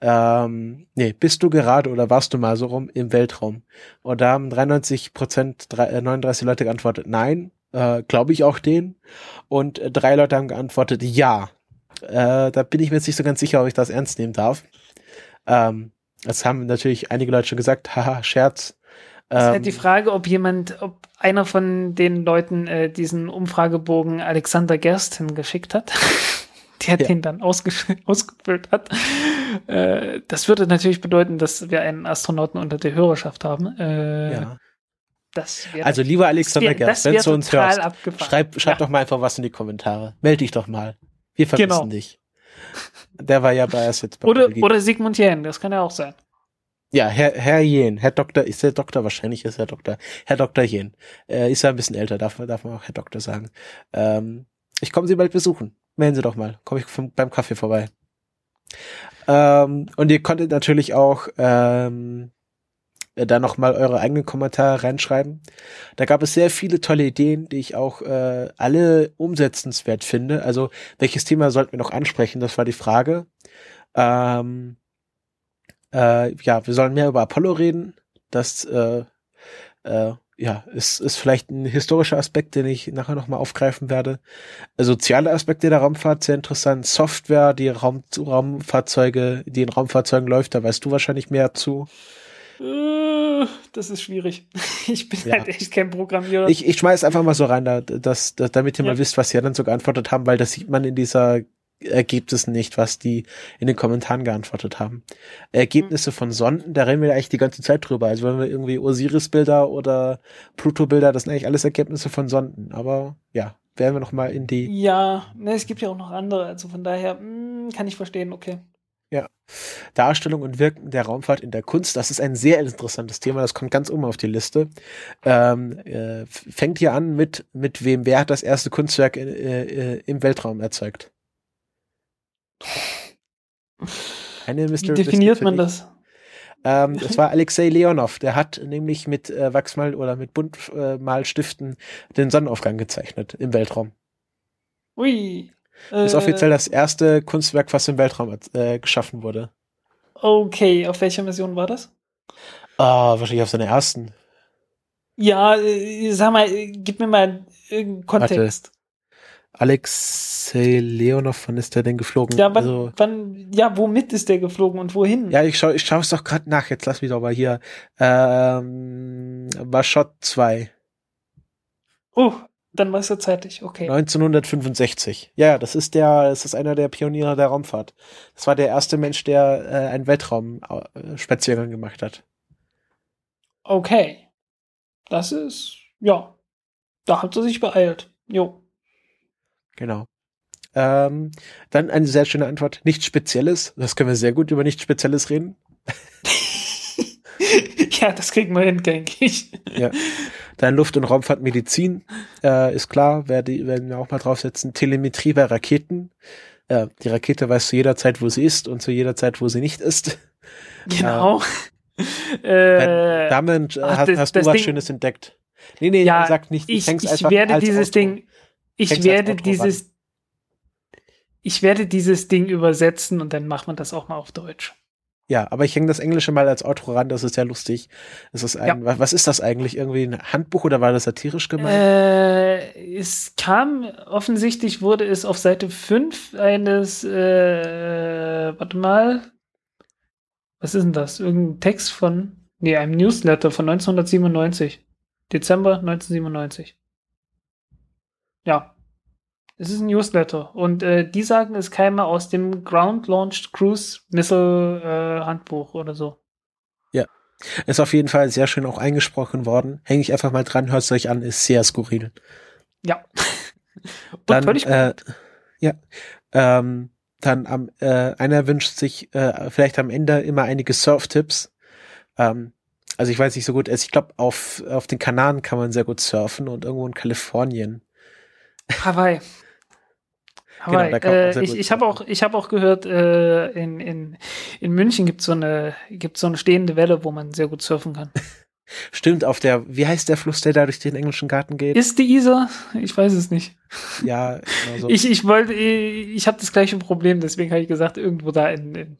Ähm, nee, bist du gerade oder warst du mal so rum im Weltraum? Und da haben 93 Prozent, 39 äh, Leute geantwortet, nein, äh, glaube ich auch den. Und äh, drei Leute haben geantwortet, ja. Äh, da bin ich mir jetzt nicht so ganz sicher, ob ich das ernst nehmen darf. Ähm, das haben natürlich einige Leute schon gesagt, haha, Scherz. Das ist halt die ähm, Frage, ob jemand, ob einer von den Leuten äh, diesen Umfragebogen Alexander Gersten geschickt hat. der ja. den dann ausgefüllt hat. Äh, das würde natürlich bedeuten, dass wir einen Astronauten unter der Hörerschaft haben. Äh, ja. also lieber Alexander Gerst, wenn du uns hörst, schreib, schreib ja. doch mal einfach was in die Kommentare. Meld dich doch mal. Wir vermissen Genau. dich. Der war ja bei erst jetzt bei Oder, oder Sigmund Jähn, das kann ja auch sein. Ja, Herr, Herr Jen, Herr Doktor, ist der Doktor, wahrscheinlich ist er Doktor. Herr Dr. Jen. Äh, ist ja ein bisschen älter, darf, darf man auch Herr Doktor sagen. Ähm, ich komme Sie bald besuchen. Melden Sie doch mal. Komme ich vom, beim Kaffee vorbei. Ähm, und ihr konntet natürlich auch ähm, äh, da nochmal eure eigenen Kommentare reinschreiben. Da gab es sehr viele tolle Ideen, die ich auch äh, alle umsetzenswert finde. Also welches Thema sollten wir noch ansprechen? Das war die Frage. Ähm, äh, ja, wir sollen mehr über Apollo reden. Das äh, äh, ja, ist, ist vielleicht ein historischer Aspekt, den ich nachher nochmal aufgreifen werde. Äh, Soziale Aspekte der Raumfahrt, sehr interessant. Software, die Raum, Raumfahrzeuge, die in Raumfahrzeugen läuft, da weißt du wahrscheinlich mehr zu. Äh, Das ist schwierig. Ich bin Ja. halt echt kein Programmierer. Ich, ich schmeiß einfach mal so rein, da, dass, dass, damit ihr Ja. mal wisst, was sie dann so geantwortet haben, weil das sieht man in dieser Ergebnissen nicht, was die in den Kommentaren geantwortet haben. Ergebnisse von Sonden, da reden wir ja eigentlich die ganze Zeit drüber. Also wenn wir irgendwie Osiris-Bilder oder Pluto-Bilder, das sind eigentlich alles Ergebnisse von Sonden. Aber ja, werden wir noch mal in die ja, ne, es gibt ja auch noch andere. Also von daher mh, kann ich verstehen, okay. Darstellung und Wirken der Raumfahrt in der Kunst. Das ist ein sehr interessantes Thema. Das kommt ganz oben auf die Liste. Ähm, äh, fängt hier an mit mit wem? Wer hat das erste Kunstwerk in, äh, äh, im Weltraum erzeugt? Eine Wie definiert man das? Ähm, das war Alexei Leonov. Der hat nämlich mit äh, Wachsmal oder mit Buntmalstiften den Sonnenaufgang gezeichnet im Weltraum. Ui. Ist Äh, offiziell das erste Kunstwerk, was im Weltraum äh, geschaffen wurde. Okay, auf welcher Mission war das? Ah, wahrscheinlich auf seiner ersten. Ja, äh, sag mal, äh, gib mir mal irgendeinen Kontext. Alexei Leonov, wann ist der denn geflogen? Ja, wann, also, wann, ja, womit ist der geflogen und wohin? ja, ich schau, ich schaue es doch gerade nach. Jetzt lass mich doch mal hier. Ähm, war Shot 2, Oh, dann war es ja zeitig, okay. 1965. Ja, das ist der, das ist einer der Pioniere der Raumfahrt. Das war der erste Mensch, der äh, einen Weltraum-Spaziergang gemacht hat. Okay. Das ist, ja. Da hat sie sich beeilt. Jo. Genau. Ähm, dann eine sehr schöne Antwort. Nichts Spezielles. Das können wir sehr gut über nichts Spezielles reden. ja, das kriegen wir hin, denke ich. Ja. Dann Luft- und Raumfahrtmedizin, äh, ist klar, werde, werden wir auch mal draufsetzen. Telemetrie bei Raketen. Äh, die Rakete weiß zu jeder Zeit, wo sie ist und zu jeder Zeit, wo sie nicht ist. Genau. Äh, äh, Damit äh, ach, hast, das- hast du das was Ding- Schönes entdeckt. Nee, nee, Ja, sag nicht, ich, ich einfach werde dieses Autor. Ding, ich werde dieses, ich werde dieses Ding übersetzen und dann macht man das auch mal auf Deutsch. Ja, aber ich hänge das Englische mal als Outro ran, das ist sehr lustig. Das ist ein, Ja. was, was ist das eigentlich? Irgendwie ein Handbuch oder war das satirisch gemeint? Äh, es kam, offensichtlich wurde es auf Seite 5 eines, äh, warte mal, was ist denn das? Irgendein Text von, nee, einem Newsletter von 1997. Dezember 1997. Ja. Es ist ein Newsletter. Und äh, die sagen, es käme aus dem Ground Launched Cruise Missile äh, Handbuch oder so. Ist auf jeden Fall sehr schön auch eingesprochen worden. Hänge ich einfach mal dran, hört es euch an, ist sehr skurril. Ja. Und Dann, völlig äh, ja, ähm, dann am, äh, einer wünscht sich äh, vielleicht am Ende immer einige Surf-Tipps. Ähm, also ich weiß nicht so gut, ich glaube, auf, auf den Kanaren kann man sehr gut surfen und irgendwo in Kalifornien. Hawaii. Hawaii. auch äh, ich ich habe auch, ich hab auch gehört, äh, in, in, in München gibt so eine, gibt's so eine stehende Welle, wo man sehr gut surfen kann. Stimmt, auf der, wie heißt der Fluss, der da durch den englischen Garten geht? Ist die Isar? Ich weiß es nicht. ja, genau so. Ich, ich wollte, ich habe das gleiche Problem, deswegen habe ich gesagt, irgendwo da in, in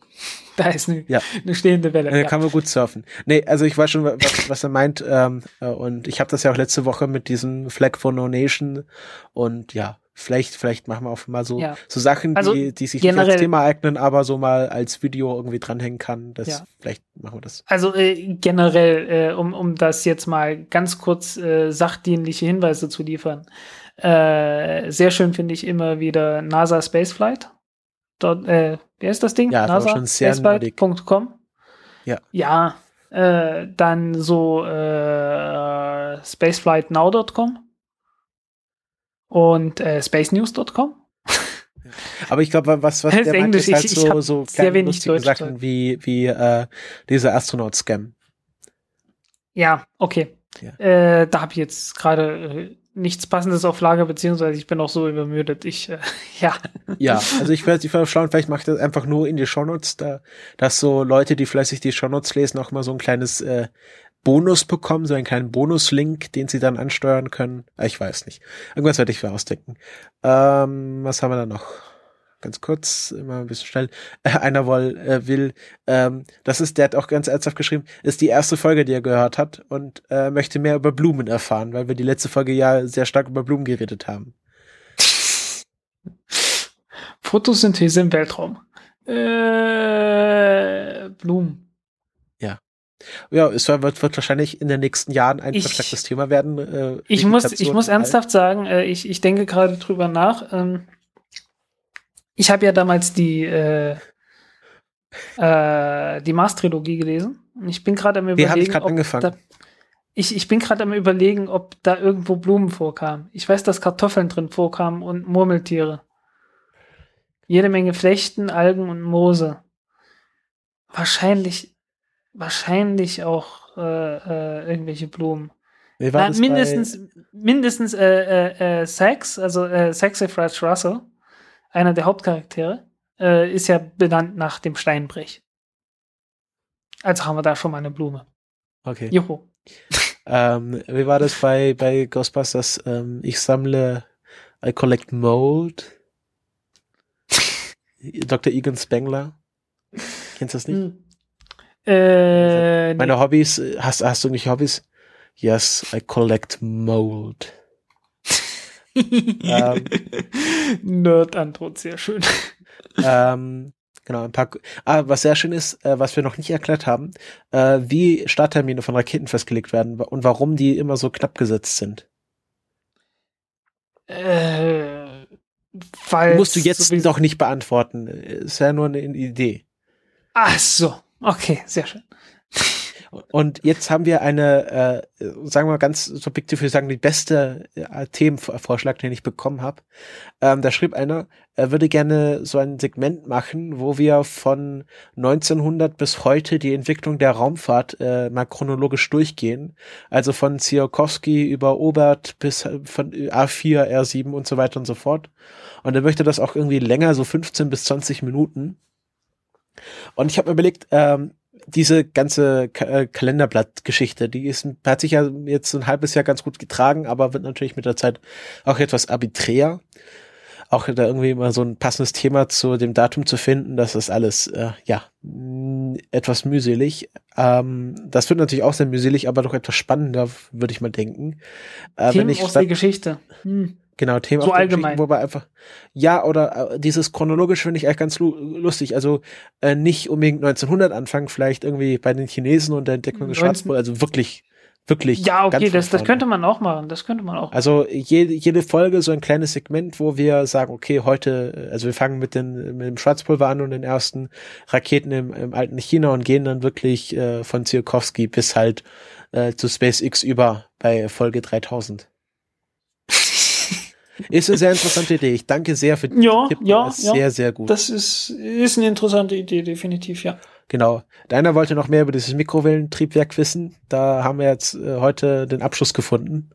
da ist eine, Ja. eine stehende Welle. Da Ja. kann man gut surfen. Nee, also ich weiß schon, wa- was, was er meint. Ähm, äh, und ich habe das ja auch letzte Woche mit diesem Flag for No Nation. Und ja, vielleicht, vielleicht machen wir auch mal so, Ja. so Sachen, Also die, die sich nicht als Thema eignen, aber so mal als Video irgendwie dranhängen kann. Das, Ja. Vielleicht machen wir das. Also äh, generell, äh, um, um das jetzt mal ganz kurz äh, sachdienliche Hinweise zu liefern. Äh, sehr schön finde ich immer wieder NASA Spaceflight. Dort, äh, wer ist das Ding? Ja, das war schon sehr Spaceflight.com. Ja. Ja, äh, dann so äh, spaceflightnow.com und äh, spacenews.com. Aber ich glaube, was, was der meint, ist halt Ich- ich so, so sehr kleine wenig lustige Deutsch Sachen drin. wie, wie äh, dieser Astronaut-Scam. Ja, okay. Ja. Äh, da habe ich jetzt gerade äh, nichts Passendes auf Lager, beziehungsweise ich bin auch so übermüdet. Ich, äh, ja. Ja, also ich werde ich werd schauen, vielleicht mache ich das einfach nur in die Shownotes, da, dass so Leute, die fleißig die Shownotes lesen, auch mal so ein kleines äh, Bonus bekommen, so einen kleinen Bonuslink, den sie dann ansteuern können. Ah, Ich weiß nicht. Irgendwas werde ich mir ausdenken. Ähm, was haben wir da noch? Ganz kurz, immer ein bisschen schnell. Äh, einer woll, äh, will, ähm, das ist, der hat auch ganz ernsthaft geschrieben, ist die erste Folge, die er gehört hat und äh, möchte mehr über Blumen erfahren, weil wir die letzte Folge ja sehr stark über Blumen geredet haben. Photosynthese im Weltraum. Äh, Blumen. Ja, es wird, wird wahrscheinlich in den nächsten Jahren ein verstärktes Thema werden. Äh, Ich muss, ich muss ernsthaft sagen, äh, ich, ich denke gerade drüber nach. Ähm, ich habe ja damals die, äh, äh, die Mars-Trilogie gelesen. Und ich bin gerade am Die überlegen, habe ich gerade ob angefangen. Da, ich, ich bin gerade am überlegen, ob da irgendwo Blumen vorkamen. Ich weiß, dass Kartoffeln drin vorkamen und Murmeltiere. Jede Menge Flechten, Algen und Moose. Wahrscheinlich, wahrscheinlich auch äh, äh, irgendwelche Blumen. Na, mindestens, mindestens äh, äh, äh, Sax, also äh, Saxifrage Russell, einer der Hauptcharaktere, äh, ist ja benannt nach dem Steinbrech. Also haben wir da schon mal eine Blume. Okay. Juhu. Ähm, wie war das bei, bei Ghostbusters? Ähm, ich sammle, I collect mold. Dr. Egan Spengler. Kennst du das nicht? Hm. Äh, nee. Meine Hobbys, äh, hast, hast du nicht Hobbys? Yes, I collect mold. ähm, Nerd-Antwort, sehr schön. ähm, genau, ein paar. Ah, was sehr schön ist, äh, was wir noch nicht erklärt haben, äh, wie Starttermine von Raketen festgelegt werden und warum die immer so knapp gesetzt sind. Äh, weil Musst du jetzt noch nicht beantworten. Ist ja nur eine Idee. Ach so, okay, sehr schön. Und jetzt haben wir eine, äh, sagen wir mal ganz subjektiv, wir sagen die beste äh, Themenvorschlag, den ich bekommen habe. Ähm, da schrieb einer, er würde gerne so ein Segment machen, wo wir von 1900 bis heute die Entwicklung der Raumfahrt äh, mal chronologisch durchgehen. Also von Tsiolkovsky über Obert bis äh, von A4, R7 und so weiter und so fort. Und er möchte das auch irgendwie länger, so 15 bis 20 Minuten. Und ich habe mir überlegt, ähm, diese ganze Ka äh, Kalenderblatt-Geschichte, die ist, hat sich ja jetzt ein halbes Jahr ganz gut getragen, aber wird natürlich mit der Zeit auch etwas arbiträr. Auch da irgendwie mal so ein passendes Thema zu dem Datum zu finden, das ist alles, äh, ja, etwas mühselig. Ähm, das wird natürlich auch sehr mühselig, aber doch etwas spannender, würde ich mal denken. Äh, Themen wenn ich aus der Geschichte. Hm. Genau, Themen So allgemein. Wobei einfach, ja, oder äh, dieses chronologisch finde ich eigentlich ganz lu lustig. Also äh, nicht unbedingt 1900 anfangen, vielleicht irgendwie bei den Chinesen und der Entdeckung des 19 Schwarzpol, also wirklich, wirklich. Ja, okay, das, das könnte man auch machen. Das könnte man auch. Also jede, jede Folge so ein kleines Segment, wo wir sagen, okay, heute, also wir fangen mit, den, mit dem Schwarzpulver an und den ersten Raketen im, im alten China und gehen dann wirklich äh, von Tsiolkovsky bis halt äh, zu SpaceX über bei Folge 3000. Ist eine sehr interessante Idee. Ich danke sehr für den Ja, Tipp. ja, Das ist ja. Sehr, sehr gut. Das ist, ist eine interessante Idee, definitiv, ja. genau. Deiner wollte noch mehr über dieses Mikrowellentriebwerk wissen. Da haben wir jetzt äh, heute den Abschluss gefunden.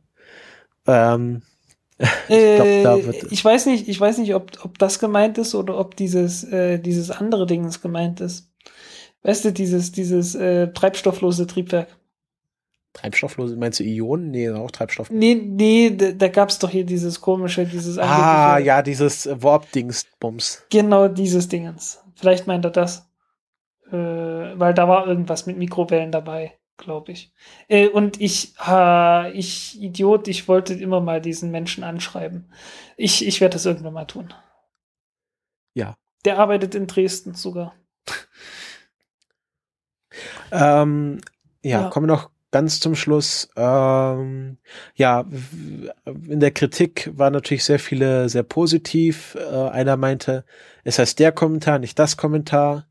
Ähm, ich glaube, da Äh, wird ich weiß nicht, ich weiß nicht, ob, ob das gemeint ist oder ob dieses, äh, dieses andere Dingens gemeint ist. Weißt du, dieses, dieses äh, treibstofflose Triebwerk. Treibstofflose, meinst du Ionen? Nee, auch Treibstoff. Nee, nee, da, da gab's doch hier dieses komische, dieses Ah, ja, dieses Warp-Dings-Bums. Genau dieses Dingens. Vielleicht meint er das. Äh, weil da war irgendwas mit Mikrowellen dabei, glaube ich. Äh, und ich, äh, ich, Idiot, ich wollte immer mal diesen Menschen anschreiben. Ich, ich werde das irgendwann mal tun. Ja. Der arbeitet in Dresden sogar. Ähm, ja, Ja. kommen wir noch ganz zum Schluss. Ähm, ja, in der Kritik war natürlich sehr viele sehr positiv. Äh, einer meinte, es heißt der Kommentar, nicht das Kommentar.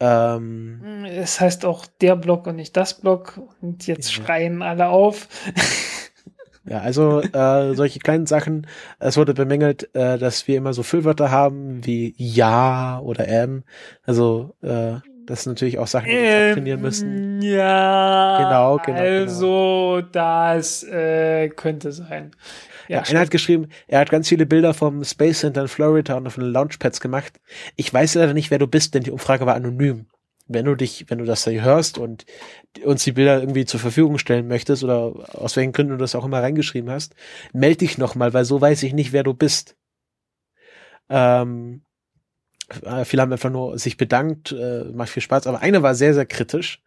Ähm, Es heißt auch der Block und nicht das Block. Und jetzt Ja. schreien alle auf. Ja, also äh, solche kleinen Sachen. Es wurde bemängelt, äh, dass wir immer so Füllwörter haben wie ja oder ähm. Also äh, das sind natürlich auch Sachen, die wir Ähm, trainieren müssen. Ja, Genau, genau, Also, das äh, könnte sein. Ja, einer hat geschrieben, er hat ganz viele Bilder vom Space Center in Florida und von den Launchpads gemacht. Ich weiß leider nicht, wer du bist, denn die Umfrage war anonym. Wenn du dich, wenn du das hier hörst und uns die Bilder irgendwie zur Verfügung stellen möchtest oder aus welchen Gründen du das auch immer reingeschrieben hast, meld dich nochmal, weil so weiß ich nicht, wer du bist. Ähm, äh, viele haben einfach nur sich bedankt, äh, macht viel Spaß, aber einer war sehr, sehr kritisch.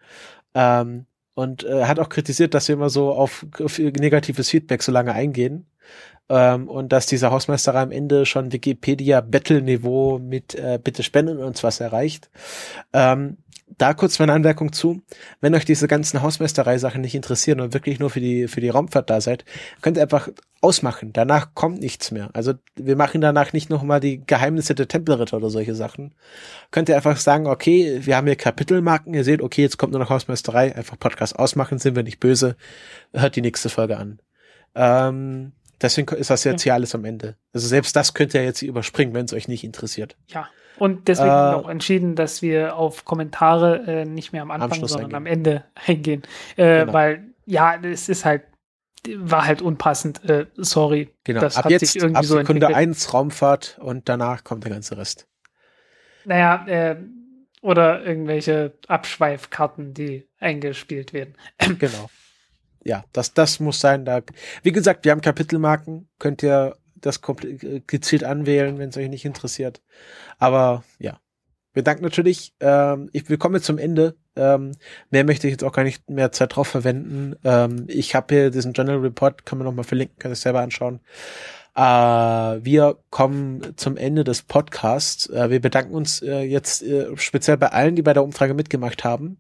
Ähm, und äh, hat auch kritisiert, dass wir immer so auf, auf negatives Feedback so lange eingehen. Ähm, und dass diese Hausmeisterei am Ende schon Wikipedia-Battle-Niveau mit äh, Bitte spenden uns was erreicht. Ähm, da kurz meine Anmerkung zu. Wenn euch diese ganzen Hausmeisterei-Sachen nicht interessieren und wirklich nur für die, für die Raumfahrt da seid, könnt ihr einfach ausmachen. Danach kommt nichts mehr. Also wir machen danach nicht nochmal die Geheimnisse der Tempelritter oder solche Sachen. Könnt ihr einfach sagen, okay, wir haben hier Kapitelmarken, ihr seht, okay, jetzt kommt nur noch Hausmeisterei, einfach Podcast ausmachen, sind wir nicht böse, hört die nächste Folge an. Ähm, deswegen ist das jetzt hier alles am Ende. Also selbst das könnt ihr jetzt überspringen, wenn es euch nicht interessiert. Ja. Und deswegen Äh, auch entschieden, dass wir auf Kommentare äh, nicht mehr am Anfang, Schluss sondern eingehen. am Ende eingehen. Äh, Genau. Weil, ja, es ist halt, war halt unpassend. Äh, sorry. Genau. Das ab hat jetzt, sich irgendwie ab so Sekunde entwickelt. eins Raumfahrt und danach kommt der ganze Rest. Naja, äh, oder irgendwelche Abschweifkarten, die eingespielt werden. Genau. Ja, das, das muss sein. Da, wie gesagt, wir haben Kapitelmarken. Könnt ihr das komple- gezielt anwählen, wenn es euch nicht interessiert. Aber ja, wir danken natürlich. Ähm, ich, wir kommen jetzt zum Ende. Ähm, mehr möchte ich jetzt auch gar nicht mehr Zeit drauf verwenden. Ähm, ich habe hier diesen General Report, kann man nochmal verlinken, kann ich selber anschauen. Äh, wir kommen zum Ende des Podcasts. Äh, wir bedanken uns äh, jetzt äh, speziell bei allen, die bei der Umfrage mitgemacht haben.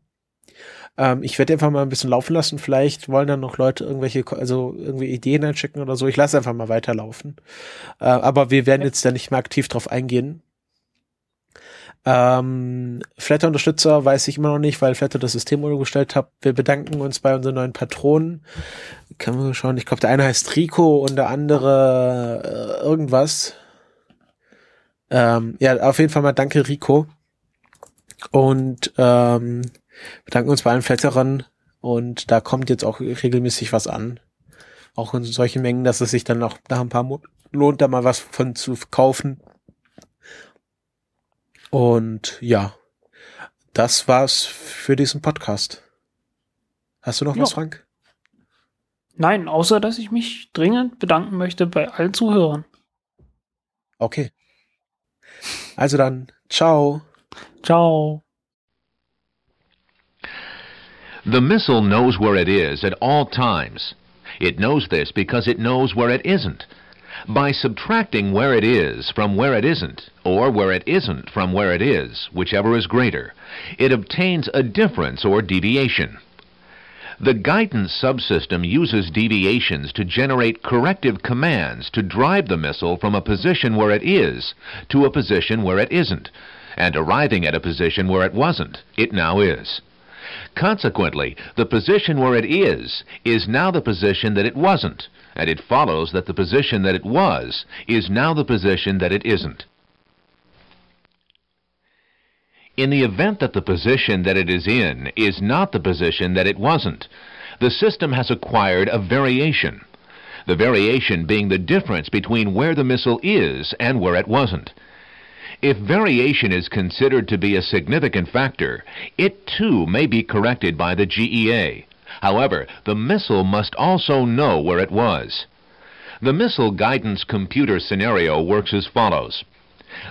Ähm, ich werde einfach mal ein bisschen laufen lassen. Vielleicht wollen dann noch Leute irgendwelche, also irgendwie Ideen einschicken oder so. Ich lasse einfach mal weiterlaufen. Äh, aber wir werden jetzt da nicht mehr aktiv drauf eingehen. Ähm, Flatter-Unterstützer weiß ich immer noch nicht, weil Flatter das System umgestellt hat. Wir bedanken uns bei unseren neuen Patronen. Können wir schauen. Ich glaube, der eine heißt Rico und der andere äh, irgendwas. Ähm, ja, auf jeden Fall mal danke, Rico. Und ähm, wir danken uns bei allen Flatterern und da kommt jetzt auch regelmäßig was an. Auch in solchen Mengen, dass es sich dann auch nach ein paar Monaten lohnt, da mal was von zu kaufen. Und ja, das war's für diesen Podcast. Hast du noch Ja. was, Frank? Nein, außer dass ich mich dringend bedanken möchte bei allen Zuhörern. Okay. Also dann, ciao. Ciao. The missile knows where it is at all times. It knows this because it knows where it isn't. By subtracting where it is from where it isn't, or where it isn't from where it is, whichever is greater, it obtains a difference or deviation. The guidance subsystem uses deviations to generate corrective commands to drive the missile from a position where it is to a position where it isn't, and arriving at a position where it wasn't, it now is. Consequently, the position where it is is now the position that it wasn't, and it follows that the position that it was is now the position that it isn't. In the event that the position that it is in is not the position that it wasn't, the system has acquired a variation. The variation being the difference between where the missile is and where it wasn't. If variation is considered to be a significant factor, it too may be corrected by the GEA. However, the missile must also know where it was. The missile guidance computer scenario works as follows.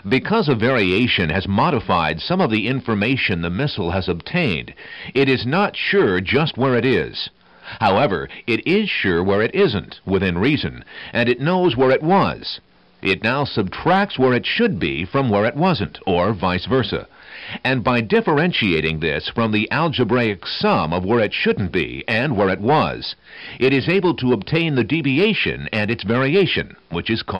Because a variation has modified some of the information the missile has obtained, it is not sure just where it is. However, it is sure where it isn't, within reason, and it knows where it was. It now subtracts where it should be from where it wasn't, or vice versa. And by differentiating this from the algebraic sum of where it shouldn't be and where it was, it is able to obtain the deviation and its variation, which is called